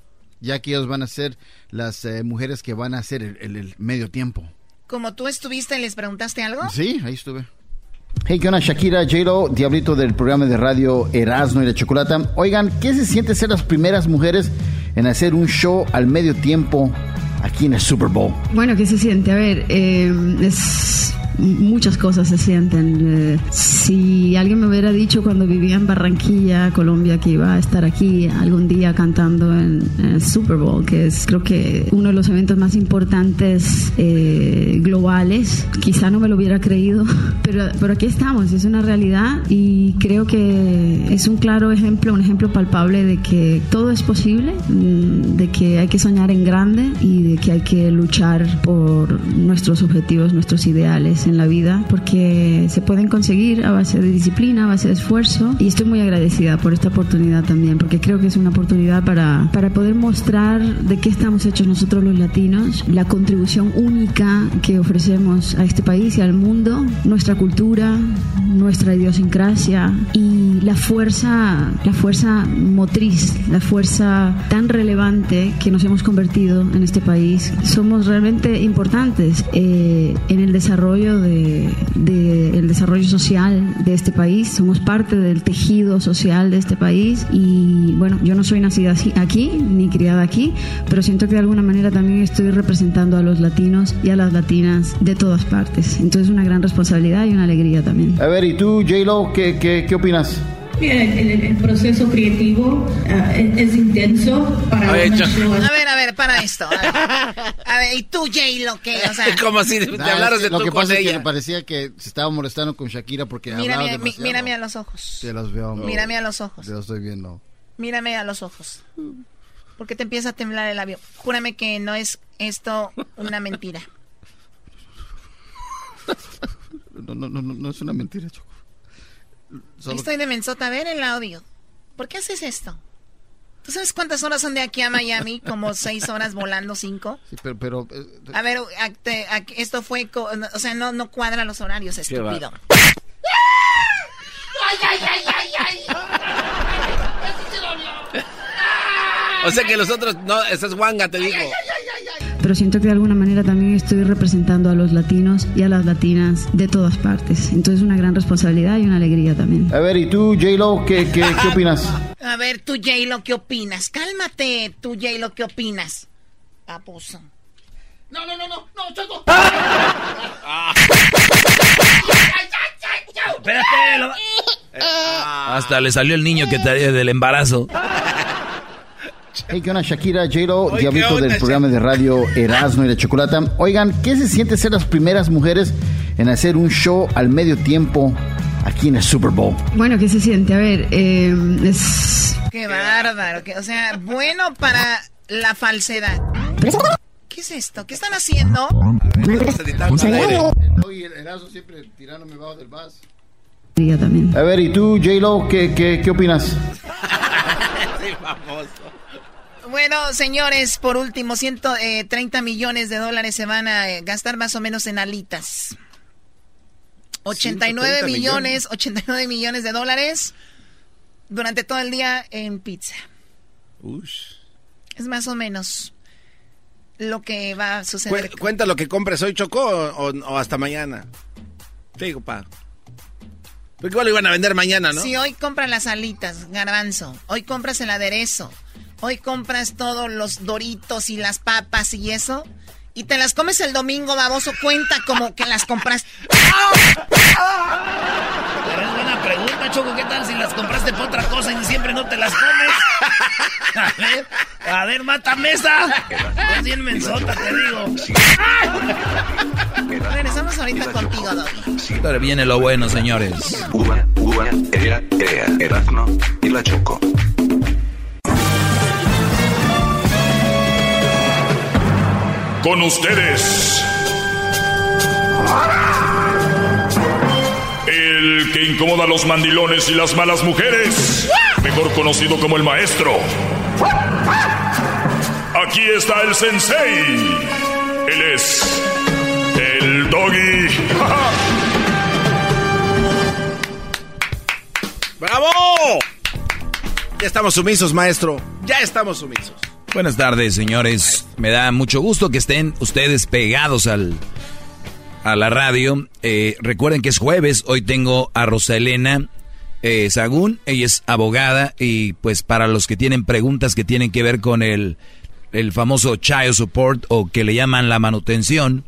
ya que ellos van a ser las eh, mujeres que van a hacer el, medio tiempo. Como tú estuviste, ¿les preguntaste algo? Sí, ahí estuve. Hey, ¿qué onda? Shakira, j Diablito del programa de radio Erasmo y la Chocolata. Oigan, ¿qué se siente ser las primeras mujeres en hacer un show al medio tiempo aquí en el Super Bowl. Bueno, ¿qué se siente? A ver, eh, es muchas cosas se sienten. Eh, si alguien me hubiera dicho cuando vivía en Barranquilla, Colombia, que iba a estar aquí algún día cantando en, el Super Bowl, que es creo que uno de los eventos más importantes eh, globales, quizá no me lo hubiera creído, pero, pero aquí estamos, es una realidad y creo que es un claro ejemplo, un ejemplo palpable de que todo es posible, mm, de que hay que soñar en grande y de que hay que luchar por nuestros objetivos, nuestros ideales en la vida, porque se pueden conseguir a base de disciplina, a base de esfuerzo. Y estoy muy agradecida por esta oportunidad también, porque creo que es una oportunidad para, para poder mostrar de qué estamos hechos nosotros los latinos, la contribución única que ofrecemos a este país y al mundo, nuestra cultura, nuestra idiosincrasia y la fuerza, la fuerza motriz, la fuerza tan relevante que nos hemos convertido en este país. Somos realmente importantes eh, en el desarrollo de, el desarrollo social de este país, somos parte del tejido social de este país y bueno, yo no soy nacida aquí ni criada aquí, pero siento que de alguna manera también estoy representando a los latinos y a las latinas de todas partes. Entonces es una gran responsabilidad y una alegría también. A ver, ¿y tú, J-Lo, qué, qué, qué opinas? El, proceso creativo ah, es, intenso para a ver, A ver, a ver, para esto. A ver, ¿y tú, Jay, lo que? O sea, Como si te hablaras de Lo que pasa es que me parecía que se estaba molestando con Shakira porque mírame, hablaba demasiado. mírame a los ojos. Te los veo. Mírame a los ojos. Te los estoy viendo. Mírame a los ojos. Porque te empieza a temblar el labio. Júrame que no es esto una mentira. No, no, no, no es una mentira, Choco. Estoy de mensota. A ver el audio. ¿Por qué haces esto? ¿Tú sabes cuántas horas son de aquí a Miami? Como seis horas volando, cinco. Sí, pero... pero eh, a ver, esto fue... O sea, no, no cuadra los horarios, estúpido. O sea que los otros... No, esa es Wanga, te digo pero siento que de alguna manera también estoy representando a los latinos y a las latinas de todas partes. Entonces es una gran responsabilidad y una alegría también. A ver, ¿y tú, J-Lo, qué, qué, qué opinas? A ver, tú, J-Lo, ¿qué opinas? Cálmate, tú, J-Lo, ¿qué opinas? Papuso. No, no, no, no, no, Choco. Espérate, Hasta le salió el niño que te del embarazo. Hey, ¿qué onda, Shakira, J-Lo, diablito del programa de radio Erasmo y la Chocolata? Oigan, ¿qué se siente ser las primeras mujeres en hacer un show al medio tiempo aquí en el Super Bowl? Bueno, ¿qué se siente? A ver, eh, es... Qué bárbaro, o sea, bueno para la falsedad. ¿Qué es esto? ¿Qué están haciendo? Oye, el Erasmo siempre tirándome bajo del bus. También. A ver, ¿y tú, J-Lo, qué, qué, qué opinas? sí, famoso. Bueno, señores, por último, 130 eh, millones de dólares se van a eh, gastar más o menos en alitas. 89 millones, 89 millones de dólares durante todo el día en pizza. Es más o menos lo que va a suceder. cuenta lo que compres hoy, Chocó, o, hasta mañana. Te digo, pa. Porque igual lo iban a vender mañana, ¿no? Si hoy compras las alitas, garbanzo. Hoy compras el aderezo. Hoy compras todos los doritos y las papas y eso. Y te las comes el domingo, baboso. Cuenta como que las compras. Pero es buena pregunta, Choco. ¿Qué tal si las compraste por otra cosa y siempre no te las comes? A ver, a ver, mátame esa. Es bien mensota, te digo. Regresamos ahorita contigo, Doggy. Ahora viene lo bueno, señores. Uva, uva, ea, ea, Erazno y la Choco. Con ustedes. El que incomoda a los mandilones y las malas mujeres. Mejor conocido como el maestro. Aquí está el sensei. Él es el doggy. ¡Bravo! Ya estamos sumisos, maestro. Ya estamos sumisos. Buenas tardes, señores. Me da mucho gusto que estén ustedes pegados al, a la radio. Eh, recuerden que es jueves. Hoy tengo a Rosa Elena eh, Sagún. Ella es abogada y pues para los que tienen preguntas que tienen que ver con el el famoso child support o que le llaman la manutención,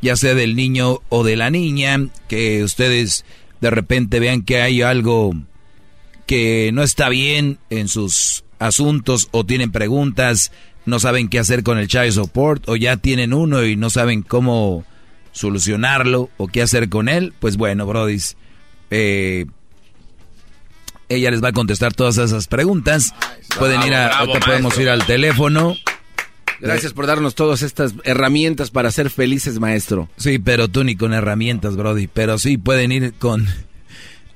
ya sea del niño o de la niña, que ustedes de repente vean que hay algo que no está bien en sus asuntos o tienen preguntas, no saben qué hacer con el child support o ya tienen uno y no saben cómo solucionarlo o qué hacer con él, pues bueno, brodis, eh, ella les va a contestar todas esas preguntas. Pueden ir a, podemos ir al teléfono. Gracias por darnos todas estas herramientas para ser felices, maestro. Sí, pero tú ni con herramientas, Brody. Pero sí pueden ir con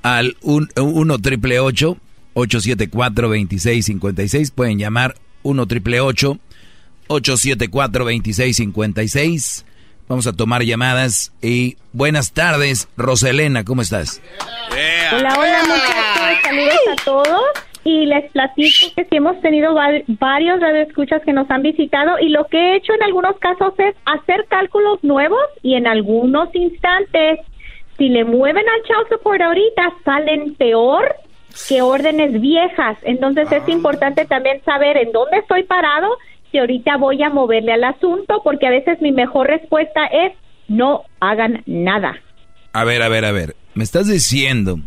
al 1 triple 874 2656. Pueden llamar 1 triple 874 2656. Vamos a tomar llamadas y buenas tardes, Roselena, ¿cómo estás? Hola, hola, muchachos, saludos a todos y les platico que sí hemos tenido varios radioescuchas que nos han visitado y lo que he hecho en algunos casos es hacer cálculos nuevos y en algunos instantes, si le mueven al child support ahorita, salen peor que órdenes viejas. Entonces es ah. importante también saber en dónde estoy parado si ahorita voy a moverle al asunto, porque a veces mi mejor respuesta es no hagan nada. A ver, a ver, a ver. Me estás diciendo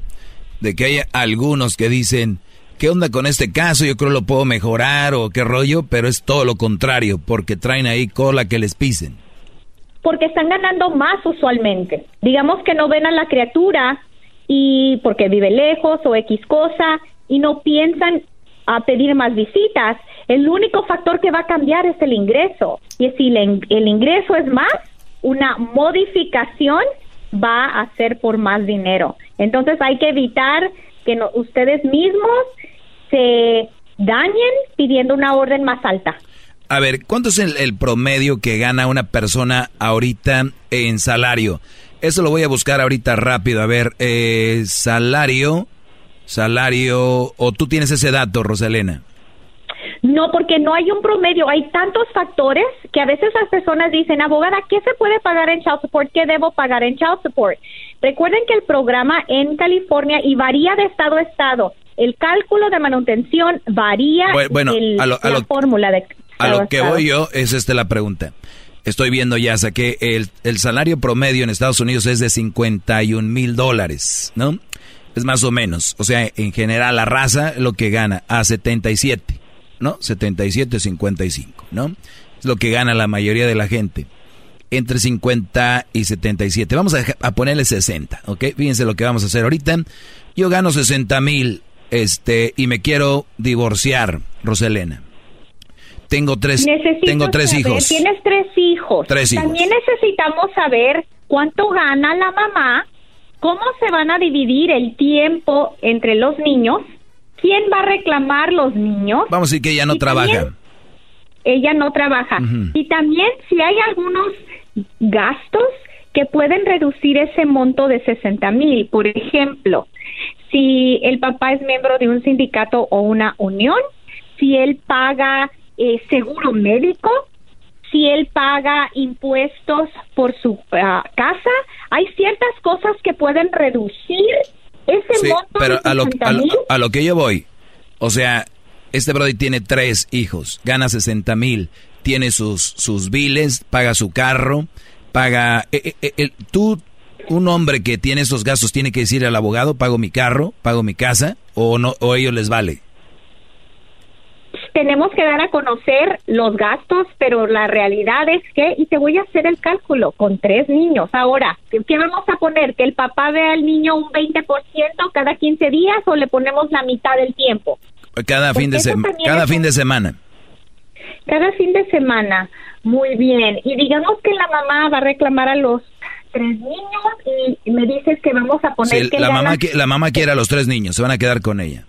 de que hay algunos que dicen, ¿qué onda con este caso? Yo creo lo puedo mejorar o qué rollo, pero es todo lo contrario, porque traen ahí cola que les pisen. Porque están ganando más usualmente. Digamos que no ven a la criatura y porque vive lejos o X cosa y no piensan a pedir más visitas el único factor que va a cambiar es el ingreso. Y si el, ingreso es más, una modificación va a ser por más dinero. Entonces hay que evitar que ustedes mismos se dañen pidiendo una orden más alta. A ver, ¿cuánto es el, promedio que gana una persona ahorita en salario? Eso lo voy a buscar ahorita rápido. A ver, eh, salario, salario, o tú tienes ese dato, Rosalena. No, porque no hay un promedio. Hay tantos factores que a veces las personas dicen, abogada, ¿qué se puede pagar en child support? ¿Qué debo pagar en child support? Recuerden que el programa en California y varía de estado a estado. El cálculo de manutención varía bueno, a lo, la fórmula de a lo que voy yo es esta la pregunta. Estoy viendo ya, que el, el salario promedio en Estados Unidos es de 51 mil dólares, ¿no? Es más o menos. O sea, en general la raza lo que gana a 77. ¿no? 77, 55, ¿no? Es lo que gana la mayoría de la gente. Entre 50 y 77. Vamos a, ponerle 60, ¿ok? Fíjense lo que vamos a hacer ahorita. Yo gano 60 mil este, y me quiero divorciar, Roselena. Tengo tres, tengo tres hijos. Tienes tres hijos. Tres hijos. También necesitamos saber cuánto gana la mamá, cómo se van a dividir el tiempo entre los niños ¿Quién va a reclamar los niños? Vamos a decir que ella no trabaja. ella no trabaja. Y también si hay algunos gastos que pueden reducir ese monto de 60 mil. Por ejemplo, si el papá es miembro de un sindicato o una unión, si él paga eh, seguro médico, si él paga impuestos por su ah, casa, hay ciertas cosas que pueden reducir ese pero a lo, a, lo, que yo voy, o sea, este Brody tiene tres hijos, gana 60 mil, tiene sus, sus biles, paga su carro, paga... Eh, eh, eh, tú, un hombre que tiene esos gastos, tiene que decirle al abogado, pago mi carro, pago mi casa, o, no, o ellos les vale tenemos que dar a conocer los gastos, pero la realidad es que, y te voy a hacer el cálculo, con tres niños. Ahora, ¿qué vamos a poner? ¿Que el papá vea al niño un 20% cada 15 días o le ponemos la mitad del tiempo? Cada, fin de, cada fin de semana. Cada fin de semana. Muy bien. Y digamos que la mamá va a reclamar a los tres niños y me dices que vamos a poner que la mamá la mamá quiere a los tres niños, se van a quedar con ella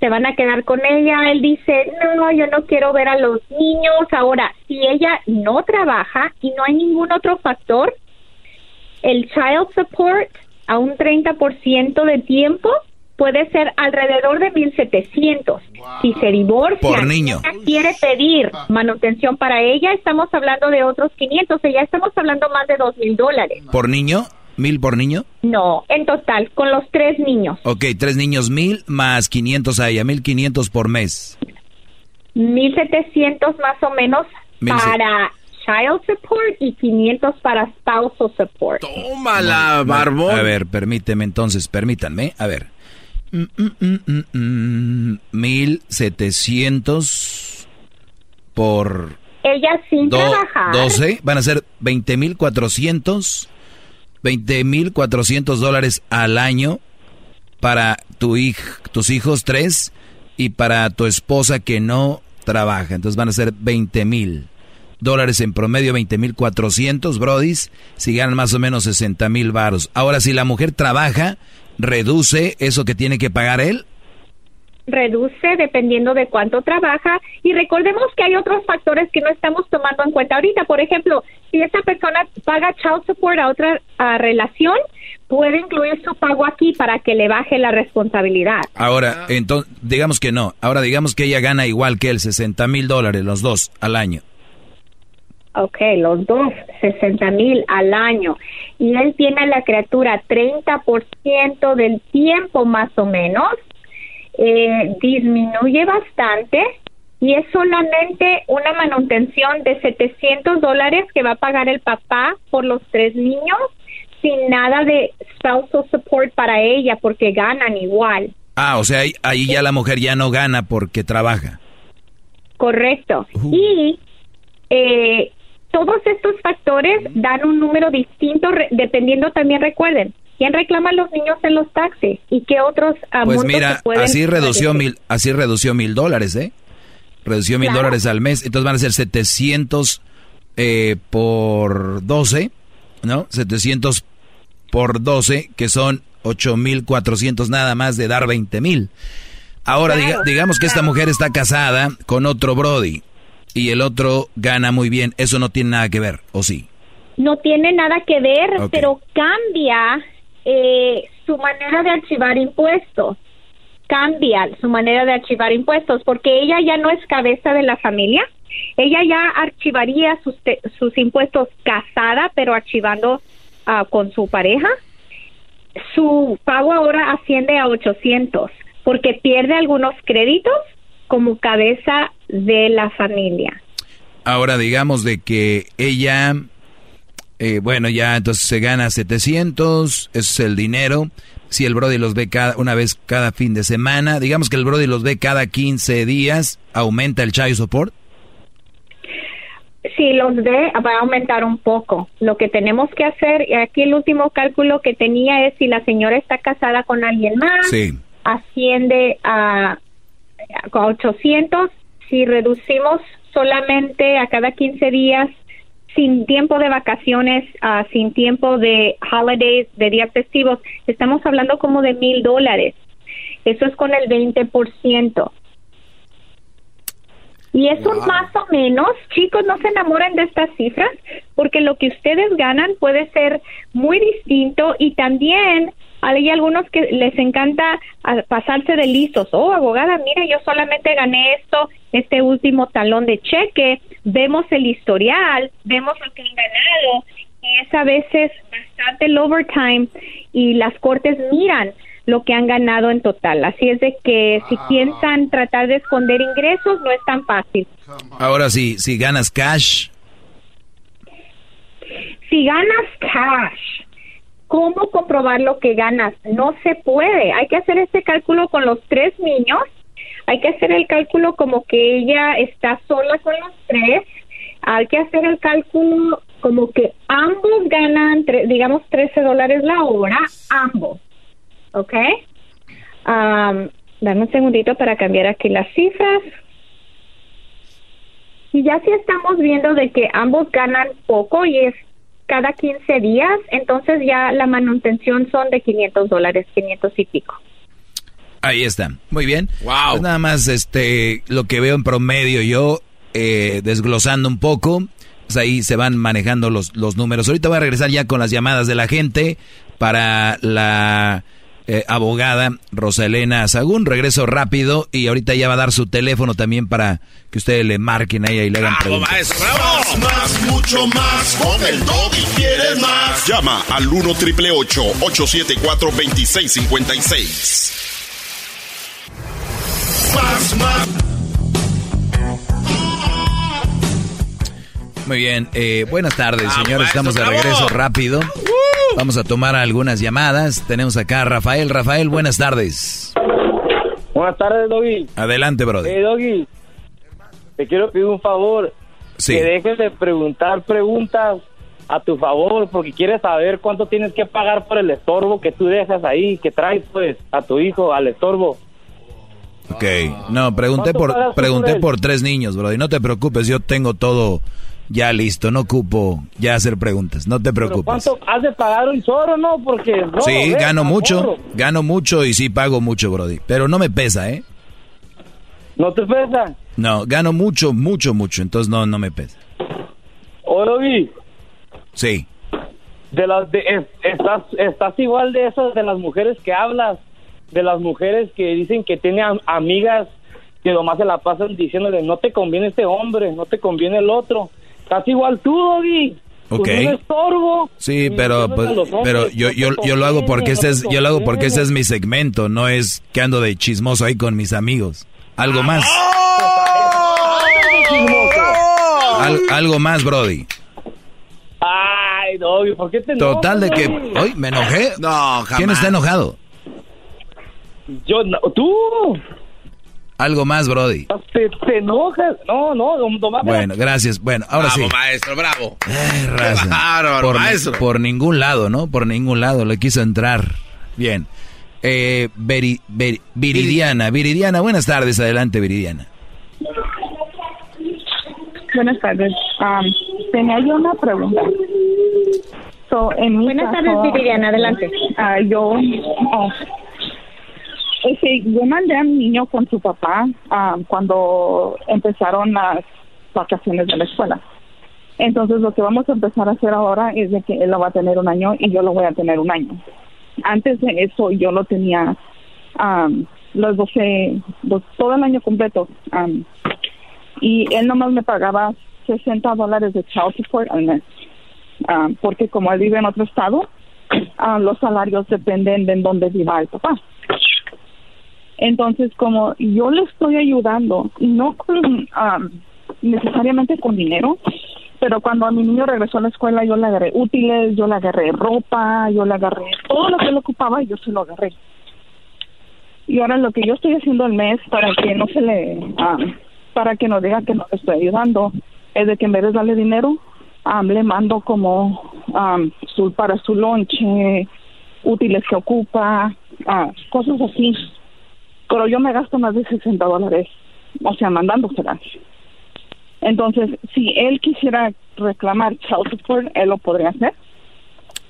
se van a quedar con ella. Él dice, no, yo no quiero ver a los niños. Ahora, si ella no trabaja y no hay ningún otro factor, el child support a un 30% de tiempo puede ser alrededor de 1700. Si se divorcia, por niño. quiere pedir manutención para ella, estamos hablando de otros 500, o sea, ya estamos hablando más de 2000 dólares. ¿Por niño? ¿Mil por niño? No, en total, con los tres niños. Ok, tres niños, mil más 500 a ella, 1500 por mes. 1.700 más o menos para child support y 500 para spousal support. Tómala, barbón. A ver, permíteme entonces, permítanme. A ver. Mm, mm, mm, 1700 por ella sin trabajar. 12 van a ser 20,400 20,400 dólares al año para tu hij tus hijos tres y para tu esposa que no trabaja. Entonces van a ser 20 mil dólares en promedio, 20 mil 400 brodis, si ganan más o menos 60 mil varos. Ahora, si la mujer trabaja, ¿reduce eso que tiene que pagar él? Reduce dependiendo de cuánto trabaja y recordemos que hay otros factores que no estamos tomando en cuenta ahorita. Por ejemplo, si esa persona paga child support a otra relación, puede incluir su pago aquí para que le baje la responsabilidad. Ahora, entonces, digamos que no. Ahora, digamos que ella gana igual que él, 60 mil dólares los dos al año. Ok, los dos, 60 mil al año. Y él tiene a la criatura 30% del tiempo más o menos eh, disminuye bastante y es solamente una manutención de 700 dólares que va a pagar el papá por los tres niños sin nada de spousal support para ella porque ganan igual. Ah, o sea, ahí, ya la mujer ya no gana porque trabaja. Correcto. Y eh, todos estos factores dan un número distinto dependiendo también, recuerden, ¿Quién reclama a los niños en los taxis? ¿Y qué otros Pues mira, así redució mil, así redució mil dólares, ¿eh? Redució mil dólares al mes, entonces van a ser 700 eh, por 12, ¿no? 700 por 12, que son 8.400 nada más de dar 20 mil. Ahora, digamos que esta mujer está casada con otro Brody y el otro gana muy bien. Eso no tiene nada que ver, ¿o sí? No tiene nada que ver, pero cambia eh, su manera de archivar impuestos. Cambia su manera de archivar impuestos porque ella ya no es cabeza de la familia. Ella ya archivaría sus, sus impuestos casada, pero archivando ah, con su pareja. Su pago ahora asciende a 800 porque pierde algunos créditos como cabeza de la familia. Ahora digamos de que ella eh, bueno, ya entonces se gana 700, eso es el dinero. Si el Brody los ve cada, una vez cada fin de semana, digamos que el Brody los ve cada 15 días, ¿aumenta el child support? Si los ve, va a aumentar un poco. Lo que tenemos que hacer, aquí el último cálculo que tenía es si la señora está casada con alguien más, asciende a, a 800. Si reducimos solamente a cada 15 días sin tiempo de vacaciones, uh, sin tiempo de holidays, de días festivos, estamos hablando como de mil dólares. Eso es con el 20%. Y eso más o menos, chicos, no se enamoren de estas cifras, porque lo que ustedes ganan puede ser muy distinto y también hay algunos que les encanta ah, pasarse de listos. Oh, abogada, mira, yo solamente gané esto, este último talón de cheque. Vemos el historial, vemos lo que han ganado y es a veces bastante el overtime y las cortes miran lo que han ganado en total. Así es de que si piensan tratar de esconder ingresos, no es tan fácil. Ahora sí, si ganas cash. Si ganas cash, ¿Cómo comprobar lo que ganas? No se puede. Hay que hacer este cálculo con los tres niños. Hay que hacer el cálculo como que ella está sola con los tres. Hay que hacer el cálculo como que ambos ganan, digamos, 13 dólares la hora, ambos. ¿Ok? Dame un segundito para cambiar aquí las cifras. Y ya si estamos viendo de que ambos ganan poco y es cada 15 días, entonces ya la manutención son de 500 dólares, 500 y pico. Ahí está, muy bien. Wow. Pues nada más este, lo que veo en promedio yo, eh, desglosando un poco, pues ahí se van manejando los, los números. Ahorita voy a regresar ya con las llamadas de la gente para la eh, abogada Rosalena Sagún. Regreso rápido y ahorita ya va a dar su teléfono también para que ustedes le marquen a ella y le hagan preguntas. Más, más, mucho más. Con el y quieres más. Llama al 1 triple 874 2656. Más, más. Muy bien, eh, buenas tardes, ah, señores. Estamos de regreso rápido. Vamos a tomar algunas llamadas. Tenemos acá a Rafael. Rafael, buenas tardes. Buenas tardes, Doggy. Adelante, brother. Eh, Doggy, te quiero pedir un favor. Sí. Que dejes de preguntar preguntas a tu favor, porque quieres saber cuánto tienes que pagar por el estorbo que tú dejas ahí, que traes, pues, a tu hijo al estorbo. Ok, no, pregunté por pregunté por, tres niños, bro, y no te preocupes, yo tengo todo ya listo, no ocupo ya hacer preguntas, no te preocupes. ¿Cuánto has de pagar un solo, no? Porque no, Sí, gano mucho, gano mucho y sí pago mucho, Brody, pero no me pesa, ¿eh? ¿No te pesa? No, gano mucho, mucho, mucho, entonces no no me pesa. Oye, Sí. De las de, estás estás igual de esas de las mujeres que hablas de las mujeres que dicen que tienen amigas que nomás se la pasan diciéndole no te conviene este hombre, no te conviene el otro. Casi igual tú, Doggy. Ok. estorbo. Sí, pero pues, pero yo yo yo lo hago porque este es yo lo hago porque ese es mi segmento, no es que ando de chismoso ahí con mis amigos. Algo más. algo más, Brody. Ay, Doggy, ¿por qué te Total de que hoy me enojé. No, jamás. ¿Quién está enojado? Yo, no, tú. Algo más, Brody. Te, te enojas. No, no, no Bueno, gracias. Bueno, ahora bravo, sí. maestro, bravo. Eh, raza. Bárbaro, por, maestro. por ningún lado, ¿no? Por ningún lado le quiso entrar. Bien. Eh, Veri- Veri- Viridiana, Viridiana, buenas tardes. Adelante, Viridiana. Buenas tardes. Um, tenía yo una pregunta. So, en mi Buenas caso, tardes, Viridiana, adelante. ah, yo, oh, este, yo mandé a mi niño con su papá ah, cuando empezaron las vacaciones de la escuela. Entonces, lo que vamos a empezar a hacer ahora es de que él lo va a tener un año y yo lo voy a tener un año. Antes de eso, yo lo tenía um, los 12, los- todo el año completo. um, y él nomás me pagaba 60 dólares de child support al mes. Porque como él vive en otro estado, ah, los salarios dependen de en dónde viva el papá. Entonces, como yo le estoy ayudando, no con, ah, necesariamente con dinero, pero cuando a mi niño regresó a la escuela, yo le agarré útiles, yo le agarré ropa, yo le agarré todo lo que le ocupaba, yo se lo agarré. Y ahora lo que yo estoy haciendo al mes para que no se le, ah, para que no diga que no le estoy ayudando, es de que en vez de darle dinero, ah, le mando como su, para su lonche, útiles que ocupa, ah, cosas así. Pero yo me gasto más de 60 dólares, o sea, mandándoselas. Entonces, si él quisiera reclamar child support, él lo podría hacer.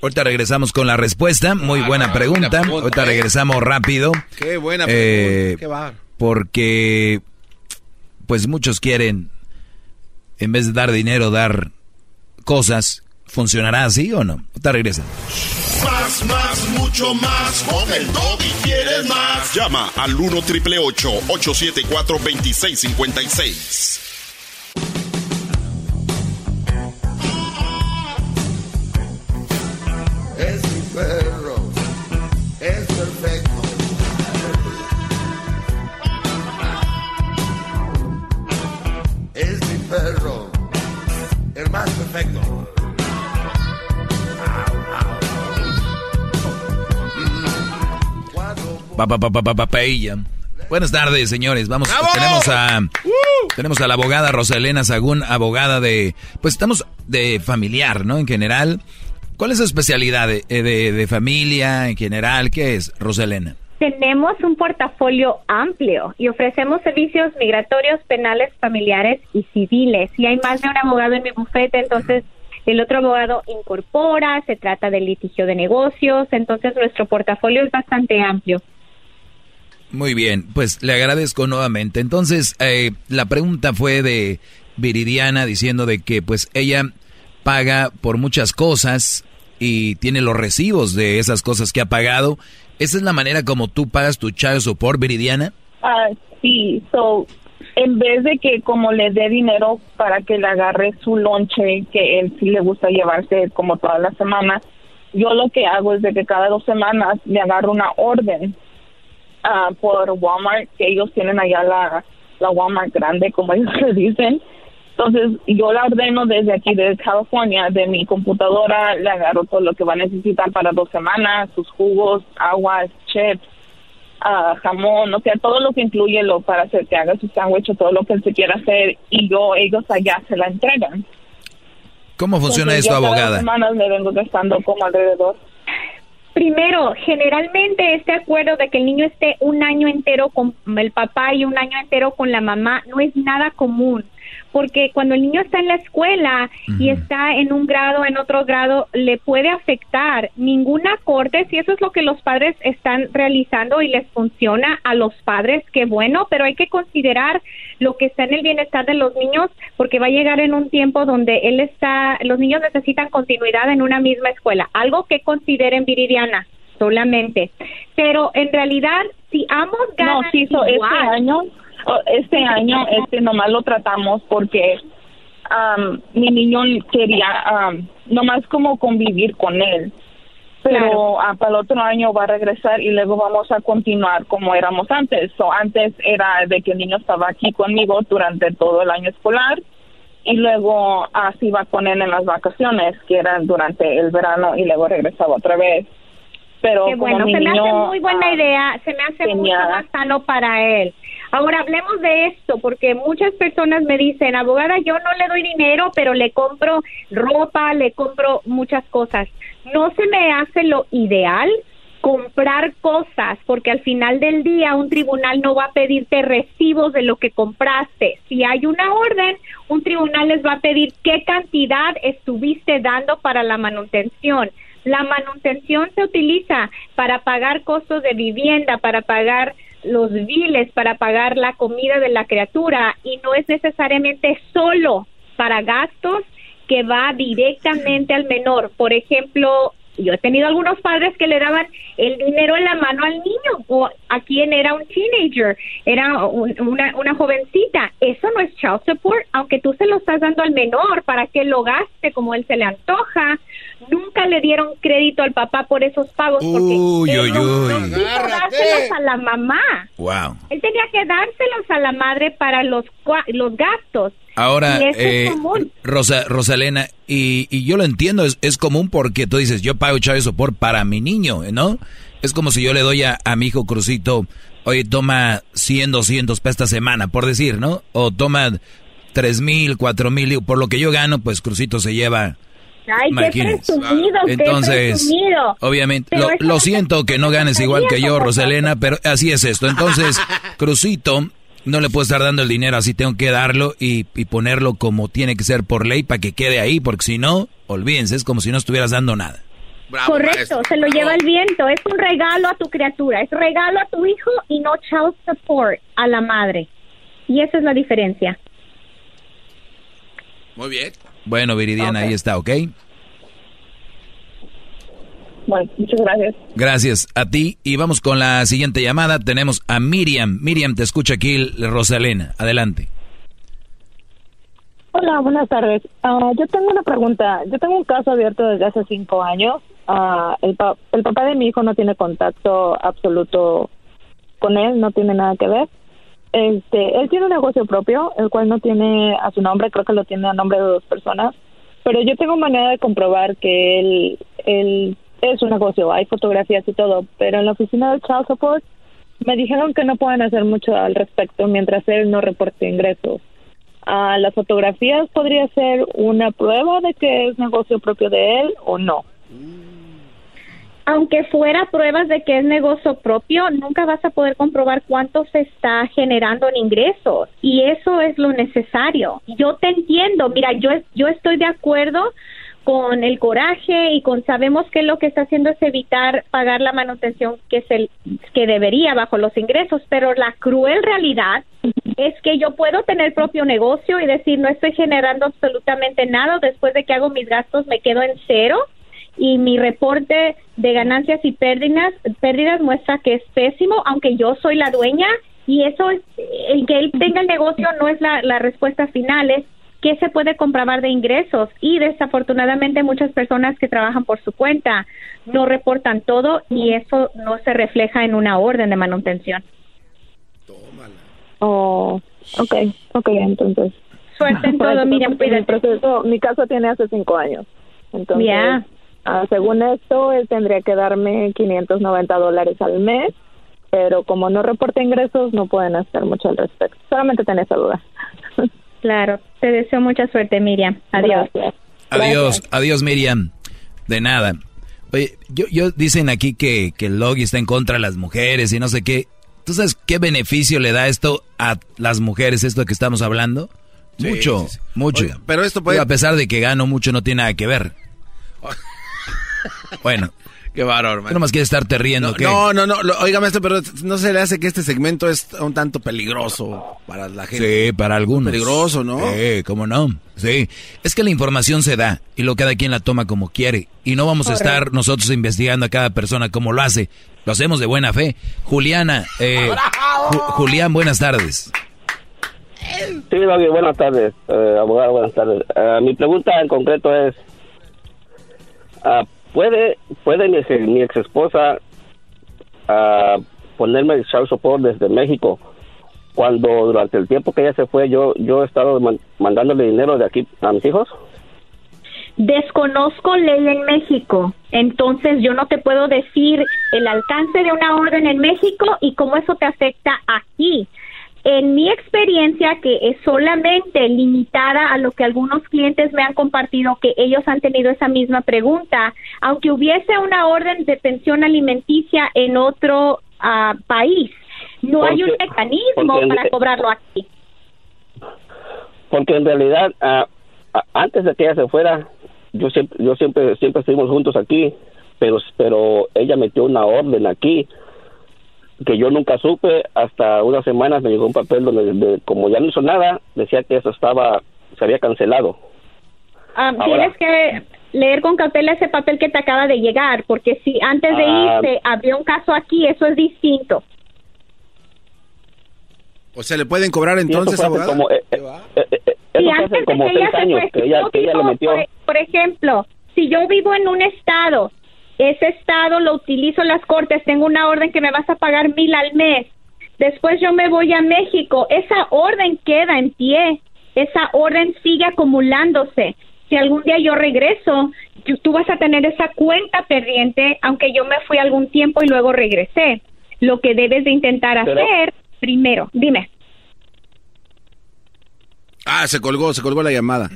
Ahorita regresamos con la respuesta. Muy buena pregunta. Ahorita regresamos rápido. Qué buena Eh, pregunta. Qué bar. porque pues muchos quieren en vez de dar dinero dar cosas funcionará así o no ahorita regresa Más, más, mucho más. Con el y quieres más. Llama al 1 triple 874 2656. Paella. buenas tardes señores. Vamos tenemos a tenemos a la abogada Rosalena Sagún abogada de pues estamos de familiar no en general. ¿cuál es su especialidad de, eh, de, de familia en general qué es Rosalena Tenemos un portafolio amplio y ofrecemos servicios migratorios, penales, familiares y civiles. Y hay más de un abogado en mi bufete, entonces el otro abogado incorpora, se trata de litigio de negocios, entonces nuestro portafolio es bastante amplio. Muy bien, pues le agradezco nuevamente. Entonces, eh, la pregunta fue de Viridiana diciendo de que pues ella paga por muchas cosas y tiene los recibos de esas cosas que ha pagado. ¿Esa es la manera como tú pagas tu child support, Viridiana? Ah, sí, so, en vez de que como le dé dinero para que le agarre su lonche, que él sí le gusta llevarse como toda la semana, yo lo que hago es de que cada dos semanas le agarro una orden ah, por Walmart, que ellos tienen allá la, la Walmart grande, como ellos le dicen, Entonces, yo la ordeno desde aquí, desde California, de mi computadora, le agarro todo lo que va a necesitar para dos semanas, sus jugos, aguas, chips, ah, jamón, o sea, todo lo que incluye lo para hacer que haga su sándwich o todo lo que él se quiera hacer y yo, ellos allá se la entregan. ¿Cómo funciona Entonces, esto, yo cada abogada? dos semanas me vengo gastando como alrededor. Primero, generalmente este acuerdo de que el niño esté un año entero con el papá y un año entero con la mamá no es nada común, porque cuando el niño está en la escuela y está en un grado, en otro grado, le puede afectar ninguna corte, si eso es lo que los padres están realizando y les funciona a los padres, qué bueno, pero hay que considerar lo que está en el bienestar de los niños, porque va a llegar en un tiempo donde él está, los niños necesitan continuidad en una misma escuela, algo que consideren Viridiana solamente. Pero en realidad, si ambos ganan No, so, este igual- año, oh, este año, este nomás lo tratamos porque am, mi niño quería am, nomás como convivir con él. Pero ah, para el otro año va a regresar y luego vamos a continuar como éramos antes. So, antes era de que el niño estaba aquí conmigo durante todo el año escolar y luego así iba con él en las vacaciones, que eran durante el verano y luego regresaba otra vez. Pero Qué como bueno, mi se me hace muy buena ah, idea, se me hace mucho tenía- más sano para él. Ahora hablemos de esto, porque muchas personas me dicen, abogada, yo no le doy dinero, pero le compro ropa, le compro muchas cosas. No se me hace lo ideal comprar cosas, porque al final del día un tribunal no va a pedirte recibos de lo que compraste. Si hay una orden, un tribunal les va a pedir qué cantidad estuviste dando para la manutención. La manutención se utiliza para pagar costos de vivienda, para pagar los biles, para pagar la comida de la criatura y no es necesariamente solo para gastos que va directamente al menor. Por ejemplo, yo he tenido algunos padres que le daban el dinero en la mano al niño o a quien era un teenager, era un- una, una jovencita. Eso no es child support, aunque tú se lo estás dando al menor para que lo gaste como él se le antoja. Nunca le dieron crédito al papá por esos pagos porque Uy, él uy, no- uy. no quiso dárselos a la mamá. Wow. Él tenía que dárselos a la madre para los, los gastos. Ahora, eh. Rosa, Rosalena, y, y yo lo entiendo, es, es común porque tú dices, yo pago child support para mi niño, ¿no? Es como si yo le doy a, a mi hijo Crucito, oye, toma 100, 200 para esta semana, por decir, ¿no? O toma 3 mil, 4 mil, por lo que yo gano, pues Crucito se lleva... Ay, qué Entonces, presumido. obviamente, lo, lo siento que no ganes igual que yo, Rosalena, pero así es esto. Entonces, Crucito, no le puedo estar dando el dinero, así tengo que darlo y, y ponerlo como tiene que ser por ley para que quede ahí, porque si no, olvídense, es como si no estuvieras dando nada. Correcto, se lo lleva el viento. Es un regalo a tu criatura, es regalo a tu hijo y no child support a la madre. Y esa es la diferencia. Muy bien. Bueno, Viridiana, ahí está, ¿ok? Bueno, muchas gracias. Gracias a ti y vamos con la siguiente llamada. Tenemos a Miriam. Miriam, te escucha aquí Rosalena. Adelante. Hola, buenas tardes. Ah, yo tengo una pregunta. Yo tengo un caso abierto desde hace cinco años. Ah, el, pa- el papá de mi hijo no tiene contacto absoluto con él, no tiene nada que ver. Este, él tiene un negocio propio, el cual no tiene a su nombre, creo que lo tiene a nombre de dos personas. Pero yo tengo manera de comprobar que él, él es un negocio, hay fotografías y todo. Pero en la oficina de Child Support me dijeron que no pueden hacer mucho al respecto mientras él no reporte ingresos. Ah, las fotografías podría ser una prueba de que es negocio propio de él o no. Aunque fuera pruebas de que es negocio propio, nunca vas a poder comprobar cuánto se está generando en ingresos. Y eso es lo necesario. Yo te entiendo. Mira, yo, yo estoy de acuerdo con el coraje y con sabemos que lo que está haciendo es evitar pagar la manutención que es el que debería bajo los ingresos, pero la cruel realidad es que yo puedo tener propio negocio y decir no estoy generando absolutamente nada después de que hago mis gastos me quedo en cero y mi reporte de ganancias y pérdidas pérdidas muestra que es pésimo aunque yo soy la dueña y eso es el que él tenga el negocio no es la, la respuesta final es qué se puede comprobar de ingresos y desafortunadamente muchas personas que trabajan por su cuenta no reportan todo y eso no se refleja en una orden de manutención. Oh, okay, okay, entonces. Suerte en todo, Miriam. Mi proceso, mi caso tiene hace cinco años. Entonces, Ya. ah, según esto, él tendría que darme 590 dólares al mes, pero como no reporta ingresos, no pueden hacer mucho al respecto. Solamente tenés esa duda. Claro, te deseo mucha suerte, Miriam. Adiós. Adiós, adiós Miriam. De nada. Oye, yo, yo dicen aquí que, que el Logi está en contra de las mujeres y no sé qué. ¿Tú sabes qué beneficio le da esto a las mujeres, esto que estamos hablando? Sí, mucho, sí, sí. mucho. Oiga, pero esto puede- A pesar de que gano mucho, no tiene nada que ver. bueno. Qué bárbaro, Tú nomás quieres estarte riendo, No, ¿qué? no, no, no, lo- oiga, maestro, pero no se le hace que este segmento es un tanto peligroso para la gente. Sí, para algunos. Peligroso, ¿no? Sí, cómo no. Sí. Es que la información se da y lo cada quien la toma como quiere. Y no vamos a estar nosotros investigando a cada persona como lo hace. Lo hacemos de buena fe. Juliana, eh, Ju- Julián, buenas tardes. Sí, Doggy, buenas tardes, eh, abogado, buenas tardes. Eh, mi pregunta en concreto es, ah, ¿puede, puede mi, ex- esposa ponerme el child support desde México? Cuando durante el tiempo que ella se fue, yo yo he estado man- mandándole dinero de aquí a mis hijos. Desconozco ley en México, entonces yo no te puedo decir el alcance de una orden en México y cómo eso te afecta aquí. En mi experiencia, que es solamente limitada a lo que algunos clientes me han compartido, que ellos han tenido esa misma pregunta, aunque hubiese una orden de pensión alimenticia en otro ah, país, no hay un mecanismo en- para cobrarlo aquí. Porque en realidad, ah, ah, antes de que ella se fuera, yo siempre, yo siempre, siempre estuvimos juntos aquí, pero, pero ella metió una orden aquí que yo nunca supe. Hasta unas semanas me llegó un papel donde, de- como ya no hizo nada, decía que eso estaba, se había cancelado. Ah, Ahora. tienes que leer con cautela ese papel que te acaba de llegar, porque si antes de Ah. irse había un caso aquí, eso es distinto. O sea, ¿le pueden cobrar entonces, abogado? como, eh, eh, eh, Y antes de como que ella se años fue, que ella, yo que ella lo vivo, metió. Por, por ejemplo, si yo vivo en un estado, ese estado lo utilizo en las cortes, tengo una orden que me vas a pagar mil al mes. Después yo me voy a México, esa orden queda en pie, esa orden sigue acumulándose. Si algún día yo regreso, tú- vas a tener esa cuenta pendiente, aunque yo me fui algún tiempo y luego regresé. Lo que debes de intentar Pero- hacer primero, dime. Ah, se colgó, se colgó la llamada.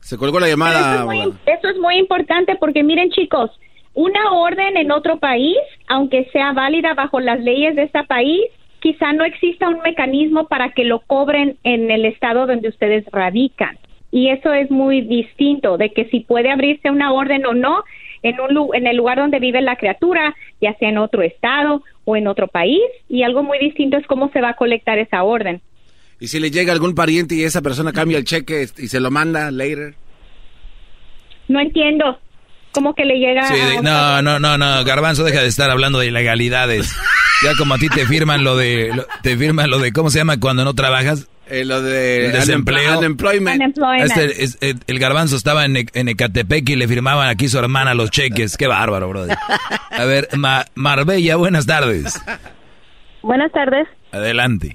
Se colgó la llamada, Eso es, muy, abogado. eso es muy importante porque miren chicos, una orden en otro país, aunque sea válida bajo las leyes de ese país, quizá no exista un mecanismo para que lo cobren en el estado donde ustedes radican. Y eso es muy distinto de que si puede abrirse una orden o no en, un, en el lugar donde vive la criatura, ya sea en otro estado o en otro país. Y algo muy distinto es cómo se va a colectar esa orden. Y si le llega algún pariente y esa persona cambia el cheque y se lo manda later. No entiendo cómo que le llega Sí, de- a- no, no, no, no, Garbanzo, deja de estar hablando de ilegalidades. Ya como a ti te firman lo de, lo- te firman lo de, ¿cómo se llama cuando no trabajas? Eh, lo de El desempleo. unemployment. Unemployment. Este, es- el, el Garbanzo estaba en, E- en Ecatepec y le firmaban aquí su hermana los cheques. Qué bárbaro, brother. A ver, Ma- Marbella, buenas tardes. Buenas tardes. Adelante.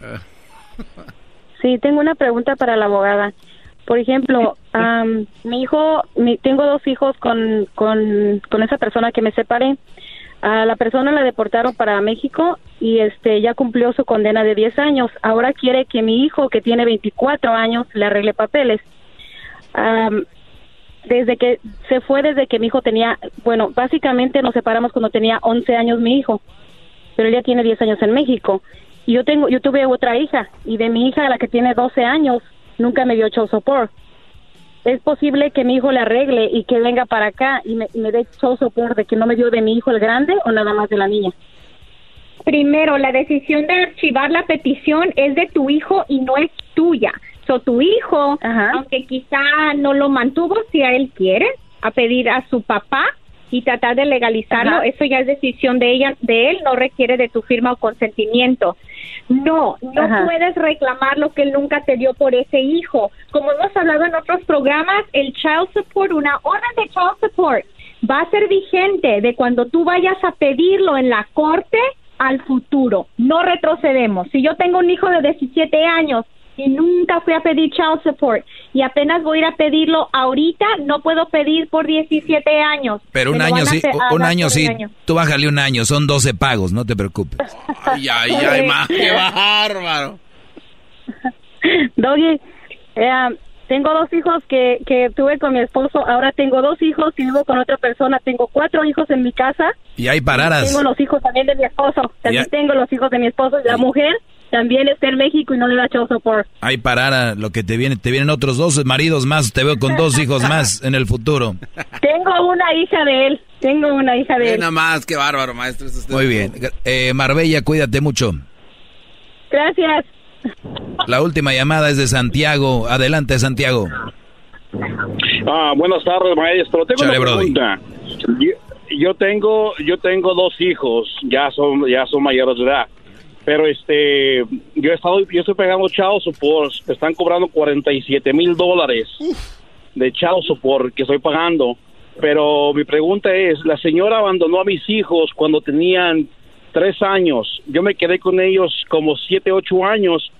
Sí, tengo una pregunta para la abogada. Por ejemplo, am, mi hijo, mi, tengo dos hijos con, con, con esa persona que me separé. A la persona la deportaron para México y este ya cumplió su condena de 10 años. Ahora quiere que mi hijo, que tiene 24 años, le arregle papeles. Am, desde que se fue desde que mi hijo tenía, bueno, básicamente nos separamos cuando tenía 11 años mi hijo, pero él ya tiene 10 años en México. Y yo tengo, yo tuve otra hija y de mi hija, la que tiene 12 años, nunca me dio child support. Es posible que mi hijo le arregle y que venga para acá y me, y me dé child support de que no me dio de mi hijo el grande o nada más de la niña. Primero, la decisión de archivar la petición es de tu hijo y no es tuya. So, tu hijo, aunque quizá no lo mantuvo, si a él quiere, a pedir a su papá y tratar de legalizarlo, Ajá. eso ya es decisión de ella, de él, no requiere de tu firma o consentimiento. No, no Ajá. puedes reclamar lo que él nunca te dio por ese hijo. Como hemos hablado en otros programas, el child support, una orden de child support, va a ser vigente de cuando tú vayas a pedirlo en la corte al futuro. No retrocedemos. Si yo tengo un hijo de 17 años y nunca fui a pedir child support y apenas voy a ir a pedirlo ahorita, no puedo pedir por 17 años. Pero un Me año sí, un año sí, año. tú bájale un año, son 12 pagos, no te preocupes. Ay, ay, ay, ma, qué bárbaro. Doggy, eh, tengo dos hijos que, que tuve con mi esposo, ahora tengo dos hijos y vivo con otra persona, tengo cuatro hijos en mi casa. Y hay pararas. Tengo los hijos también de mi esposo, también tengo los hijos de mi esposo y la mujer también está en México y no le da child support. Hay parara, lo que te viene, te vienen otros dos maridos más, te veo con dos hijos más en el futuro. Tengo una hija de él, tengo una hija de él. nada más, qué bárbaro, maestro. es usted. Muy bien. Eh, Marbella, cuídate mucho. Gracias. La última llamada es de Santiago. Adelante, Santiago. Ah, buenas tardes, maestro. Tengo Chale, una pregunta. Yo, yo tengo, yo tengo dos hijos, ya son, ya son mayores de edad. Pero este, yo he estado, yo estoy pagando child support, me están cobrando 47 mil dólares de child support que estoy pagando. Pero mi pregunta es, la señora abandonó a mis hijos cuando tenían tres años. Yo me quedé con ellos como siete, ocho años.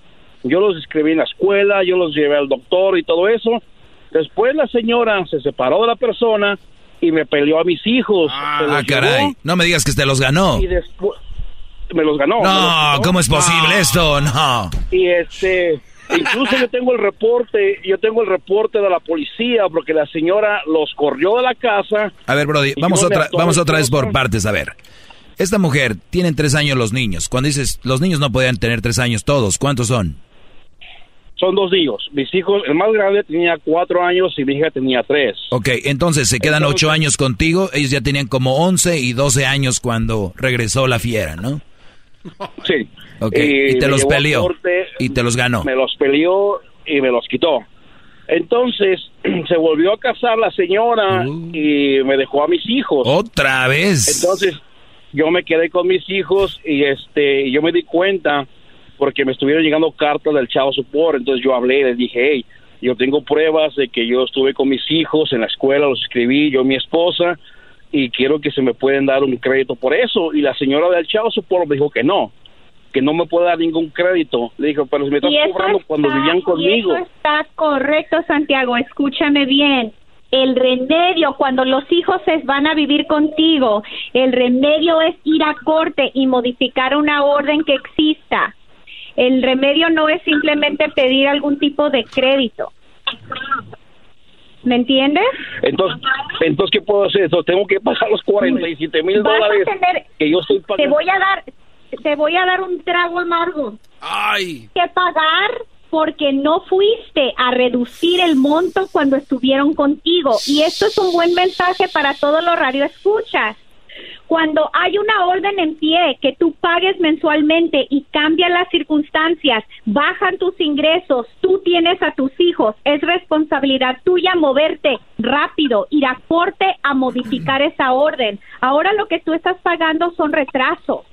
Yo los escribí en la escuela, yo los llevé al doctor y todo eso. Después la señora se separó de la persona y me peleó a mis hijos. Los Ah, caray. llevó No me digas que te los ganó. Y después me los ganó. los No, ganó. ¿cómo es posible esto? No. Y este, incluso yo tengo el reporte, yo tengo el reporte de la policía porque la señora los corrió de la casa. A ver, Brody, vamos otra, vamos otra vez por partes. A ver, esta mujer tiene tres años los niños. Cuando dices los niños no podían tener tres años todos, ¿cuántos son? Son dos hijos. Mis hijos, el más grande tenía cuatro años y mi hija tenía tres. Ok, entonces se quedan ocho años contigo. Ellos ya tenían como once y doce años cuando regresó la fiera, ¿no? Sí. Y te me los peleó. corte, Y te los ganó. Me los peleó y me los quitó. Entonces se volvió a casar la señora y me dejó a mis hijos. Otra vez. Entonces yo me quedé con mis hijos y este yo me di cuenta porque me estuvieron llegando cartas del Chavo Support. Entonces yo hablé y les dije, hey, yo tengo pruebas de que yo estuve con mis hijos en la escuela, los escribí, yo y mi esposa, y quiero que se me pueden dar un crédito por eso. Y la señora del Chavo Support me dijo que no, que no me puede dar ningún crédito. Le dijo, pero si me estás cobrando cuando vivían y conmigo. eso está correcto, Santiago. Escúchame bien. El remedio cuando los hijos se van a vivir contigo, el remedio es ir a corte y modificar una orden que exista. El remedio no es simplemente pedir algún tipo de crédito. ¿Me entiendes? Entonces, entonces ¿qué puedo hacer? Entonces, tengo que pagar los 47 mil dólares tener- que yo estoy Te pagando. voy a dar, te voy a dar un trago amargo. Ay. que pagar porque no fuiste a reducir el monto cuando estuvieron contigo. Y esto es un buen mensaje para todos los radioescuchas. Cuando hay una orden en pie que tú pagues mensualmente y cambian las circunstancias, bajan tus ingresos, tú tienes a tus hijos, es responsabilidad tuya moverte rápido, ir a corte a modificar esa orden. Ahora lo que tú estás pagando son retrasos.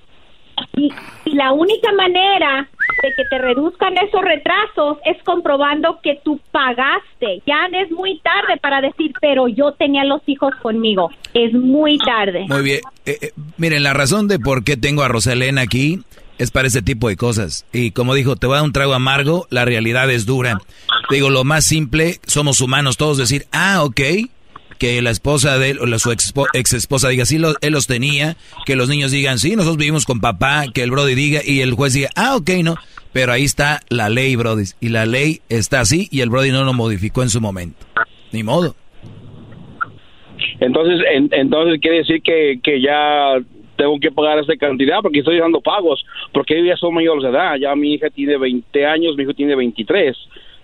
Y, la única manera de que te reduzcan esos retrasos es comprobando que tú pagaste. Ya es muy tarde para decir, pero yo tenía los hijos conmigo. Es muy tarde. Muy bien. Eh, eh, miren, la razón de por qué tengo a Rosalén aquí es para ese tipo de cosas. Y como dijo, te voy a dar un trago amargo, la realidad es dura. Digo, lo más simple, somos humanos todos, decir, ah, ok, que la esposa de él, o la, su ex, esposa diga, sí, lo- él los tenía, que los niños digan, sí, nosotros vivimos con papá, que el Brody diga, y el juez diga, ah, ok, no. Pero ahí está la ley, Brody. Y la ley está así, y el Brody no lo modificó en su momento. Ni modo. Entonces, en- entonces quiere decir que, que ya tengo que pagar esa cantidad porque estoy dando pagos, porque ellos ya son mayores de edad. Ya mi hija tiene 20 años, mi hijo tiene 23,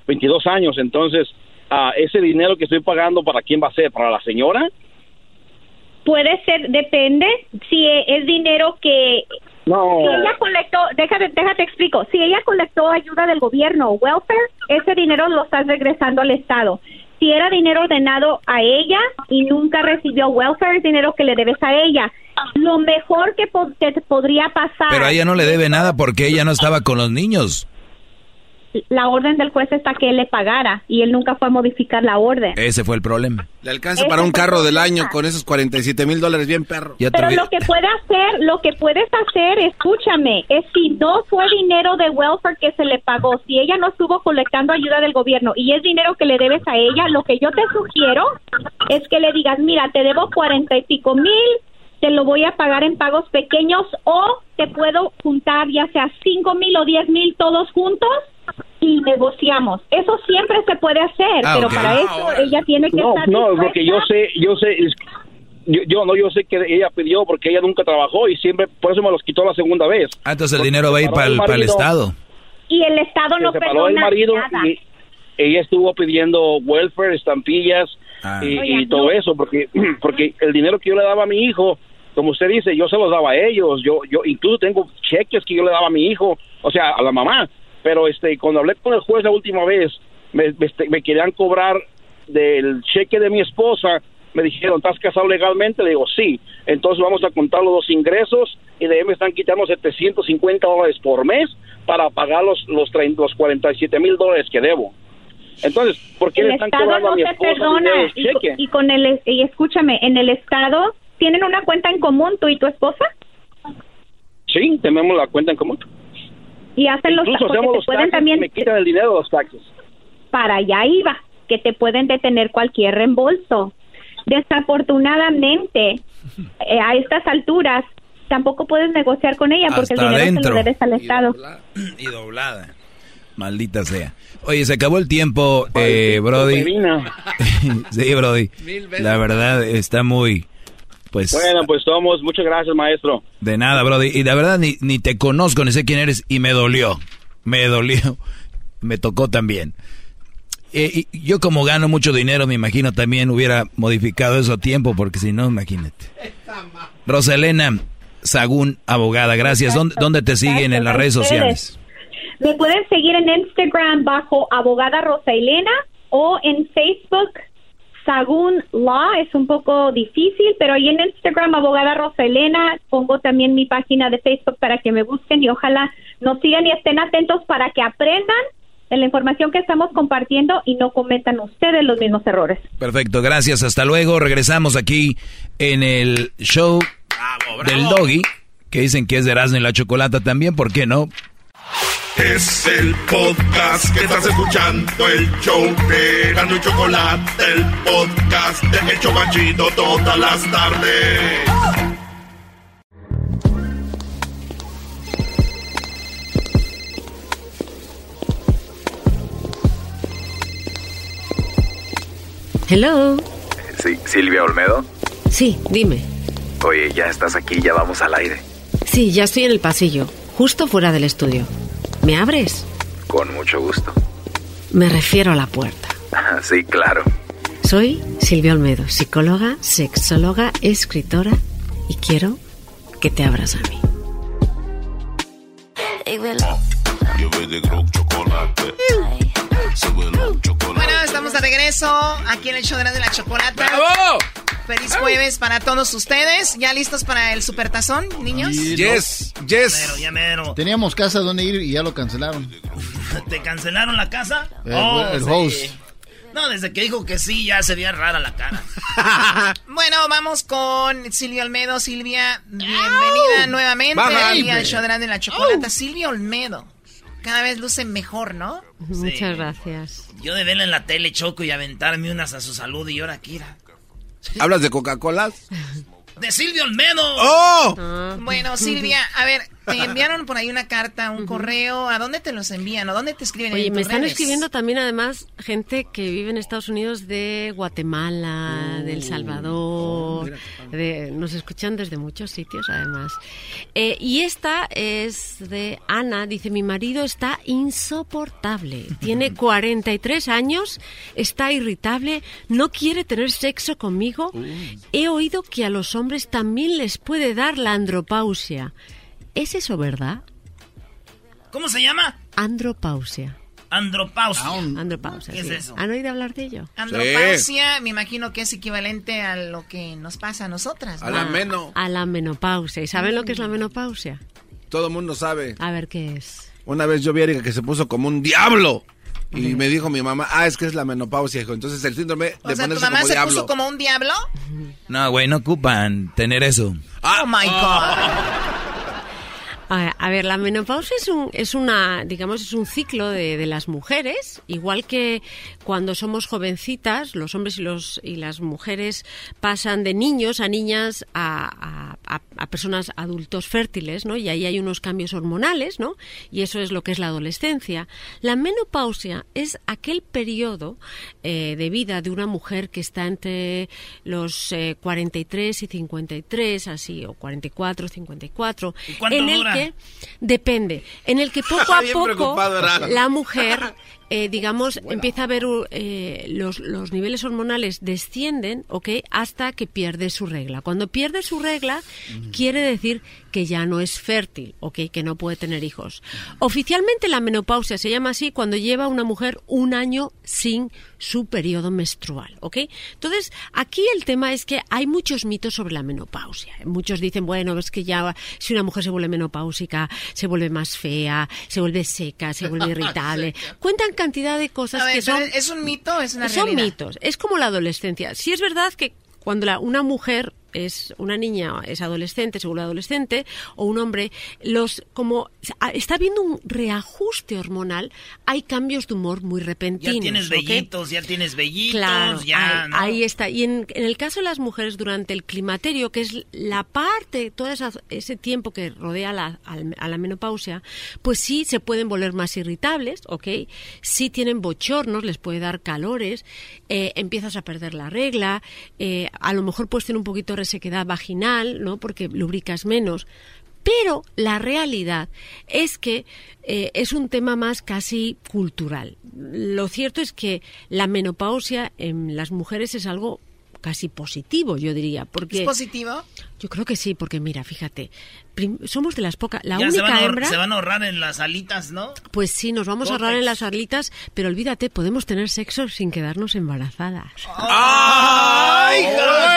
22 años. Entonces, ah, ese dinero que estoy pagando, ¿para quién va a ser? ¿Para la señora? Puede ser, depende, si es dinero que... No. Si ella colectó, déjate, déjate explico, si ella colectó ayuda del gobierno o welfare, ese dinero lo estás regresando al Estado. Si era dinero ordenado a ella y nunca recibió welfare, es dinero que le debes a ella. Lo mejor que, po- que te podría pasar... Pero a ella no le debe nada porque ella no estaba con los niños. La orden del juez hasta que él le pagara y él nunca fue a modificar la orden. Ese fue el problema. Le alcanza para un carro del año con esos 47 mil dólares bien perro. Pero lo que puede hacer, lo que puedes hacer, escúchame, es si no fue dinero de welfare que se le pagó, si ella no estuvo colectando ayuda del gobierno y es dinero que le debes a ella, lo que yo te sugiero es que le digas, mira, te debo cuarenta y pico mil, te lo voy a pagar en pagos pequeños o te puedo juntar ya sea cinco mil o diez mil todos juntos y negociamos. Eso siempre se puede hacer, Ah, pero para eso ella tiene que No, estar no, dispuesta. porque yo sé, yo sé, es- yo, yo no, yo sé que ella pidió porque ella nunca trabajó y siempre, por eso me los quitó la segunda vez. Ah, entonces el dinero va a ir para el, para. Estado. y el Estado no se separó el perdona marido nada. y ella estuvo pidiendo welfare, estampillas y, Oigan, y todo no. eso porque porque el dinero que yo le daba a mi hijo, como usted dice, yo se los daba a ellos, yo yo incluso tengo cheques que yo le daba a mi hijo, o sea, a la mamá, pero este cuando hablé con el juez la última vez me, me, este, me querían cobrar del cheque de mi esposa me dijeron, ¿estás casado legalmente? Le digo, sí. Entonces vamos a contar los dos ingresos y de ahí me están quitando 750 dólares por mes para pagar los, los, 30 los 47 mil dólares que debo. Entonces, ¿por qué el le están Estado cobrando no a mi esposa perdona y, cheque? y con el y escúchame en el Estado tienen una cuenta en común tú y tu esposa Sí, tenemos la cuenta en común. Y hacen los Incluso porque hacemos te los pueden taxes y también me quitan el dinero de los taxes. para allá iba que te pueden detener cualquier reembolso desafortunadamente eh, a estas alturas tampoco puedes negociar con ella porque Hasta el dinero se lo debes al Estado Y doblada. Maldita sea. Oye, se acabó el tiempo, eh, Brody. sí, Brody. La verdad está muy, pues, Bueno, pues somos. Muchas gracias, maestro. de nada, Brody. Y la verdad ni, ni te conozco, ni sé quién eres y me dolió. Me dolió. Me tocó también. Eh, y yo como gano mucho dinero, me imagino también hubiera modificado eso a tiempo, porque si no, imagínate. Roselena Sagún, abogada, gracias. ¿Dónde, dónde te siguen en las redes sociales? me pueden seguir en Instagram bajo abogada Rosa Elena o en Facebook Sagún Law es un poco difícil, pero ahí en Instagram, abogada Rosa Elena, pongo también mi página de Facebook para que me busquen y ojalá nos sigan y estén atentos para que aprendan de la información que estamos compartiendo y no cometan ustedes los mismos errores. Perfecto, gracias. Hasta luego. Regresamos aquí en el show del Doggy, que dicen que es de Erasmo y la Chocolata también, ¿por qué no? Es el podcast que estás escuchando, el show de y Chocolate, el podcast de El Chobachito todas las tardes. Hello. Sí, Silvia Olmedo. Sí, dime. Oye, ya estás aquí, ya vamos al aire. Sí, ya estoy en el pasillo, justo fuera del estudio. ¿Me abres? Con mucho gusto. Me refiero a la puerta. Sí, claro. Soy Silvia Olmedo, psicóloga, sexóloga, escritora y quiero que te abras a mí. Bueno, estamos de regreso aquí en el show de la chocolata. Feliz jueves para todos ustedes. ¿Ya listos para el supertazón, niños? Yes, yes. Ya mero. Teníamos casa donde ir y ya lo cancelaron. ¿Te cancelaron la casa? El- Oh, el sí. host. No, desde que dijo que sí, ya se veía rara la cara. Bueno, vamos con Silvia Olmedo. Silvia, bienvenida nuevamente al show de la- de la chocolata. Silvia Olmedo. Cada vez luce mejor, ¿no? Muchas gracias. Yo de verla en la tele choco y aventarme unas a su salud y ahora Kira. ¿Hablas de Coca-Cola? ¡De Silvia Olmedo! ¡Oh! Bueno, Silvia, a ver, te enviaron por ahí una carta, un correo. ¿A dónde te los envían? ¿O dónde te escriben? Oye, en me están redes? escribiendo también además gente que vive en Estados Unidos de Guatemala, de El Salvador, de- nos escuchan desde muchos sitios además. Eh, y esta es de Ana, dice, mi marido está insoportable, tiene 43 años, está irritable, no quiere tener sexo conmigo. He oído que a los hombres también les puede dar la andropausia. ¿Es eso verdad? ¿Cómo se llama? Andropausia. Andropausia. Andropausia. ¿Qué es eso? ¿Han oído hablar de ello? Andropausia, me imagino que es equivalente a lo que nos pasa a nosotras. ¿no? A la meno. A la menopausia. ¿Y saben lo que es la menopausia? Todo el mundo sabe. A ver qué es. Una vez yo vi a Erika que se puso como un diablo. Y me dijo mi mamá, ah, es que es la menopausia, hijo. Entonces el síndrome de O sea, ¿tu mamá como se diablo. puso como un diablo? No, güey, no ocupan tener eso. oh my God. A, a ver, la menopausia es un, es una, digamos, es un ciclo de, de las mujeres, igual que cuando somos jovencitas, los hombres y los y las mujeres pasan de niños a niñas a, a- personas adultos fértiles, ¿no? Y ahí hay unos cambios hormonales, ¿no? Y eso es lo que es la adolescencia. La menopausia es aquel periodo eh, de vida de una mujer que está entre los eh, 43 y 53, así, o 44, 54, cuánto en el dura? que depende, en el que poco a poco la mujer eh, digamos, empieza a ver eh, los, los niveles hormonales descienden, ¿ok? Hasta que pierde su regla. Cuando pierde su regla, quiere decir que ya no es fértil, ¿ok? Que no puede tener hijos. Oficialmente la menopausia se llama así cuando lleva una mujer un año sin su periodo menstrual, ¿ok? Entonces, aquí el tema es que hay muchos mitos sobre la menopausia. Muchos dicen, bueno, es que ya si una mujer se vuelve menopáusica, se vuelve más fea, se vuelve seca, se vuelve irritable. Cuentan cantidad de cosas A ver, que son... ¿es un mito es una Son realidad? mitos. Es como la adolescencia. Si es verdad que cuando la- una mujer es una niña, es adolescente, se vuelve adolescente, o un hombre, los como está viendo un reajuste hormonal, hay cambios de humor muy repentinos. Ya tienes vellitos, ya tienes vellitos, Claro, ya, ahí, ¿no? ahí está. Y en, en el caso de las mujeres durante el climaterio, que es la parte, todo esa- ese tiempo que rodea la, a la menopausia, pues sí se pueden volver más irritables, ¿ok? Sí tienen bochornos, les puede dar calores, eh, empiezas a perder la regla, eh, a lo mejor puedes tener un poquito de resequedad vaginal, ¿no? Porque lubricas menos. Pero la realidad es que eh, es un tema más casi cultural. Lo cierto es que la menopausia en las mujeres es algo casi positivo, yo diría, porque ¿Es positivo? Yo creo que sí, porque mira, fíjate, somos de las pocas, la ya se van, única a ahor- hembra, se van a ahorrar en las alitas, ¿no? pues sí, nos vamos a ahorrar en las arlitas, pero olvídate, podemos tener sexo sin quedarnos embarazadas. ¡Ay,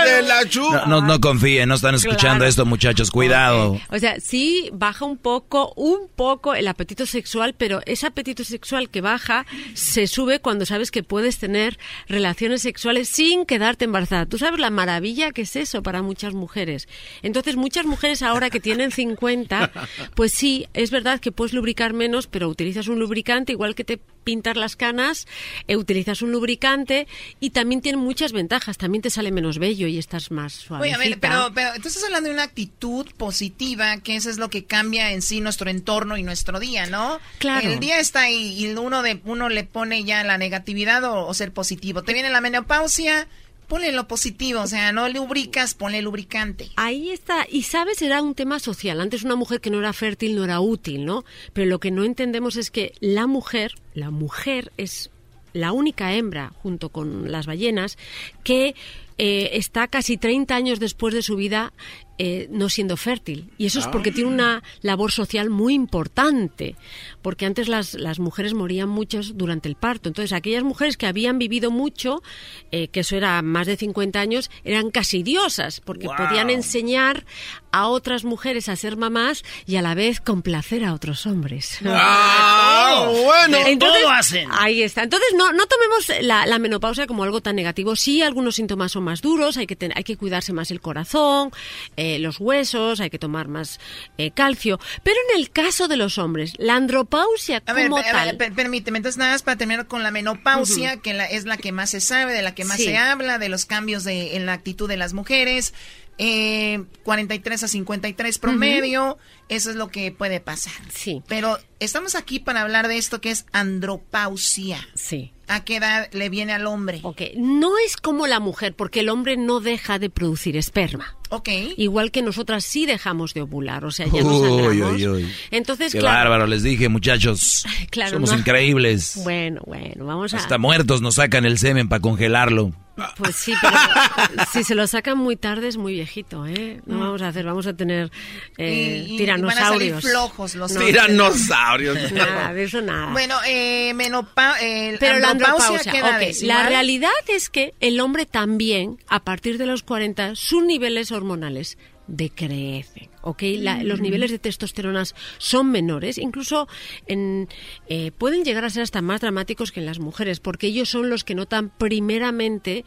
de la chu! No, no, no confíen, no están escuchando Claro. esto, muchachos. Cuidado. O sea, sí baja un poco, un poco el apetito sexual, pero ese apetito sexual que baja se sube cuando sabes que puedes tener relaciones sexuales sin quedarte embarazada. Tú sabes la maravilla que es eso para muchas mujeres. Entonces, muchas mujeres ahora que tienen 50, pues sí, es verdad que puedes lubricar menos, pero utilizas un lubricante igual que te pintas las canas, eh, utilizas un lubricante y también tiene muchas ventajas. También te sale menos vello y estás más suave. Oye, a ver, pero, pero tú estás hablando de una actitud positiva, que eso es lo que cambia en sí nuestro entorno y nuestro día, ¿no? Claro. El día está ahí y uno de uno le pone ya la negatividad o, o ser positivo. Te viene la menopausia, ponle lo positivo, o sea, no lubricas, ponle lubricante. Ahí está. Y sabes, era un tema social. Antes una mujer que no era fértil no era útil, ¿no? Pero lo que no entendemos es que la mujer, la mujer es la única hembra, junto con las ballenas, que eh, está casi 30 años después de su vida eh, no siendo fértil. Y eso es porque tiene una labor social muy importante, porque antes las, las mujeres morían muchas durante el parto. Entonces, aquellas mujeres que habían vivido mucho, eh, que eso era más de 50 años, eran casi diosas, porque Wow. podían enseñar a otras mujeres a ser mamás y a la vez complacer a otros hombres. ¡Ah, bueno! Entonces, Todo hacen. Ahí está. Entonces, no, no tomemos la, la menopausia como algo tan negativo. Sí, algunos síntomas son más duros, hay que, ten- hay que cuidarse más el corazón, eh, los huesos, hay que tomar más eh, calcio. Pero en el caso de los hombres, la andropausia A ver, como a ver, tal... per- permíteme, entonces nada más para terminar con la menopausia, que la- es la que más se sabe, de la que más Sí. se habla, de los cambios de, en la actitud de las mujeres, eh, 43 a 53 promedio, eso es lo que puede pasar. Sí. Pero estamos aquí para hablar de esto que es andropausia. Sí. ¿A qué edad le viene al hombre? Ok, no es como la mujer, porque el hombre no deja de producir esperma. Ok. Igual que nosotras sí dejamos de ovular, o sea, ya no Uy, sangramos. uy, uy. Entonces, Qué claro, bárbaro, les dije, muchachos. Claro, Somos no. increíbles. Bueno, bueno, vamos a... Hasta muertos nos sacan el semen para congelarlo. Pues sí, pero si se lo sacan muy tarde es muy viejito, ¿eh? No vamos a hacer, vamos a tener eh, Y- y- y van a salir tiranosaurios. flojos los No, Tiranosaurios. Nada, de eso nada. Bueno, eh, menopa eh, Pero la andropausia, andropausia, ¿qué ok, edades? la realidad es que el hombre también, a partir de los 40, sus niveles hormonales decrecen. ¿ok? los niveles de testosterona son menores, incluso en, eh, pueden llegar a ser hasta más dramáticos que en las mujeres, porque ellos son los que notan primeramente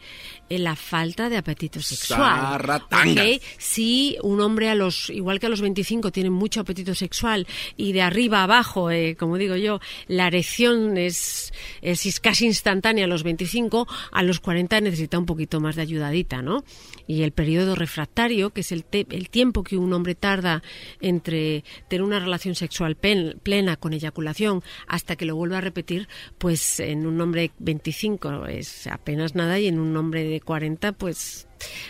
la falta de apetito sexual. ¿okay? Si un hombre a los, igual que a los 25 tiene mucho apetito sexual y de arriba a abajo, eh, como digo yo, la erección es, es, casi instantánea a los 25, a los 40 necesita un poquito más de ayudadita, ¿no? Y el periodo refractario, que es el, el tiempo que un hombre tarda entre tener una relación sexual plena con eyaculación hasta que lo vuelva a repetir, pues en un hombre 25 es apenas nada y en un hombre de 40 pues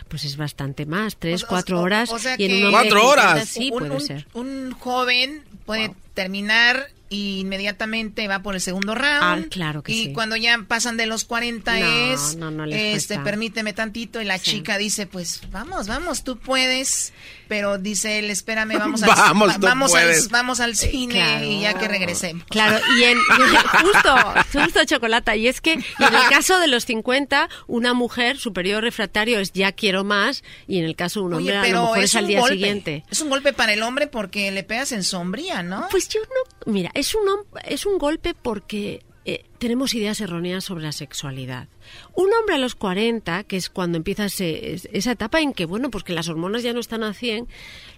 pues es bastante más, tres, cuatro horas. y en un cuatro horas. Sí, puede ser. Un joven puede terminar y inmediatamente va por el segundo round. Ah, claro que y sí. Y cuando ya pasan de los 40 es, este, permíteme tantito y la chica dice, pues vamos, vamos, tú puedes, pero dice él, espérame, vamos, vamos, al, vamos, al, vamos al cine y ya que regresemos. Claro, y en, justo, justo chocolate, y es que en el caso de los 50, una mujer superior refractario es ya quiero más, y en el caso de un hombre a lo mejor es, al día siguiente. Es un golpe para el hombre porque le pegas en sombría, ¿no? Pues yo no, mira, es un, es un golpe porque eh, tenemos ideas erróneas sobre la sexualidad. Un hombre a los 40, que es cuando empieza esa etapa en que, bueno, pues que las hormonas ya no están a 100,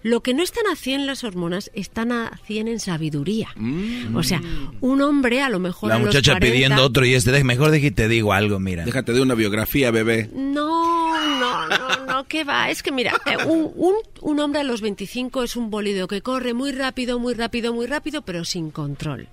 lo que no están a 100 las hormonas están a 100 en sabiduría. O sea, un hombre a lo mejor... La muchacha pidiendo otro y este, mejor de que te digo algo, mira. Déjate de una biografía, bebé. No, no, no, no, ¿qué va? Es que mira, eh, un, un, un hombre a los 25 es un bólido que corre muy rápido, muy rápido, muy rápido, pero sin control.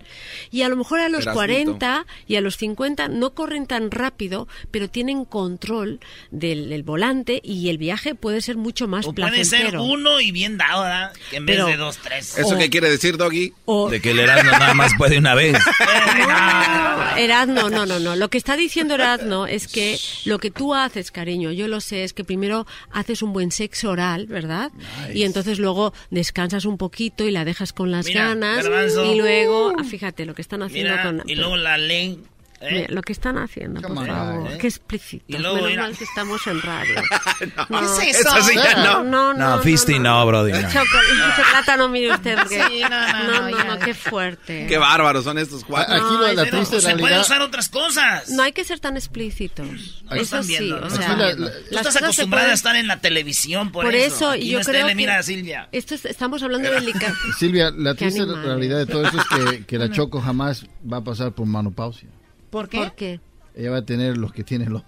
Y a lo mejor a los 40 y a los 50 no corren tan rápido, pero tienen control del, volante y el viaje puede ser mucho más o puede ser uno y bien dado, ¿verdad? en vez de dos, tres. ¿Eso qué quiere decir, Doggy? de que el Erasmo nada más puede una vez. no, Erasmo, no, no, no. Lo que está diciendo Erasmo es que lo que tú haces, cariño, yo lo sé, es que primero haces un buen sexo oral, ¿verdad? Y entonces luego descansas un poquito y la dejas con las ganas. Y luego, ah, fíjate lo que están haciendo con... Y luego la ley ¿Eh? lo que están haciendo, por favor. ¿eh? Qué explícito. Y luego, Menos mal que estamos en radio. no, ¿Qué es eso? sí ya no. No, no, no, no Fisty no, Brody. No. Chocolate, no mire usted. Sí, no, no, no, no, qué fuerte. Qué bárbaros son estos cuatro. Aquí lo de la triste realidad... Se puede usar otras cosas. No hay que ser tan explícitos. Eso sí, viendo, o sea... La, la, Tú estás acostumbrada a estar en la televisión, por, por eso. Por eso, y yo creo que... Mira, Silvia. Esto estamos hablando de delicado. Silvia, la triste realidad de todo eso es que, que la Choco jamás va a pasar por menopausia. ¿Por qué? ¿Por qué? Ella va a tener los que tienen los...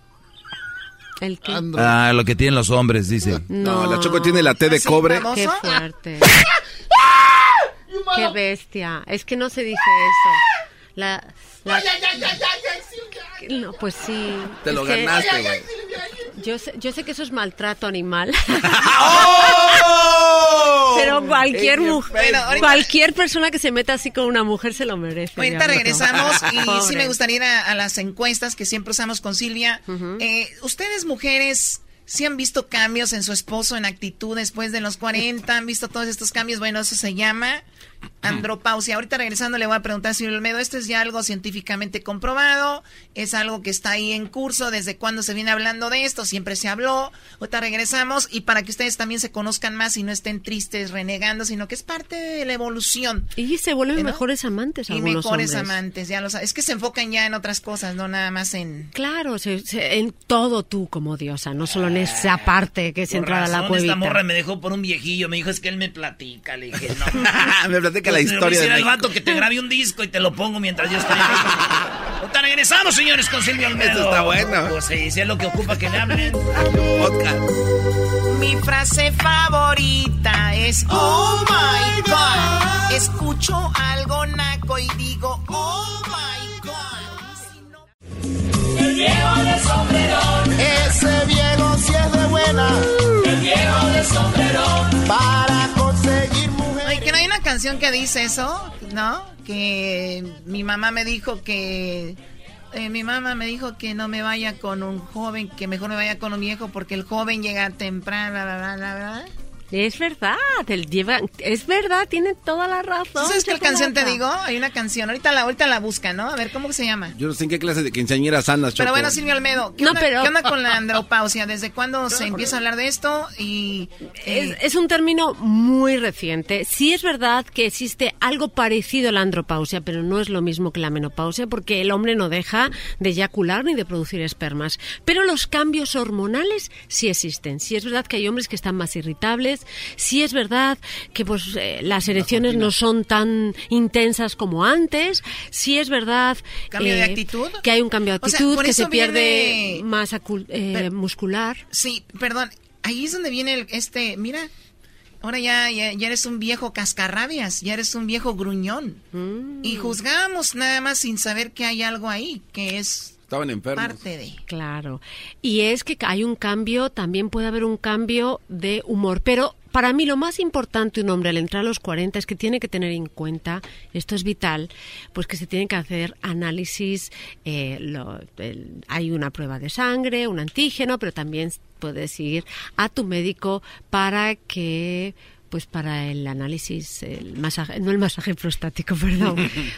¿El qué? Ah, lo que tienen los hombres, dice. No, la Choco tiene la T de cobre. Qué fuerte. qué bestia. Es que no se dice eso. La, la... Ay, ay, ay, ay, no, pues sí. Te lo ganaste, güey. Yo sé, yo sé que eso es maltrato animal. ¡Oh! Pero cualquier mujer, cualquier persona que se meta así con una mujer se lo merece. Ahorita regresamos y sí me gustaría ir a, a, las encuestas que siempre usamos con Silvia. Uh -huh. eh, Ustedes mujeres ¿Sí han visto cambios en su esposo en actitud después de los 40? ¿Han visto todos estos cambios? Bueno, eso se llama andropausia. Ahorita regresando le voy a preguntar a Silvio Olmedo, ¿esto es ya algo científicamente comprobado? ¿Es algo que está ahí en curso? ¿Desde cuándo se viene hablando de esto? Siempre se habló. Ahorita regresamos y para que ustedes también se conozcan más y no estén tristes, renegando, sino que es parte de la evolución. Y se vuelven ¿no? mejores amantes Y mejores hombres. amantes, ya lo sabes. Es que se enfocan ya en otras cosas, no nada más en... Claro, se, se, en todo tú como diosa, no solo en esa parte que es entrada a la cuevita. Esta morra me dejó por un viejillo, me dijo, es que él me platica. Le dije, no. platica la historia de el vato que te grabe un disco y te lo pongo mientras yo estoy Ahorita regresamos, señores, con Silvio Almedo. Esto está bueno. Pues sí, si es lo que ocupa que le hablen. Podcast. Mi frase favorita es Oh my God. Escucho algo naco y digo Oh my God. El viejo de sombrerón. Ese viejo si es de buena. El viejo de sombrerón. Para canción que dice eso, ¿no? Que mi mamá me dijo que eh, mi mamá me dijo que no me vaya con un joven, que mejor me vaya con un viejo porque el joven llega temprano, bla, bla, bla, bla. Es verdad, él lleva, es verdad, tiene toda la razón. ¿Sabes qué canción te digo? Hay una canción, ahorita la, ahorita la busca, ¿no? A ver, ¿cómo se llama? Yo no sé en qué clase de quinceañeras andas, Pero bueno, Silvio Almedo, ¿qué, No, onda, pero- ¿qué onda con la andropausia? ¿Desde cuándo se empieza a hablar de esto? Y Es, es un término muy reciente. Sí es verdad que existe algo parecido a la andropausia, pero no es lo mismo que la menopausia porque el hombre no deja de eyacular ni de producir espermas. Pero los cambios hormonales sí existen. Sí es verdad que hay hombres que están más irritables. Sí es verdad que pues eh, las erecciones no son tan intensas como antes. Sí es verdad ¿Cambio de eh, actitud? que hay un cambio de O sea, actitud, que se pierde viene- masa eh, muscular. Sí, perdón, ahí es donde viene el, este, mira, ahora ya, ya, ya eres un viejo cascarrabias, ya eres un viejo gruñón. Mm. Y juzgamos nada más sin saber que hay algo ahí, que es Estaban enfermos. parte de... Claro. Y es que hay un cambio, también puede haber un cambio de humor. Pero para mí lo más importante un hombre al entrar a los 40 es que tiene que tener en cuenta, esto es vital, pues que se tienen que hacer análisis, eh, lo- el- hay una prueba de sangre, un antígeno, pero también puedes ir a tu médico para que pues para el análisis, el masaje, no el masaje prostático, perdón,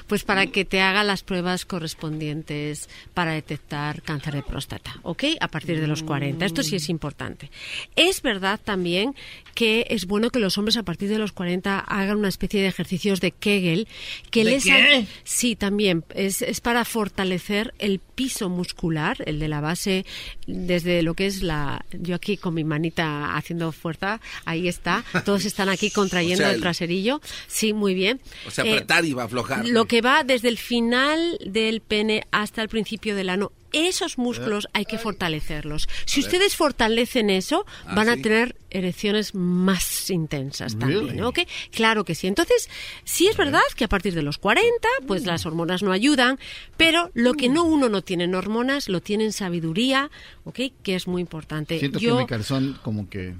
pues para que te haga las pruebas correspondientes para detectar cáncer de próstata, ¿ok? A partir de los 40. Esto sí es importante. Es verdad también que es bueno que los hombres a partir de los 40 hagan una especie de ejercicios de Kegel que ¿De les qué? Sí, también. Es, es para fortalecer el piso muscular, el de la base, desde lo que es la... Yo aquí con mi manita haciendo fuerza, ahí está. Todos están aquí contrayendo O sea, el el- traserillo. Sí, muy bien. O sea, Eh, apretar y va a aflojar. lo que va desde el final del pene hasta el principio del ano. Esos músculos hay que fortalecerlos. Si ustedes fortalecen eso, Ah, van a sí. tener erecciones más intensas también? ¿ok? Claro que sí. Entonces, sí es verdad que a partir de los 40, pues las hormonas no ayudan, pero lo que no uno no tiene en hormonas, lo tiene en sabiduría, ¿ok? Que es muy importante. Siento Yo, que mi calzón como que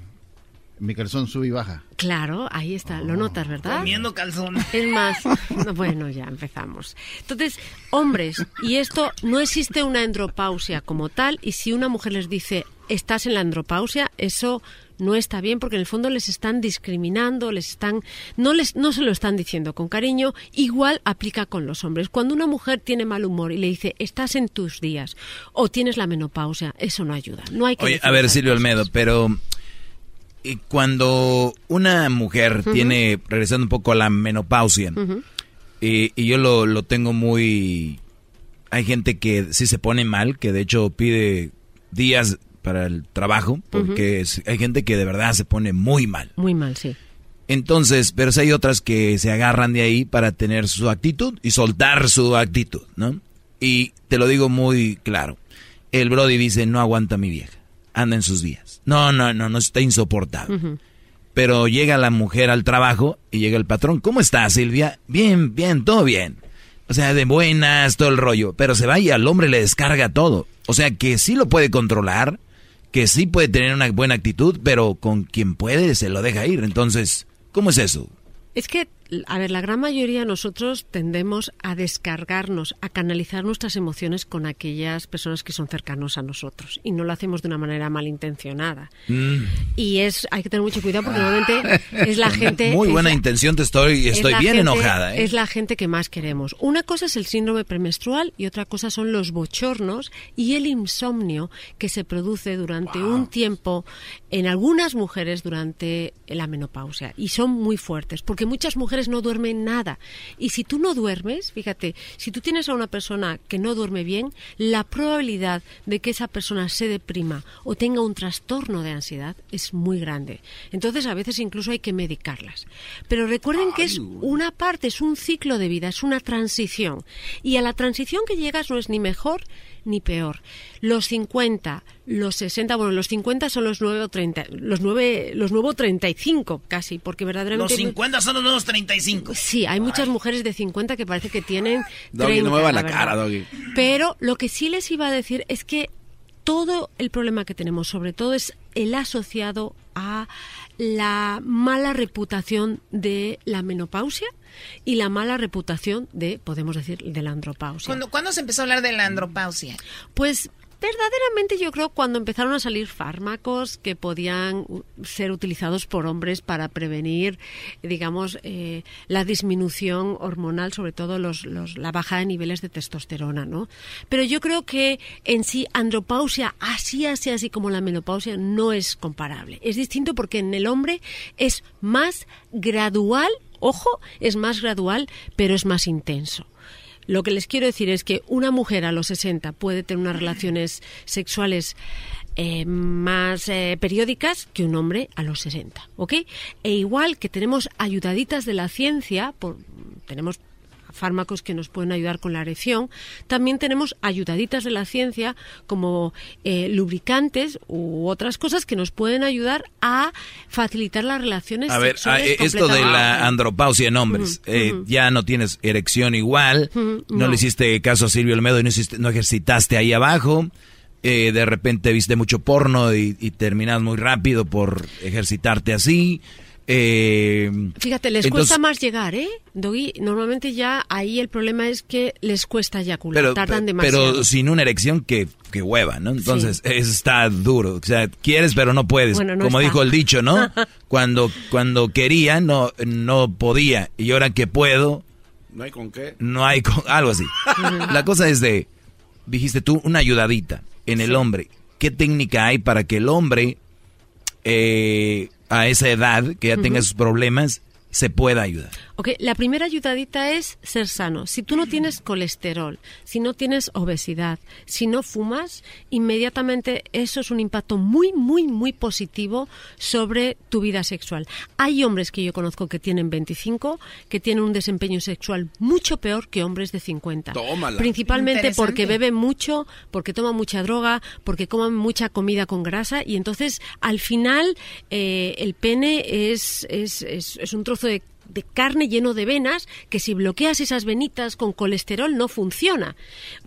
mi calzón sube y baja. Claro, ahí está, lo notas, ¿verdad? Comiendo calzón. Es más, no, bueno, ya empezamos. Entonces, hombres, y esto no existe una andropausia como tal, y si una mujer les dice estás en la andropausia, eso no está bien porque en el fondo les están discriminando, les están no les no se lo están diciendo con cariño, igual aplica con los hombres. Cuando una mujer tiene mal humor y le dice estás en tus días o tienes la menopausia, eso no ayuda. No hay que Oye, a ver, Silvio cosas. Olmedo, pero cuando una mujer tiene, regresando un poco a la menopausia, Ujú. y, y yo lo, lo tengo muy... Hay gente que sí se pone mal, que de hecho pide días para el trabajo, porque hay gente que de verdad se pone muy mal. Muy mal, sí. Entonces, pero sí hay otras que se agarran de ahí para tener su actitud y soltar su actitud, ¿no? Y te lo digo muy claro. El Brody dice, no aguanta mi vieja. Anda en sus días. No, no, no, no está insoportable. Pero llega la mujer al trabajo y llega el patrón. ¿Cómo está, Silvia? Bien, bien, todo bien. O sea, de buenas, todo el rollo. Pero se va y al hombre le descarga todo. O sea, que sí lo puede controlar, que sí puede tener una buena actitud, pero con quien puede se lo deja ir. Entonces, ¿cómo es eso? Es que, a ver, la gran mayoría de nosotros tendemos a descargarnos, a canalizar nuestras emociones con aquellas personas que son cercanos a nosotros. Y no lo hacemos de una manera malintencionada. Mm. Y es, hay que tener mucho cuidado porque normalmente es la gente... Muy buena intención, te estoy, es estoy bien gente- enojada. ¿eh? Es la gente que más queremos. Una cosa es el síndrome premenstrual y otra cosa son los bochornos y el insomnio que se produce durante un tiempo en algunas mujeres durante la menopausia. Y son muy fuertes porque muchas mujeres no duermen nada. Y si tú no duermes, fíjate, si tú tienes a una persona que no duerme bien, la probabilidad de que esa persona se deprima o tenga un trastorno de ansiedad es muy grande. Entonces a veces incluso hay que medicarlas. Pero recuerden que es una parte, es un ciclo de vida, es una transición. Y a la transición que llegas no es ni mejor ni peor. Los 50, los 60, bueno, los 50 son los nuevos 30, los nueve, los nuevos 35 casi, porque verdaderamente Los 50 son los nuevos 35. Sí, hay muchas mujeres de 50 que parece que tienen Doggy, 30, no mueva la verdad. cara, Doggy. Pero lo que sí les iba a decir es que todo el problema que tenemos, sobre todo, es el asociado a la mala reputación de la menopausia y la mala reputación de, podemos decir, de la andropausia. ¿Cuándo, cuándo se empezó a hablar de la andropausia? Pues verdaderamente yo creo cuando empezaron a salir fármacos que podían ser utilizados por hombres para prevenir, digamos, eh, la disminución hormonal, sobre todo los, la baja de niveles de testosterona, ¿no? Pero yo creo que en sí andropausia, así, así, así como la menopausia, no es comparable. Es distinto porque en el hombre es más gradual, ojo, es más gradual, pero es más intenso. Lo que les quiero decir es que una mujer a los 60 puede tener unas relaciones sexuales eh, más eh, periódicas que un hombre a los 60, ¿ok? E igual que tenemos ayudaditas de la ciencia, por, tenemos fármacos que nos pueden ayudar con la erección. También tenemos ayudaditas de la ciencia como eh, lubricantes u otras cosas que nos pueden ayudar a facilitar las relaciones a ver, ah, eh, esto de la andropausia en hombres, eh, ya no tienes erección igual, no. le hiciste caso a Silvio Olmedo y no, no ejercitaste ahí abajo. de repente viste mucho porno y, y terminas muy rápido por ejercitarte así. Eh, Fíjate, les cuesta más llegar, ¿eh? Doggy, normalmente ya ahí el problema es que les cuesta eyacular, pero, tardan demasiado. Pero sin una erección que, que hueva, ¿no? Entonces está duro. O sea, quieres pero no puedes. Como dijo el dicho, ¿no? cuando, cuando quería no, no podía. Y ahora que puedo... No hay con qué. No hay con... Algo así. La cosa es de... Dijiste tú, una ayudadita en el hombre. ¿Qué técnica hay para que el hombre... Eh, a esa edad, que ya tenga sus problemas, se pueda ayudar. Ok, la primera ayudadita es ser sano. Si tú no tienes colesterol, si no tienes obesidad, si no fumas, inmediatamente eso es un impacto muy, muy, muy positivo sobre tu vida sexual. Hay hombres que yo conozco que tienen 25, que tienen un desempeño sexual mucho peor que hombres de 50. Tómala. Principalmente porque beben mucho, porque toman mucha droga, porque comen mucha comida con grasa y entonces al final eh, el pene es, es, es, es un trozo de de carne lleno de venas que si bloqueas esas venitas con colesterol no funciona.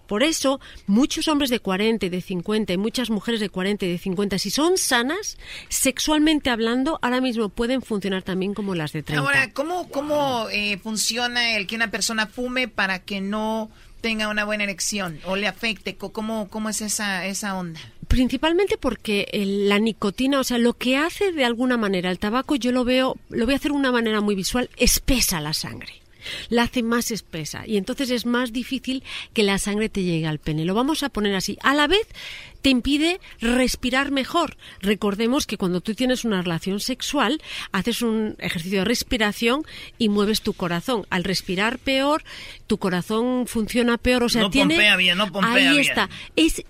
Por eso, muchos hombres de 40 y de 50 y muchas mujeres de 40 y de 50, si son sanas, sexualmente hablando, ahora mismo pueden funcionar también como las de 30. Ahora, ¿cómo, cómo eh, funciona el que una persona fume para que no tenga una buena erección o le afecte? ¿Cómo, cómo es esa, esa onda? Principalmente porque la nicotina, o sea, lo que hace de alguna manera el tabaco, yo lo veo, lo voy a hacer de una manera muy visual, espesa la sangre la hace más espesa y entonces es más difícil que la sangre te llegue al pene. Lo vamos a poner así. A la vez te impide respirar mejor. Recordemos que cuando tú tienes una relación sexual, haces un ejercicio de respiración y mueves tu corazón. Al respirar peor, tu corazón funciona peor. O sea, no tiene. Pompea bien, no pompea ahí está. Es,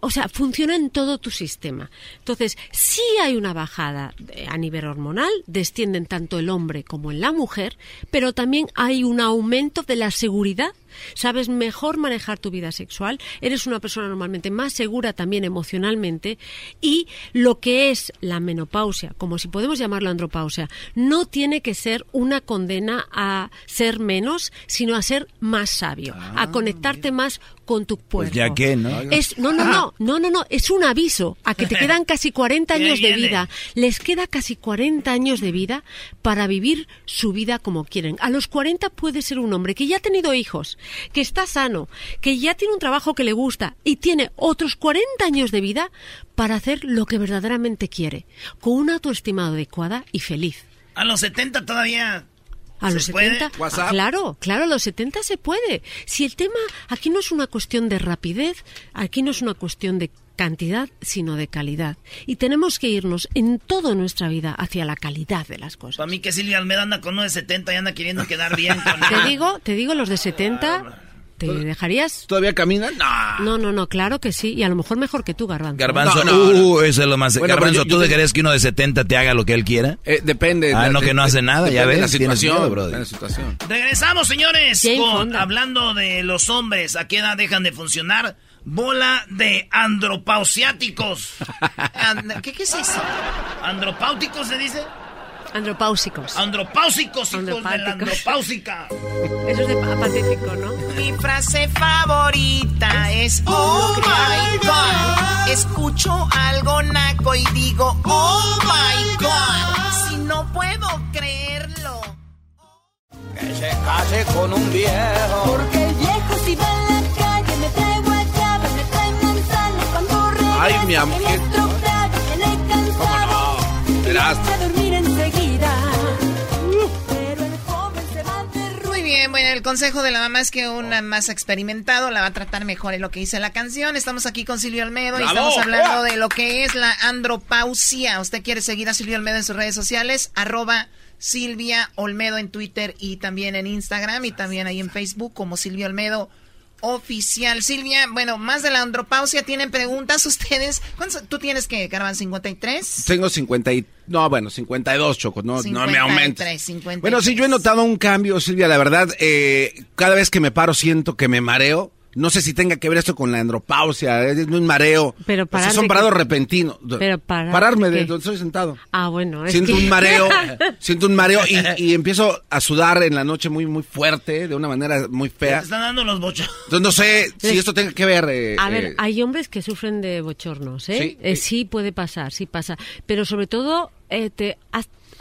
o sea, funciona en todo tu sistema. Entonces, si hay una bajada a nivel hormonal, descienden tanto el hombre como en la mujer, pero también hay un aumento de la seguridad sabes mejor manejar tu vida sexual, eres una persona normalmente más segura también emocionalmente y lo que es la menopausia, como si podemos llamarlo andropausia, no tiene que ser una condena a ser menos, sino a ser más sabio, a ah, conectarte más con tu pues ya que, ¿no? Es, no, no, no, no, no, no, es un aviso a que te quedan casi 40 años de vida. Les queda casi 40 años de vida para vivir su vida como quieren. A los 40 puede ser un hombre que ya ha tenido hijos, que está sano, que ya tiene un trabajo que le gusta y tiene otros 40 años de vida para hacer lo que verdaderamente quiere, con una autoestima adecuada y feliz. A los 70 todavía a los 70, claro, claro, a los 70 se puede. Si el tema aquí no es una cuestión de rapidez, aquí no es una cuestión de cantidad, sino de calidad. Y tenemos que irnos en toda nuestra vida hacia la calidad de las cosas. Para mí que Silvia Almeida anda con uno de 70 y anda queriendo quedar bien con Te digo, te digo los de 70 ¿Te dejarías? ¿Todavía caminan? No. No, no, claro que sí. Y a lo mejor mejor que tú, Garbanzo. Garbanzo, no, uh, eso es lo más... Garbanzo, ¿tú dejarías que uno de 70 te haga lo que él quiera? Eh, depende. Ah, no, que no hace nada, ya ves. La situación, la situación. Regresamos, señores, con, hablando de los hombres. ¿A qué edad dejan de funcionar? Bola de andropausiáticos. ¿Qué, ¿Qué es eso? ¿Andropáuticos se dice? Andropáusicos. Andropáusicos, hijos de la andropáusica. Eso es de patético, ¿no? Mi frase favorita es Oh my God. Escucho algo naco y digo Oh my God. Si no puedo creerlo. Que se case con un viejo. Porque el viejo si va en la calle me trae guayaba, me trae manzana Ay, mi amor. ¿Cómo no? Verás. Muy bien, bueno, el consejo de la mamá es que una más experimentado la va a tratar mejor, es lo que dice la canción. Estamos aquí con Silvio Almedo y estamos hablando de lo que es la andropausia. Usted quiere seguir a Silvio Almedo en sus redes sociales, arroba Silvia Olmedo en Twitter y también en Instagram y también ahí en Facebook como Silvio Olmedo oficial. Silvia, bueno, más de la andropausia, ¿tienen preguntas ustedes? ¿Cuántos, ¿Tú tienes que, Carvan, 53? Tengo 50 y... No, bueno, 52, Choco, no, no me aumentes. 53. Bueno, sí, yo he notado un cambio, Silvia, la verdad, eh, cada vez que me paro siento que me mareo. No sé si tenga que ver esto con la andropausia, es un mareo. Pero o sea, son parados repentinos. Pero parar Pararme de donde estoy sentado. Ah, bueno. Es Siento que- un mareo, siento un mareo y, y empiezo a sudar en la noche muy, muy fuerte, de una manera muy Te fea. están dando los bochos. Entonces no sé si esto tenga que ver... eh, A ver, eh, hay hombres que sufren de bochornos, ¿eh? Sí. Eh, sí puede pasar, sí pasa. Pero sobre todo, eh, te,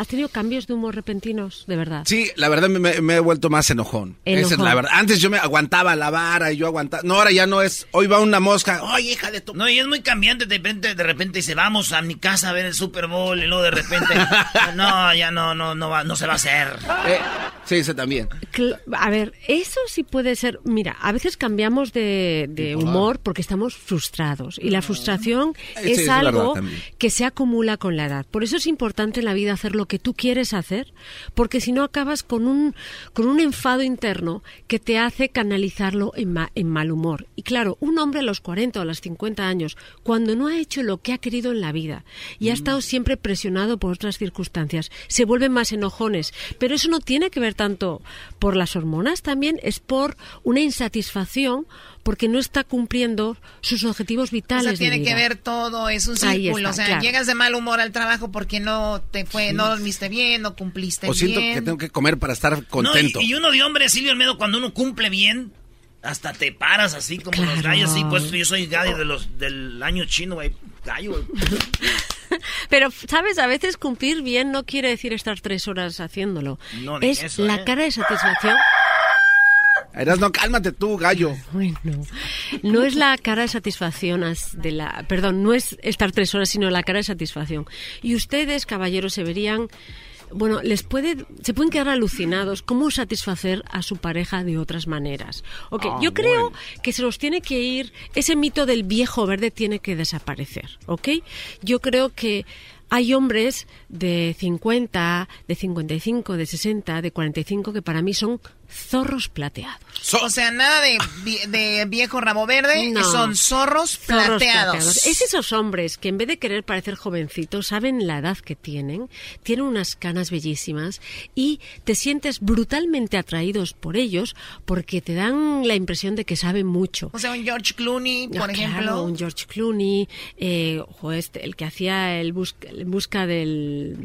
has, tenido cambios de humor repentinos, de verdad. Sí, la verdad me, me- he vuelto más enojón. Esa es Enojón. la verdad. Antes yo me aguantaba la vara y yo aguantaba. No, ahora ya no es. Hoy va una mosca. Oye, hija de tu. No, y es muy cambiante. De repente, de repente dice, vamos a mi casa a ver el Super Bowl. Y luego de repente, no, ya no, no, no, va, no se va a hacer. Eh, sí, ese también. Cl- A ver, eso sí puede ser. Mira, a veces cambiamos de, de humor porque estamos frustrados. Y la frustración Eh, sí, es es algo que se acumula con la edad. Por eso es importante en la vida hacer lo que tú quieres hacer, porque si no acabas con un, con un enfado interno que te hace canalizarlo en, ma- en mal humor. Y claro, un hombre a los 40 o a los 50 años, cuando no ha hecho lo que ha querido en la vida y Mm. ha estado siempre presionado por otras circunstancias, se vuelven más enojones. Pero eso no tiene que ver tanto por las hormonas, también es por una insatisfacción porque no está cumpliendo sus objetivos O vitales. sea, de tiene que ver todo, es un círculo. está, o sea, claro. llegas de mal humor al trabajo porque no te fue, no dormiste bien, no cumpliste O siento bien. que tengo que comer para estar No, contento. y, y uno de hombre, Silvio Almedo, cuando uno cumple bien, hasta te paras así como los Claro. gallos. Sí, pues yo soy gallo de los, del año chino, güey. Gallo, güey. Pero, ¿sabes? A veces cumplir bien no quiere decir estar tres horas haciéndolo. No, ni es eso, la ¿eh? cara de satisfacción. Eras, no, cálmate tú, gallo. Bueno, no es la cara de satisfacción de la, perdón, no es estar tres horas, sino la cara de satisfacción. Y ustedes, caballeros, se verían, bueno, les puede, se pueden quedar alucinados cómo satisfacer a su pareja de otras maneras. Ok, Ah, yo creo que se los tiene que ir, ese mito del viejo verde tiene que desaparecer, ¿ok? Yo creo que hay hombres de 50, de 55, de 60, de 45 que para mí son zorros plateados. o sea, nada de, de viejo rabo verde, No. son zorros Zorros plateados. Es esos hombres que en vez de querer parecer jovencitos, saben la edad que tienen, tienen unas canas bellísimas y te sientes brutalmente atraídos por ellos porque te dan la impresión de que saben mucho. O sea, un George Clooney, por Ah, ejemplo. claro, un George Clooney, eh, ojo, este, el que hacía el busca del,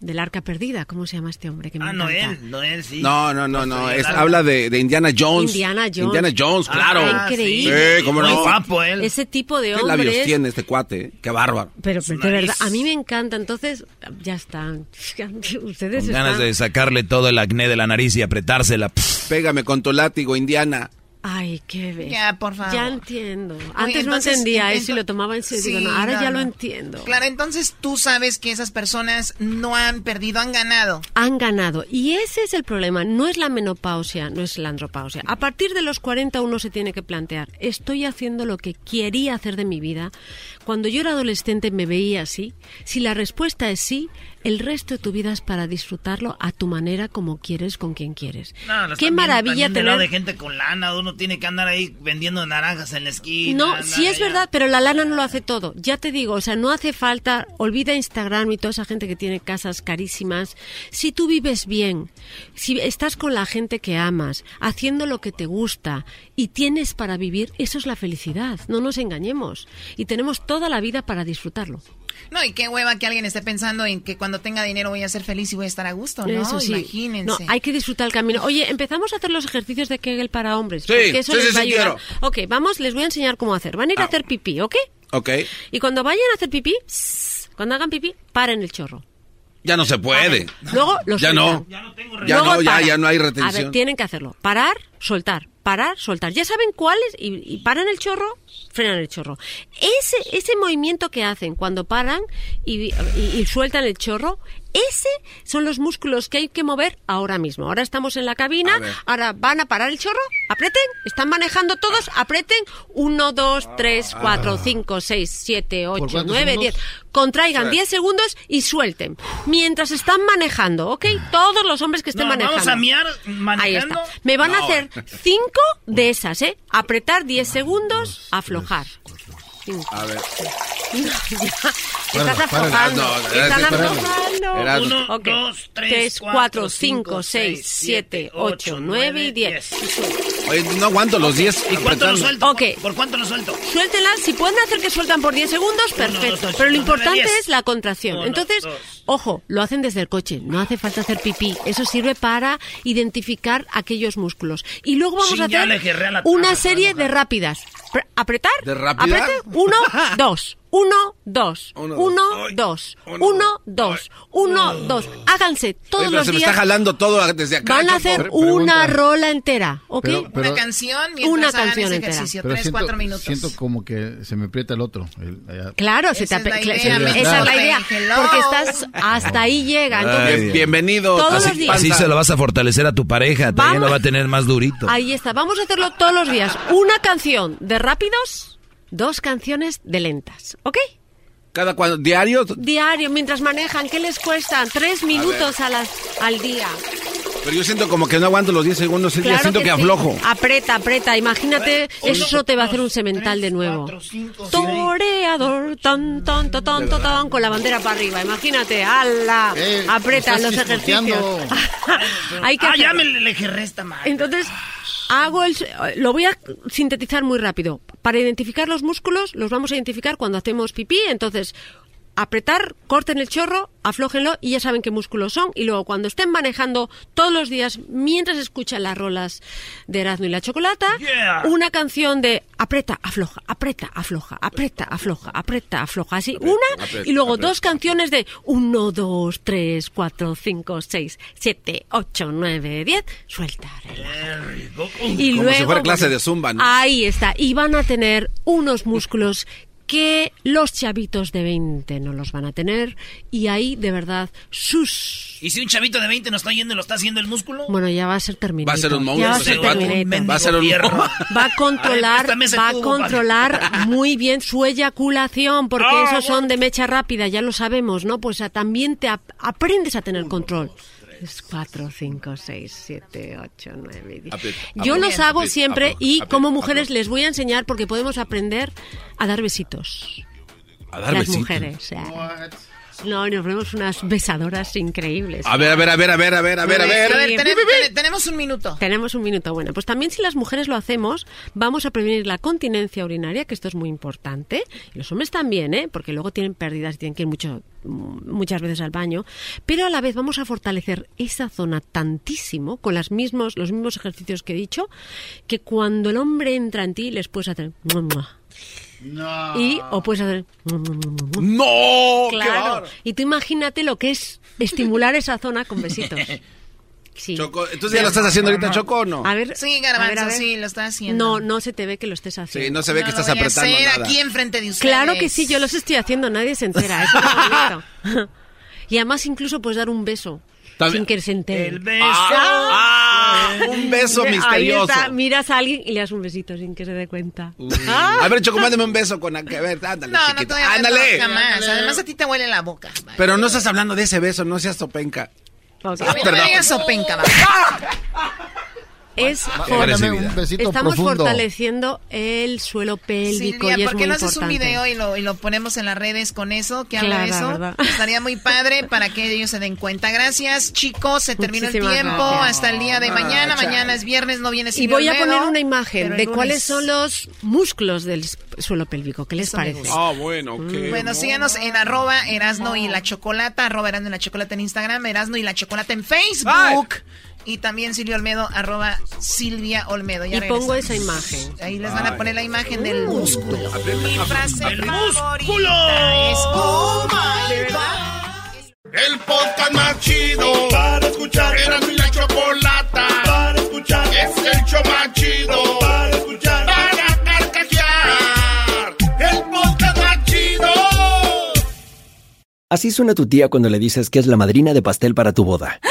del arca perdida. ¿Cómo se llama este hombre? Que me Ah, encanta? Noel, Noel, sí. No, no, no, no. Pues, es- el- habla de, de Indiana Jones. Indiana Jones. Indiana Jones, claro. Ah, increíble. Sí, cómo no. Muy guapo él. Ese tipo de ¿Qué labios hombres. tiene este cuate? eh? Qué bárbaro. Pero Su de verdad, a mí me encanta. Entonces, ya están. Ustedes Con ganas están- de sacarle todo el acné de la nariz y apretársela. Pff, Pégame con tu látigo, Indiana. Ay, qué bello. Ya, por favor. Ya entiendo. Oye, Antes no entendía eso y lo tomaba en serio. Sí, Digo, no, ahora no, ya no. lo entiendo. Claro, entonces tú sabes que esas personas no han perdido, han ganado. Han ganado. Y ese es el problema. No es la menopausia, no es la andropausia. A partir de los 40 uno se tiene que plantear, ¿estoy haciendo lo que quería hacer de mi vida? Cuando yo era adolescente me veía así. Si la respuesta es sí, el resto de tu vida es para disfrutarlo a tu manera, como quieres, con quien quieres. No, Qué viendo maravilla también tener... de gente con lana. Uno tiene que andar ahí vendiendo naranjas en la esquina. No, sí es allá. verdad, pero la lana no lo hace todo. Ya te digo, o sea, no hace falta, olvida Instagram y toda esa gente que tiene casas carísimas. Si tú vives bien, si estás con la gente que amas, haciendo lo que te gusta y tienes para vivir, eso es la felicidad. No nos engañemos. Y tenemos toda la vida para disfrutarlo. No, y qué hueva que alguien esté pensando en que cuando tenga dinero voy a ser feliz y voy a estar a gusto, ¿no? Eso sí. Imagínense. No, hay que disfrutar el camino. Oye, empezamos a hacer los ejercicios de Kegel para hombres. Sí, porque eso sí, les sí, va a ayudar. quiero. Ok, vamos, les voy a enseñar cómo hacer. Van a ir a Ah. hacer pipí, ¿ok? Ok. Y cuando vayan a hacer pipí, cuando hagan pipí, paren el chorro. Ya no se puede. Luego los Ya no. Ya no, ya, ya no hay A retención. ver, tienen que hacerlo. Parar, soltar, parar, soltar. Ya saben cuáles y, y paran el chorro, frenan el chorro. Ese, ese movimiento que hacen cuando paran y, y- y sueltan el chorro, ese son los músculos que hay que mover ahora mismo. Ahora estamos en la cabina, ahora van a parar el chorro, aprieten, están manejando todos, aprieten. 1, 2, 3, 4, 5, 6, 7, 8, cuántos 9, segundos? 10. Contraigan Sí. 10 segundos y suelten. Mientras están manejando, ¿ok? Todos los hombres que estén No, manejando. vamos a miar Ahí manejando. está. Me van a hacer 5 de esas, ¿eh? Apretar 10 segundos, aflojar. A ver. Estás aflojando. Espérate. aflojando. Eras- Uno, Ok. dos, tres, Tres, cuatro, cuatro, cinco, cinco, seis, seis, siete, siete, ocho, ocho, nueve nueve, y diez. Oye, no aguanto los 10. ¿Y cuánto lo suelto? ¿Por cuánto lo suelto? Suéltenla, si pueden hacer que sueltan por 10 segundos, perfecto. Pero lo importante es la contracción. Uno, Entonces, dos. Ojo, lo hacen desde el coche, no hace falta hacer pipí. Eso sirve para identificar aquellos músculos. Y luego vamos a hacer una serie de rápidas. Pre- ¿Apretar? ¿De rápida? Apriete. Uno, dos. Uno, dos. Uno, dos. Uno, dos. Uno, dos. Háganse todos los se me días. está jalando todo desde acá. Van a hacer una rola entera, ¿ok? Pero- pero- Una canción mientras Una hagan canción ese entera. ejercicio. Pero Tres, siento, cuatro minutos. siento como que se me aprieta el otro. el- allá. Claro, se te Esa es la idea. Porque estás hasta ahí llega. Entonces, Ay, Bienvenido. Todos los Así, días. así se lo vas a fortalecer a tu pareja, también lo va a tener más durito. ahí está. Vamos a hacerlo todos los días. Una canción de rápidos, dos canciones de lentas. ¿Ok? Cada cuando, diario, Diario, mientras manejan, ¿qué les cuesta? Tres minutos a las, al día. pero yo siento como que no aguanto los 10 segundos, siento que, sí. aflojo. Apreta, apreta. Imagínate, eso te va a hacer un cemental de nuevo. Toreador, tan, tan, tan, tan, tan, tan, con la bandera para arriba. Imagínate, ala. Eh, Apreta los ejercicios. Hay que ah, hacer- ya me le, le gerré esta madre. Entonces, hago el, lo voy a sintetizar muy rápido. Para identificar los músculos, los vamos a identificar cuando hacemos pipí. Entonces, apretar, corten el chorro, aflójenlo y ya saben qué músculos son. Y luego, cuando estén manejando todos los días, mientras escuchan las rolas de Erasmo y la Chocolata, Yeah. una canción de aprieta, afloja, aprieta, afloja, aprieta, afloja, aprieta, afloja. Así, una. aprieta, y luego aprieta. dos canciones de 1, 2, 3, 4, 5, 6, 7, 8, 9, 10. Suelta, y Como luego, si fuera clase de zumba, ¿no? Ahí está. Y van a tener unos músculos que los chavitos de 20 no los van a tener. Y ahí, de verdad, sus... ¿Y si un chavito de 20 no está yendo y lo está haciendo el músculo? Bueno, ya va a ser Terminator. Va a ser un monstruo. Va a ser Sí, va a- Terminator. va a ser un- Va a controlar, va a controlar muy bien su eyaculación, porque Ah, esos son de mecha rápida, ya lo sabemos, ¿no? Pues a- también te ap- aprendes a tener control. Es 4, 5, 6, 7, 8, 9, 10. Aprieta, Yo los hago siempre y como mujeres les voy a enseñar porque podemos aprender a dar besitos. A dar Las besitos. mujeres. eh. No, nos vemos unas besadoras increíbles. A ver, a ver, a ver, a ver, a ver, a ver, a A ver, ver. tenem- tenem- tenemos un minuto. Tenemos un minuto. Bueno, pues también si las mujeres lo hacemos, vamos a prevenir la continencia urinaria, que esto es muy importante. Y los hombres también, ¿eh? Porque luego tienen pérdidas y tienen que ir mucho, muchas veces al baño. Pero a la vez vamos a fortalecer esa zona tantísimo con las mismos, los mismos ejercicios que he dicho, que cuando el hombre entra en ti les puedes hacer... mua. Y o puedes hacer... ¡No! ¡Qué Claro. Y tú imagínate lo que es estimular esa zona con besitos. Sí. Choco, ¿entonces ya lo estás haciendo ahorita, Choco, o no? A ver. Sí, a Garbanzo, ver, a ver. sí, lo está haciendo. No, no se te ve que lo estés haciendo. Sí, no se ve que No lo estás voy a apretando hacer nada. aquí enfrente de ustedes. Claro que sí, yo los estoy haciendo, nadie se entera. Eso es lo bonito. Y además incluso puedes dar un beso sin que se entere. El beso. ¡Ah! Un beso Ahí misterioso. está, miras a alguien y le das un besito sin que se dé cuenta. A ver, Choco, mándame un beso con... A ver, ándale, No, no ¡Ándale! jamás. Además, a ti te huele la boca. Pero no estás hablando de ese beso, no seas topenca. Ok. A mí no me digas sopenca, va. Es un besito Estamos profundo. fortaleciendo el suelo pélvico Silvia, y es ¿por qué muy no haces un video y lo, y lo ponemos en las redes con eso? Que habla de Claro, eso. ¿verdad? Estaría muy padre para que ellos se den cuenta. Gracias, chicos. Se terminó el Muchísimas tiempo. gracias. Hasta el día de mañana. Ah, chale. Mañana es viernes, no viene Y Silvia voy a poner una imagen el de cuáles son los músculos del suelo pélvico. ¿Qué les Eso parece? Ah, bueno, ok. Bueno, síganos en arroba Erasno y la Chocolata, arroba Erasno y la Chocolata en Instagram, Erasno y la Chocolata en Facebook. Y también Silvia Olmedo, arroba Silvia Olmedo. Ya Y pongo esa imagen. Ahí les van a poner la imagen del músculo. Mi frase ¡El favorita músculo! es Oh my God. El podcast más chido para escuchar. Era mi la chocolata para escuchar. Es el show más chido para escuchar. Para carcajear. El podcast más chido. Así suena tu tía cuando le dices que es la madrina de pastel para tu boda.